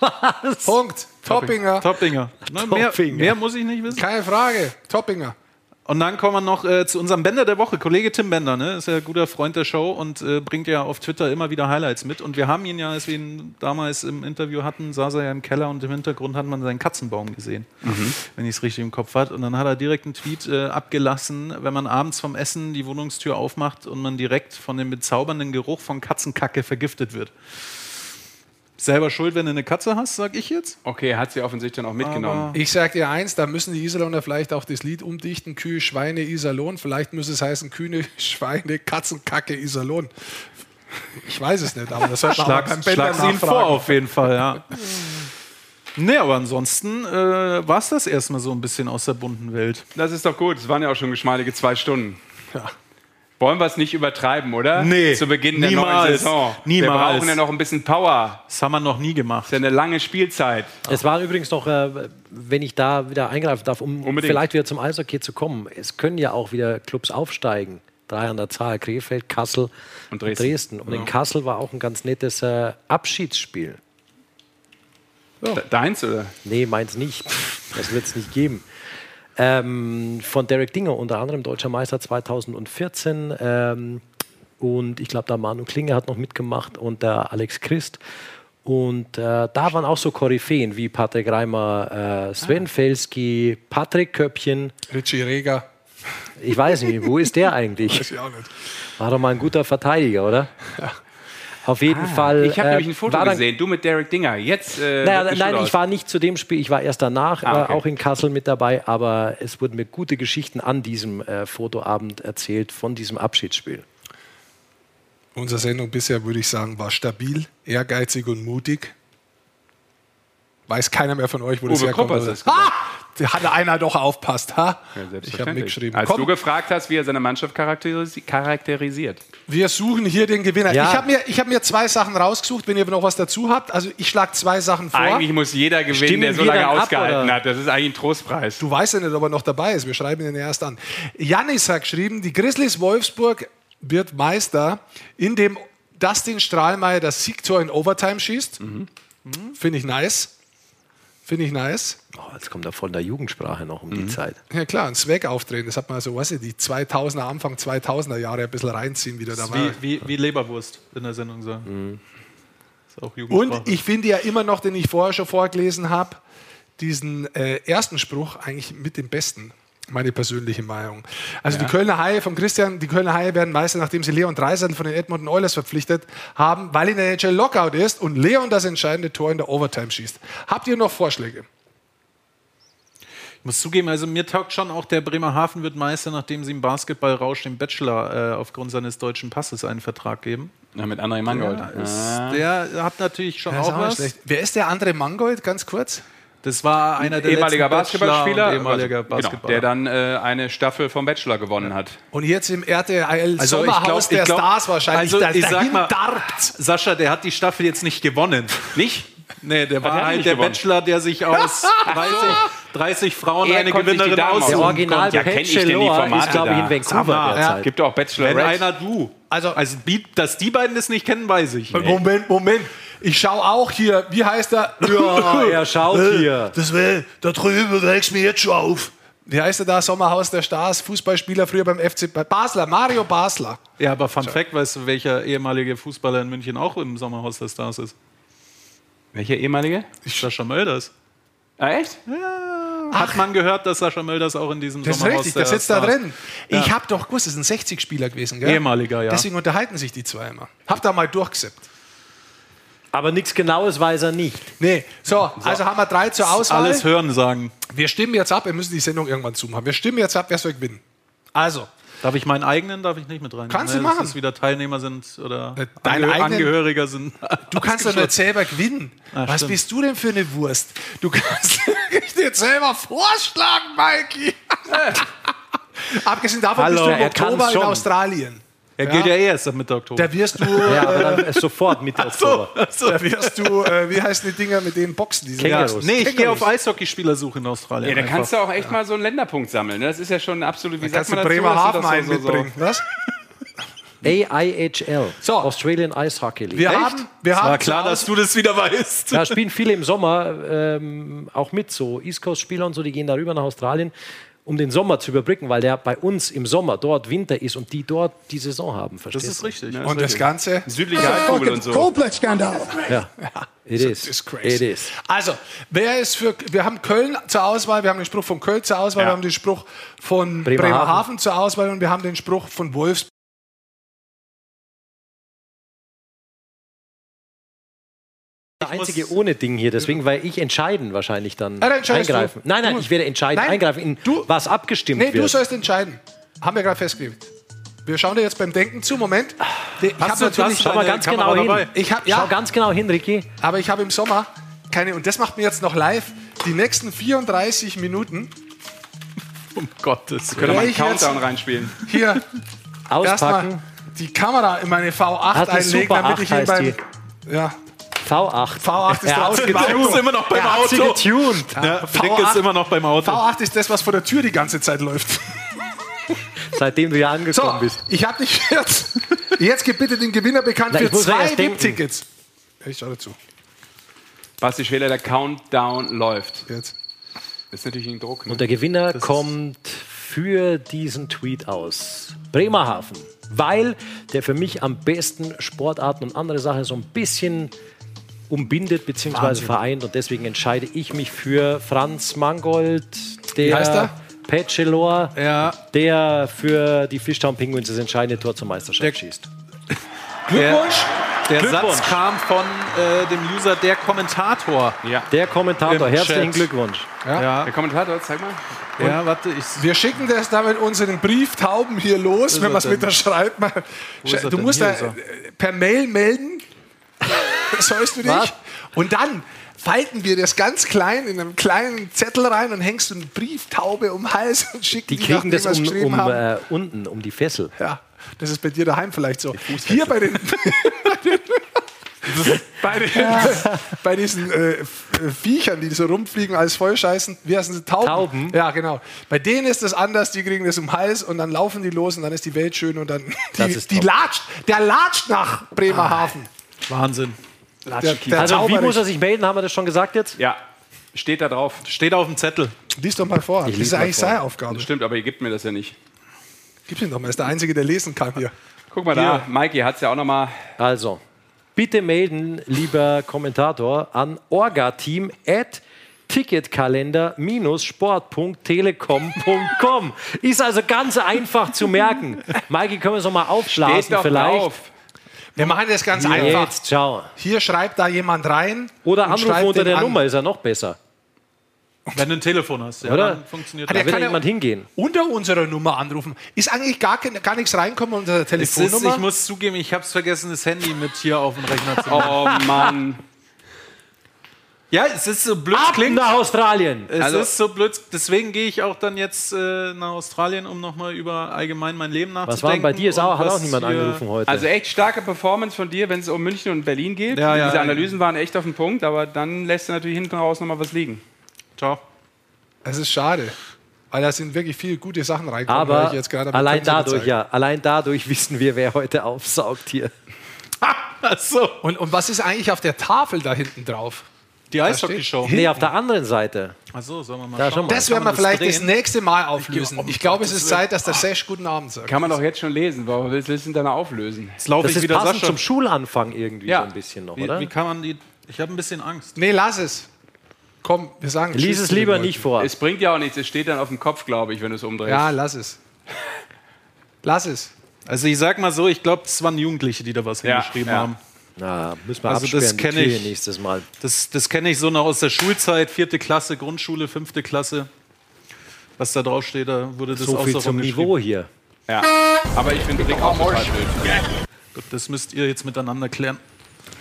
Was? Punkt. Toppinger. Toppinger. Ne, mehr, mehr, muss ich nicht wissen. Keine Frage. Toppinger. Und dann kommen wir noch äh, zu unserem Bänder der Woche. Kollege Tim Bender, ne? ist ja ein guter Freund der Show und äh, bringt ja auf Twitter immer wieder Highlights mit. Und wir haben ihn ja, als wir ihn damals im Interview hatten, saß er ja im Keller und im Hintergrund hat man seinen Katzenbaum gesehen, mhm. wenn ich es richtig im Kopf hatte. Und dann hat er direkt einen Tweet äh, abgelassen, wenn man abends vom Essen die Wohnungstür aufmacht und man direkt von dem bezaubernden Geruch von Katzenkacke vergiftet wird. Selber schuld, wenn du eine Katze hast, sag ich jetzt. Okay, hat sie offensichtlich dann auch mitgenommen. Aber ich sag dir eins, da müssen die Iserlohner vielleicht auch das Lied umdichten: Kühe, Schweine, Iserlohn. Vielleicht müsste es heißen: Kühne, Schweine, Katzenkacke, Iserlohn. Ich weiß es nicht, aber das hört man Schlag, beim Schlag's ihn vor, auf jeden Fall, ja. Nee, aber ansonsten äh, war es das erstmal so ein bisschen aus der bunten Welt. Das ist doch gut. Es waren ja auch schon geschmeidige zwei Stunden. Ja. Wollen wir es nicht übertreiben, oder? Nee. Zu Beginn der neuen Saison. Niemals. Wir brauchen ja noch ein bisschen Power. Das haben wir noch nie gemacht. Das ist ja eine lange Spielzeit. Es war übrigens noch, äh, wenn ich da wieder eingreifen darf, um Unbedingt. vielleicht wieder zum Eishockey zu kommen. Es können ja auch wieder Clubs aufsteigen. Drei an der Zahl: Krefeld, Kassel und Dresden. Und, Dresden. und ja. in Kassel war auch ein ganz nettes äh, Abschiedsspiel. Ja. Deins oder? Nee, meins nicht. Das wird es nicht geben ähm, von Derek Dinger, unter anderem deutscher Meister 2014. Ähm, und ich glaube, da Manu Klinge hat noch mitgemacht und der Alex Christ. Und äh, da waren auch so Koryphäen wie Patrick Reimer, äh, Sven ah. Felski, Patrick Köppchen. Richie Reger. Ich weiß nicht, wo ist der eigentlich? Weiß ich auch nicht. War doch mal ein guter Verteidiger, oder? Ja. Auf jeden Ah, Fall. Ich habe äh, nämlich ein Foto gesehen, du mit Derek Dinger. Jetzt. Äh, Naja, nein, ich war nicht zu dem Spiel, ich war erst danach, Ah, äh, okay. auch in Kassel mit dabei, aber es wurden mir gute Geschichten an diesem äh, Fotoabend erzählt von diesem Abschiedsspiel. Unsere Sendung bisher, würde ich sagen, war stabil, ehrgeizig und mutig. Weiß keiner mehr von euch, wo das Uwe herkommt. Koppers oder? ist gesagt. ha! Da hat einer doch aufpasst. Ha? Ja, ich habe mitgeschrieben. Als Komm, du gefragt hast, wie er seine Mannschaft charakterisi charakterisiert. wir suchen hier den Gewinner. Ja. Ich habe mir, ich hab mir zwei Sachen rausgesucht, wenn ihr noch was dazu habt. Also ich schlage zwei Sachen vor. Eigentlich muss jeder gewinnen, Stimmen der so lange ab, ausgehalten oder? hat. Das ist eigentlich ein Trostpreis. Du weißt ja nicht, ob er noch dabei ist. Wir schreiben ihn erst an. Janis hat geschrieben, die Grizzlies Wolfsburg wird Meister, indem Dustin Strahlmeier das Siegtor in Overtime schießt. Finde ich nice. Finde ich nice. Oh, jetzt kommt er von der Jugendsprache noch um Mhm. die Zeit. Ja klar, ein Swag aufdrehen. Das hat man so, weißt du, die 2000er, Anfang 2000er Jahre ein bisschen reinziehen wieder. Da Das ist war. wie, wie, wie Leberwurst in der Sendung sagen. Ist auch Und ich finde ja immer noch, den ich vorher schon vorgelesen habe, diesen äh, ersten Spruch eigentlich mit dem besten. Meine persönliche Meinung. Also die Kölner Haie von Christian, die Kölner Haie werden Meister, nachdem sie Leon Dreiseitel von den Edmonton Oilers verpflichtet haben, weil in der NHL Lockout ist und Leon das entscheidende Tor in der Overtime schießt. Habt ihr noch Vorschläge? Ich muss zugeben, also mir taugt schon auch der Bremerhaven wird Meister, nachdem sie im Basketballrausch dem Bachelor äh, aufgrund seines deutschen Passes einen Vertrag geben. Ja, mit André Mangold. Ist, der hat natürlich schon auch auch was. schlecht. Wer ist der andere Mangold, ganz kurz? Das war einer der ehemaliger Basketballspieler, und ehemaliger also, genau, Basketballer. der dann äh, eine Staffel vom Bachelor gewonnen hat. Und jetzt im RTL Also ich Sommerhaus glaub- ich der glaub- Stars wahrscheinlich. also da, ich sag mal- darbt. Sascha, der hat die Staffel jetzt nicht gewonnen. Nicht? Nee, der er war halt der gewonnen? Bachelor, der sich aus 30, 30 Frauen Er eine Gewinnerin Damen Der Original. Ja, kenn ich denn die Formate ist, glaube ich, in Vancouver mal, derzeit. Gibt auch Bachelor Wenn einer du. Also- Also, dass die beiden das nicht kennen, weiß ich. Moment, Moment. Ich schaue auch hier, wie heißt er? Ja, er schaut hier. Das will, da drüben regst mir jetzt schon auf. Wie heißt er da? Sommerhaus der Stars, Fußballspieler früher beim FC bei Basler, Mario Basler. Ja, aber Fun Fact, weißt du, welcher ehemalige Fußballer in München auch im Sommerhaus der Stars ist? Welcher ehemalige? Sascha Mölders. Ah, echt? Hat man gehört, dass Sascha Mölders auch in diesem Das ist Sommerhaus richtig, der der sitzt da Stars- drin. Ich habe doch gewusst, das ist ein 60-Spieler gewesen, gell? Ehemaliger, ja. Deswegen unterhalten sich die zwei immer. Hab da mal durchgesippt. Aber nichts Genaues weiß er nicht. Nee, so, also haben wir drei zur Auswahl. Alles hören sagen. Wir stimmen jetzt ab, wir müssen die Sendung irgendwann zumachen. Wir stimmen jetzt ab, wer soll gewinnen. Also, Darf ich meinen eigenen, darf ich nicht mit rein? Kannst du dass machen. es wieder Teilnehmer sind oder Äh, deinen Angehö- eigenen- Angehöriger sind. du kannst doch nicht selber gewinnen. Was Ah, stimmt. bist du denn für eine Wurst? Du kannst dich jetzt selber vorschlagen, Mikey. Abgesehen davon Hallo, bist du im er Oktober in. Australien. Er gilt ja eh erst ab Mitte Oktober. Da wirst du, Ja, aber äh, dann sofort Mitte Oktober. da wirst du, äh, wie heißen die Dinger mit denen Boxen? Diese. Ja, nee, ich gehe auf Eishockeyspielersuche in Australien. Ja, da kannst du auch echt mal so einen Länderpunkt sammeln. ne? Das ist ja schon absolut, wie sagt Kannst du man dazu? Bremerhaven Das sind einen so- so- mitbringen. Was? AIHL, So. Australian Ice Hockey League. Wir haben, wir haben War klar, dass du das wieder weißt. Da spielen viele im Sommer ähm, auch mit, so East Coast-Spieler und so, die gehen darüber nach Australien, um den Sommer zu überbrücken, weil der bei uns im Sommer dort Winter ist und die dort die Saison haben. Das Verstehst ist richtig. Und das Ganze. Südliche Halbkugel und so. Coldplay-Skandal. du? Ja. It is. is crazy. It is. Also, wer ist für. Wir haben Köln zur Auswahl, wir haben den Spruch von Köln zur Auswahl, Ja. wir haben den Spruch von Bremerhaven. Bremerhaven, zur Auswahl und wir haben den Spruch von Wolfsburg. Der einzige ohne Ding hier, deswegen, weil ich entscheiden wahrscheinlich dann Ja, dann entscheidest eingreifen. du. Nein, nein, Du- ich werde entscheiden, Nein, eingreifen, in du- was abgestimmt Nee, du wird. sollst entscheiden. Haben wir gerade festgelegt. Wir schauen dir jetzt beim Denken zu. Moment. Ich habe du- natürlich. hast du Schau mal ganz Kamera genau dabei? hin. Ich hab, Schau ja, ganz genau hin, Ricky. aber ich habe im Sommer keine. Und das macht mir jetzt noch live. Die nächsten 34 Minuten Um Gottes Können wir mal Ja, einen Countdown reinspielen? hier Auspacken. erstmal die Kamera in meine V8 Hat eine einlegen, damit ich 8 ihn beim. Ja, V8. V8 ist. Du bist immer noch beim Er Auto. getuned. Ja, Frick V8 ist immer noch beim Auto. V8 ist das, was vor der Tür die ganze Zeit läuft. Seitdem du ja So, angekommen bist. ich habe dich jetzt. Jetzt gib bitte den Gewinner bekannt Na, ich für zwei. VIP-Tickets. Ich schau dazu. Basti Schweder, der Countdown läuft. Jetzt. Das ist natürlich ein Druck. Ne? Und der Gewinner kommt für diesen Tweet aus Bremerhaven, weil der für mich am besten Sportarten und andere Sachen so ein bisschen umbindet bzw. vereint und deswegen entscheide ich mich für Franz Mangold, der heißt er? Petschelor, Ja. der für die Fishtown Penguins das entscheidende Tor zur Meisterschaft schießt. Glückwunsch. Der Glückwunsch. Satz kam von äh, dem User der Kommentator. Ja. Der Kommentator, Im herzlichen Chat. Glückwunsch. Ja, Der Kommentator, zeig mal. ja warte, ich. Wir schicken das da mit unseren Brieftauben hier los, wenn man es denn? mitschreibt. Man- ist er Du musst da per Mail melden. Sollst du dich? Was? Und dann falten wir das ganz klein in einen kleinen Zettel rein und hängst du eine Brieftaube um den Hals und schicken Die die, kriegen nachdem das um, um haben. äh, unten, um die Fessel. Ja, das ist bei dir daheim vielleicht so. Hier bei den, bei, den bei diesen äh, Viechern, die so rumfliegen als Vollscheißen, wie heißen sie? Tauben. Tauben. Ja, genau. Bei denen ist das anders, die kriegen das um den Hals und dann laufen die los und dann ist die Welt schön und dann die, die latscht, der latscht nach Bremerhaven. Wahnsinn. Der, der Also, wie muss er sich melden? Haben wir das schon gesagt jetzt? Ja, steht da drauf. Steht auf dem Zettel. Lies doch mal vor. Das lies ist eigentlich vor. seine Aufgabe. Das stimmt, aber ihr gebt mir das ja nicht. Gib ihn doch mal, er ist der Einzige, der lesen kann hier. Guck mal da, Mikey hat es ja auch nochmal. Also, bitte melden, lieber Kommentator, an orgateam at ticketkalender-sport.telekom.com. Ist also ganz einfach zu merken. Maiki, können wir es nochmal doch vielleicht? drauf. Wir machen das ganz einfach. Jetzt, ciao. Hier schreibt da jemand rein. Oder anrufen unter der an. Nummer, ist ja noch besser. Wenn du ein Telefon hast, ja, Oder? dann funktioniert Ah, Da der wird kann jemand hingehen. unter unserer Nummer anrufen. Ist eigentlich gar, kein, gar nichts reinkommen unter der Es ist, Telefonnummer? ich muss zugeben, ich habe es vergessen, das Handy mit hier auf dem Rechner zu nehmen. Oh Mann. Ja, es ist so blöd Ab klingt. nach Australien! Es Also- ist so blöd. Deswegen gehe ich auch dann jetzt äh, nach Australien, um nochmal über allgemein mein Leben nachzudenken. Was war denn bei dir? Ist auch, hat auch niemand hier- angerufen heute. Also echt starke Performance von dir, wenn es um München und Berlin geht. Ja, ja, Diese ja. Analysen waren echt auf den Punkt, aber dann lässt du natürlich hinten raus nochmal was liegen. Ciao. Es ist schade. Weil da sind wirklich viele gute Sachen reingekommen. Aber ich jetzt gerade allein dadurch, zeige. ja, allein dadurch wissen wir, wer heute aufsaugt hier. Ach so. Und, und was ist eigentlich auf der Tafel da hinten drauf? Die Eishockey-Show. Nee, auf der anderen Seite. Achso, sollen wir mal Da, schau schauen. mal. Das werden wir vielleicht das, drehen? nächste Mal auflösen. Ich glaube, es ist Zeit, dass der Sesh guten Abend sagt. Kann man doch jetzt schon lesen. Warum willst du denn dann auflösen? Jetzt laufe Das ich ist wieder passend Sascha. zum Schulanfang irgendwie Ja. so ein bisschen noch, Wie, oder? wie kann man die. Ich habe ein bisschen Angst. Nee, lass es. Komm, wir sagen Lies Tschüss es lieber nicht vor. Es bringt ja auch nichts. Es steht dann auf dem Kopf, glaube ich, wenn du es umdrehst. Ja, lass es. Lass es. Also ich sag mal so, ich glaube, es waren Jugendliche, die da was Ja, hingeschrieben ja. haben. Na, müssen wir Also das absperren, die kenn Tür ich. hier nächstes Mal. Das, das kenne ich so noch aus der Schulzeit, vierte Klasse, Grundschule, fünfte Klasse. Was da drauf steht, da wurde das So auch viel so zum. Niveau hier. Ja. Aber ich finde Rick auch total blöd. Gut, das müsst ihr jetzt miteinander klären.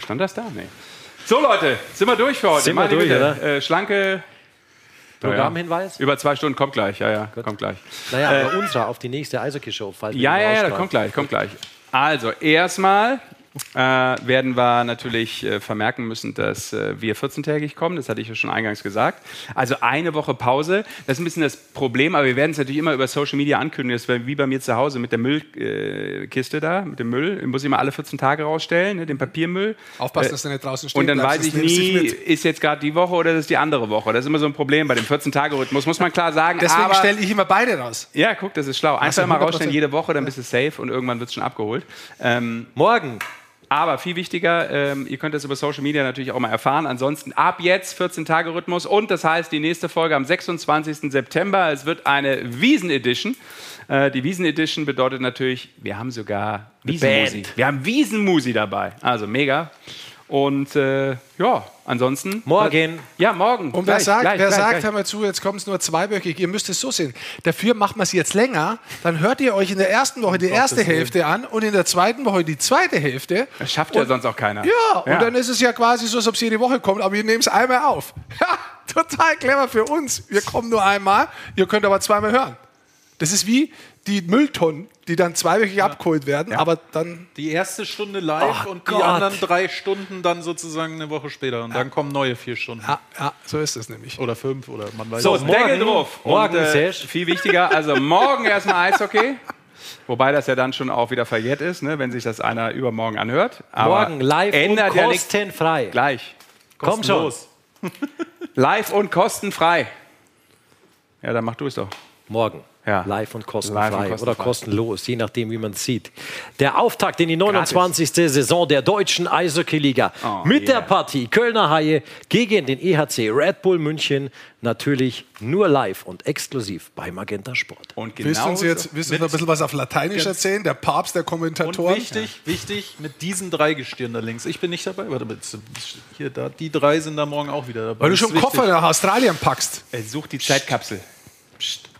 Stand das da? Nee. So, Leute, sind wir durch für heute. Sind wir durch, oder? Äh, schlanke. Programmhinweis? Über zwei Stunden kommt gleich. Ja, ja, kommt gleich. Naja, aber unserer auf die nächste Eishockey-Show. Ja, ja, ja, kommt gleich, kommt gleich. Also, erstmal äh, werden wir natürlich äh, vermerken müssen, dass äh, wir 14-tägig kommen. Das hatte ich ja schon eingangs gesagt. Also eine Woche Pause. Das ist ein bisschen das Problem, aber wir werden es natürlich immer über Social Media ankündigen. Das wäre wie bei mir zu Hause mit der Müllkiste äh, da, mit dem Müll. Den muss ich immer alle 14 Tage rausstellen, ne, den Papiermüll. Aufpassen, Äh, dass der nicht draußen steht. Und dann bleibst, weiß ich nie, ist jetzt gerade die Woche oder ist es die andere Woche. Das ist immer so ein Problem bei dem 14-Tage-Rhythmus, muss man klar sagen. Deswegen stelle ich immer beide raus. ja, guck, das ist schlau. Einfach mal 100%. rausstellen, jede Woche, dann bist du safe und irgendwann wird es schon abgeholt. Ähm, Morgen. Aber viel wichtiger, ähm, ihr könnt das über Social Media natürlich auch mal erfahren. Ansonsten ab jetzt 14-Tage-Rhythmus und das heißt, die nächste Folge am 26. September. Es wird eine Wiesen-Edition. Äh, die Wiesen-Edition bedeutet natürlich, wir haben sogar Wiesenmusi. Wir haben Wiesenmusi dabei. Also mega. Und äh, ja, ansonsten. Morgen. Ja, morgen. Und wer Gleich, sagt, gleich, wer gleich, sagt gleich. hör mal zu, jetzt kommt es nur zweiwöchig, ihr müsst es so sehen. Dafür macht man es jetzt länger, dann hört ihr euch in der ersten Woche die erste Hälfte an und in der zweiten Woche die zweite Hälfte. Das schafft ja sonst auch keiner. Ja, und dann ist es ja quasi so, als ob es jede Woche kommt, aber wir nehmen es einmal auf. Ja, total clever für uns. Wir kommen nur einmal, ihr könnt aber zweimal hören. Das ist wie die Mülltonnen, die dann zweiwöchig abgeholt werden, aber dann Die erste Stunde live Oh und die Gott. anderen drei Stunden dann sozusagen eine Woche später. Und dann kommen neue vier Stunden. Ja, ja, so ist es nämlich. Oder fünf oder man weiß So, es nicht. Deckel drauf. morgen, Und, äh, viel wichtiger, also morgen erstmal Eishockey. Wobei das ja dann schon auch wieder verjährt ist, ne, wenn sich das einer übermorgen anhört. Aber Morgen live ändert und ja kostenfrei. Gleich. Komm schon. Los. Live und kostenfrei. Ja, dann mach du es doch. morgen. Ja. Live und kostenfrei Live und kostenfrei. oder kostenlos, je nachdem, wie man es sieht. Der Auftakt in die 29. Gratis. Saison der deutschen Eishockey-Liga oh, mit yeah. der Partie Kölner Haie gegen den EHC Red Bull München. Natürlich nur live und exklusiv bei Magenta Sport. Und genau willst du uns jetzt willst du uns ein bisschen was auf Lateinisch erzählen? Der Papst der Kommentatoren. Und wichtig, ja. wichtig, mit diesen drei Gestirn da links. Ich bin nicht dabei. Warte, hier, da, die drei sind da morgen auch wieder dabei. Weil du schon Koffer nach Australien packst. Er sucht die Zeitkapsel. Psst.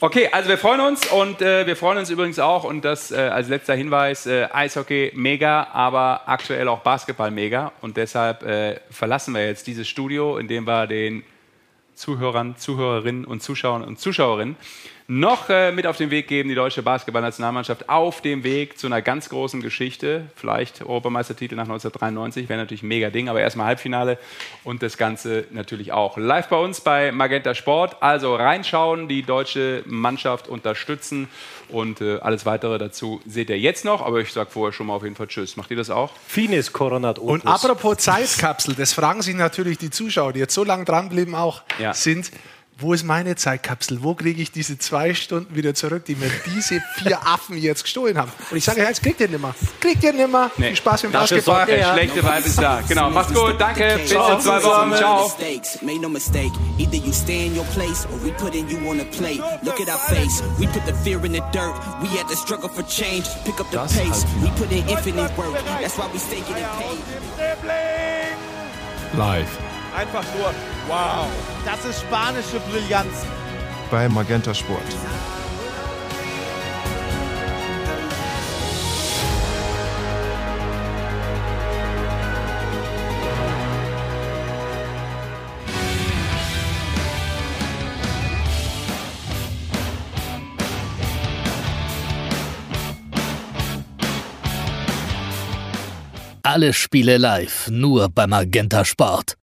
Okay, also wir freuen uns und äh, wir freuen uns übrigens auch und das äh, als letzter Hinweis, äh, Eishockey mega, aber aktuell auch Basketball mega und deshalb äh, verlassen wir jetzt dieses Studio, in dem wir den Zuhörern, Zuhörerinnen und Zuschauern und Zuschauerinnen noch äh, mit auf den Weg geben, die deutsche Basketballnationalmannschaft auf dem Weg zu einer ganz großen Geschichte. Vielleicht Europameistertitel nach 1993, wäre natürlich ein mega Ding, aber erstmal Halbfinale und das Ganze natürlich auch live bei uns bei Magenta Sport. Also reinschauen, die deutsche Mannschaft unterstützen und äh, alles weitere dazu seht ihr jetzt noch, aber ich sage vorher schon mal auf jeden Fall Tschüss. Macht ihr das auch? Finis Coronat Opus. Und apropos Zeitkapsel, das fragen sich natürlich die Zuschauer, die jetzt so lange dranbleiben auch, ja. sind wo ist meine Zeitkapsel? Wo kriege ich diese zwei Stunden wieder zurück, die mir diese vier Affen jetzt gestohlen haben? Und ich sage, ja, jetzt kriegt ihr nimmer. Kriegt ihr nimmer. Nee. Viel Spaß mit dem Basketball. Der schlechte Vibe ist da. Genau, macht's gut. Danke. Bis in zwei Wochen. Ciao. Made no mistake. Either you stay in your place or we putting you on a plate. Look at our face. We put the fear in the dirt. We had to struggle for change. Pick up the pace. We put in infinite work. That's why we stay getting paid. Live. Einfach nur, wow. Das ist spanische Brillanz. Bei Magenta Sport. Alle Spiele live, nur bei Magenta Sport.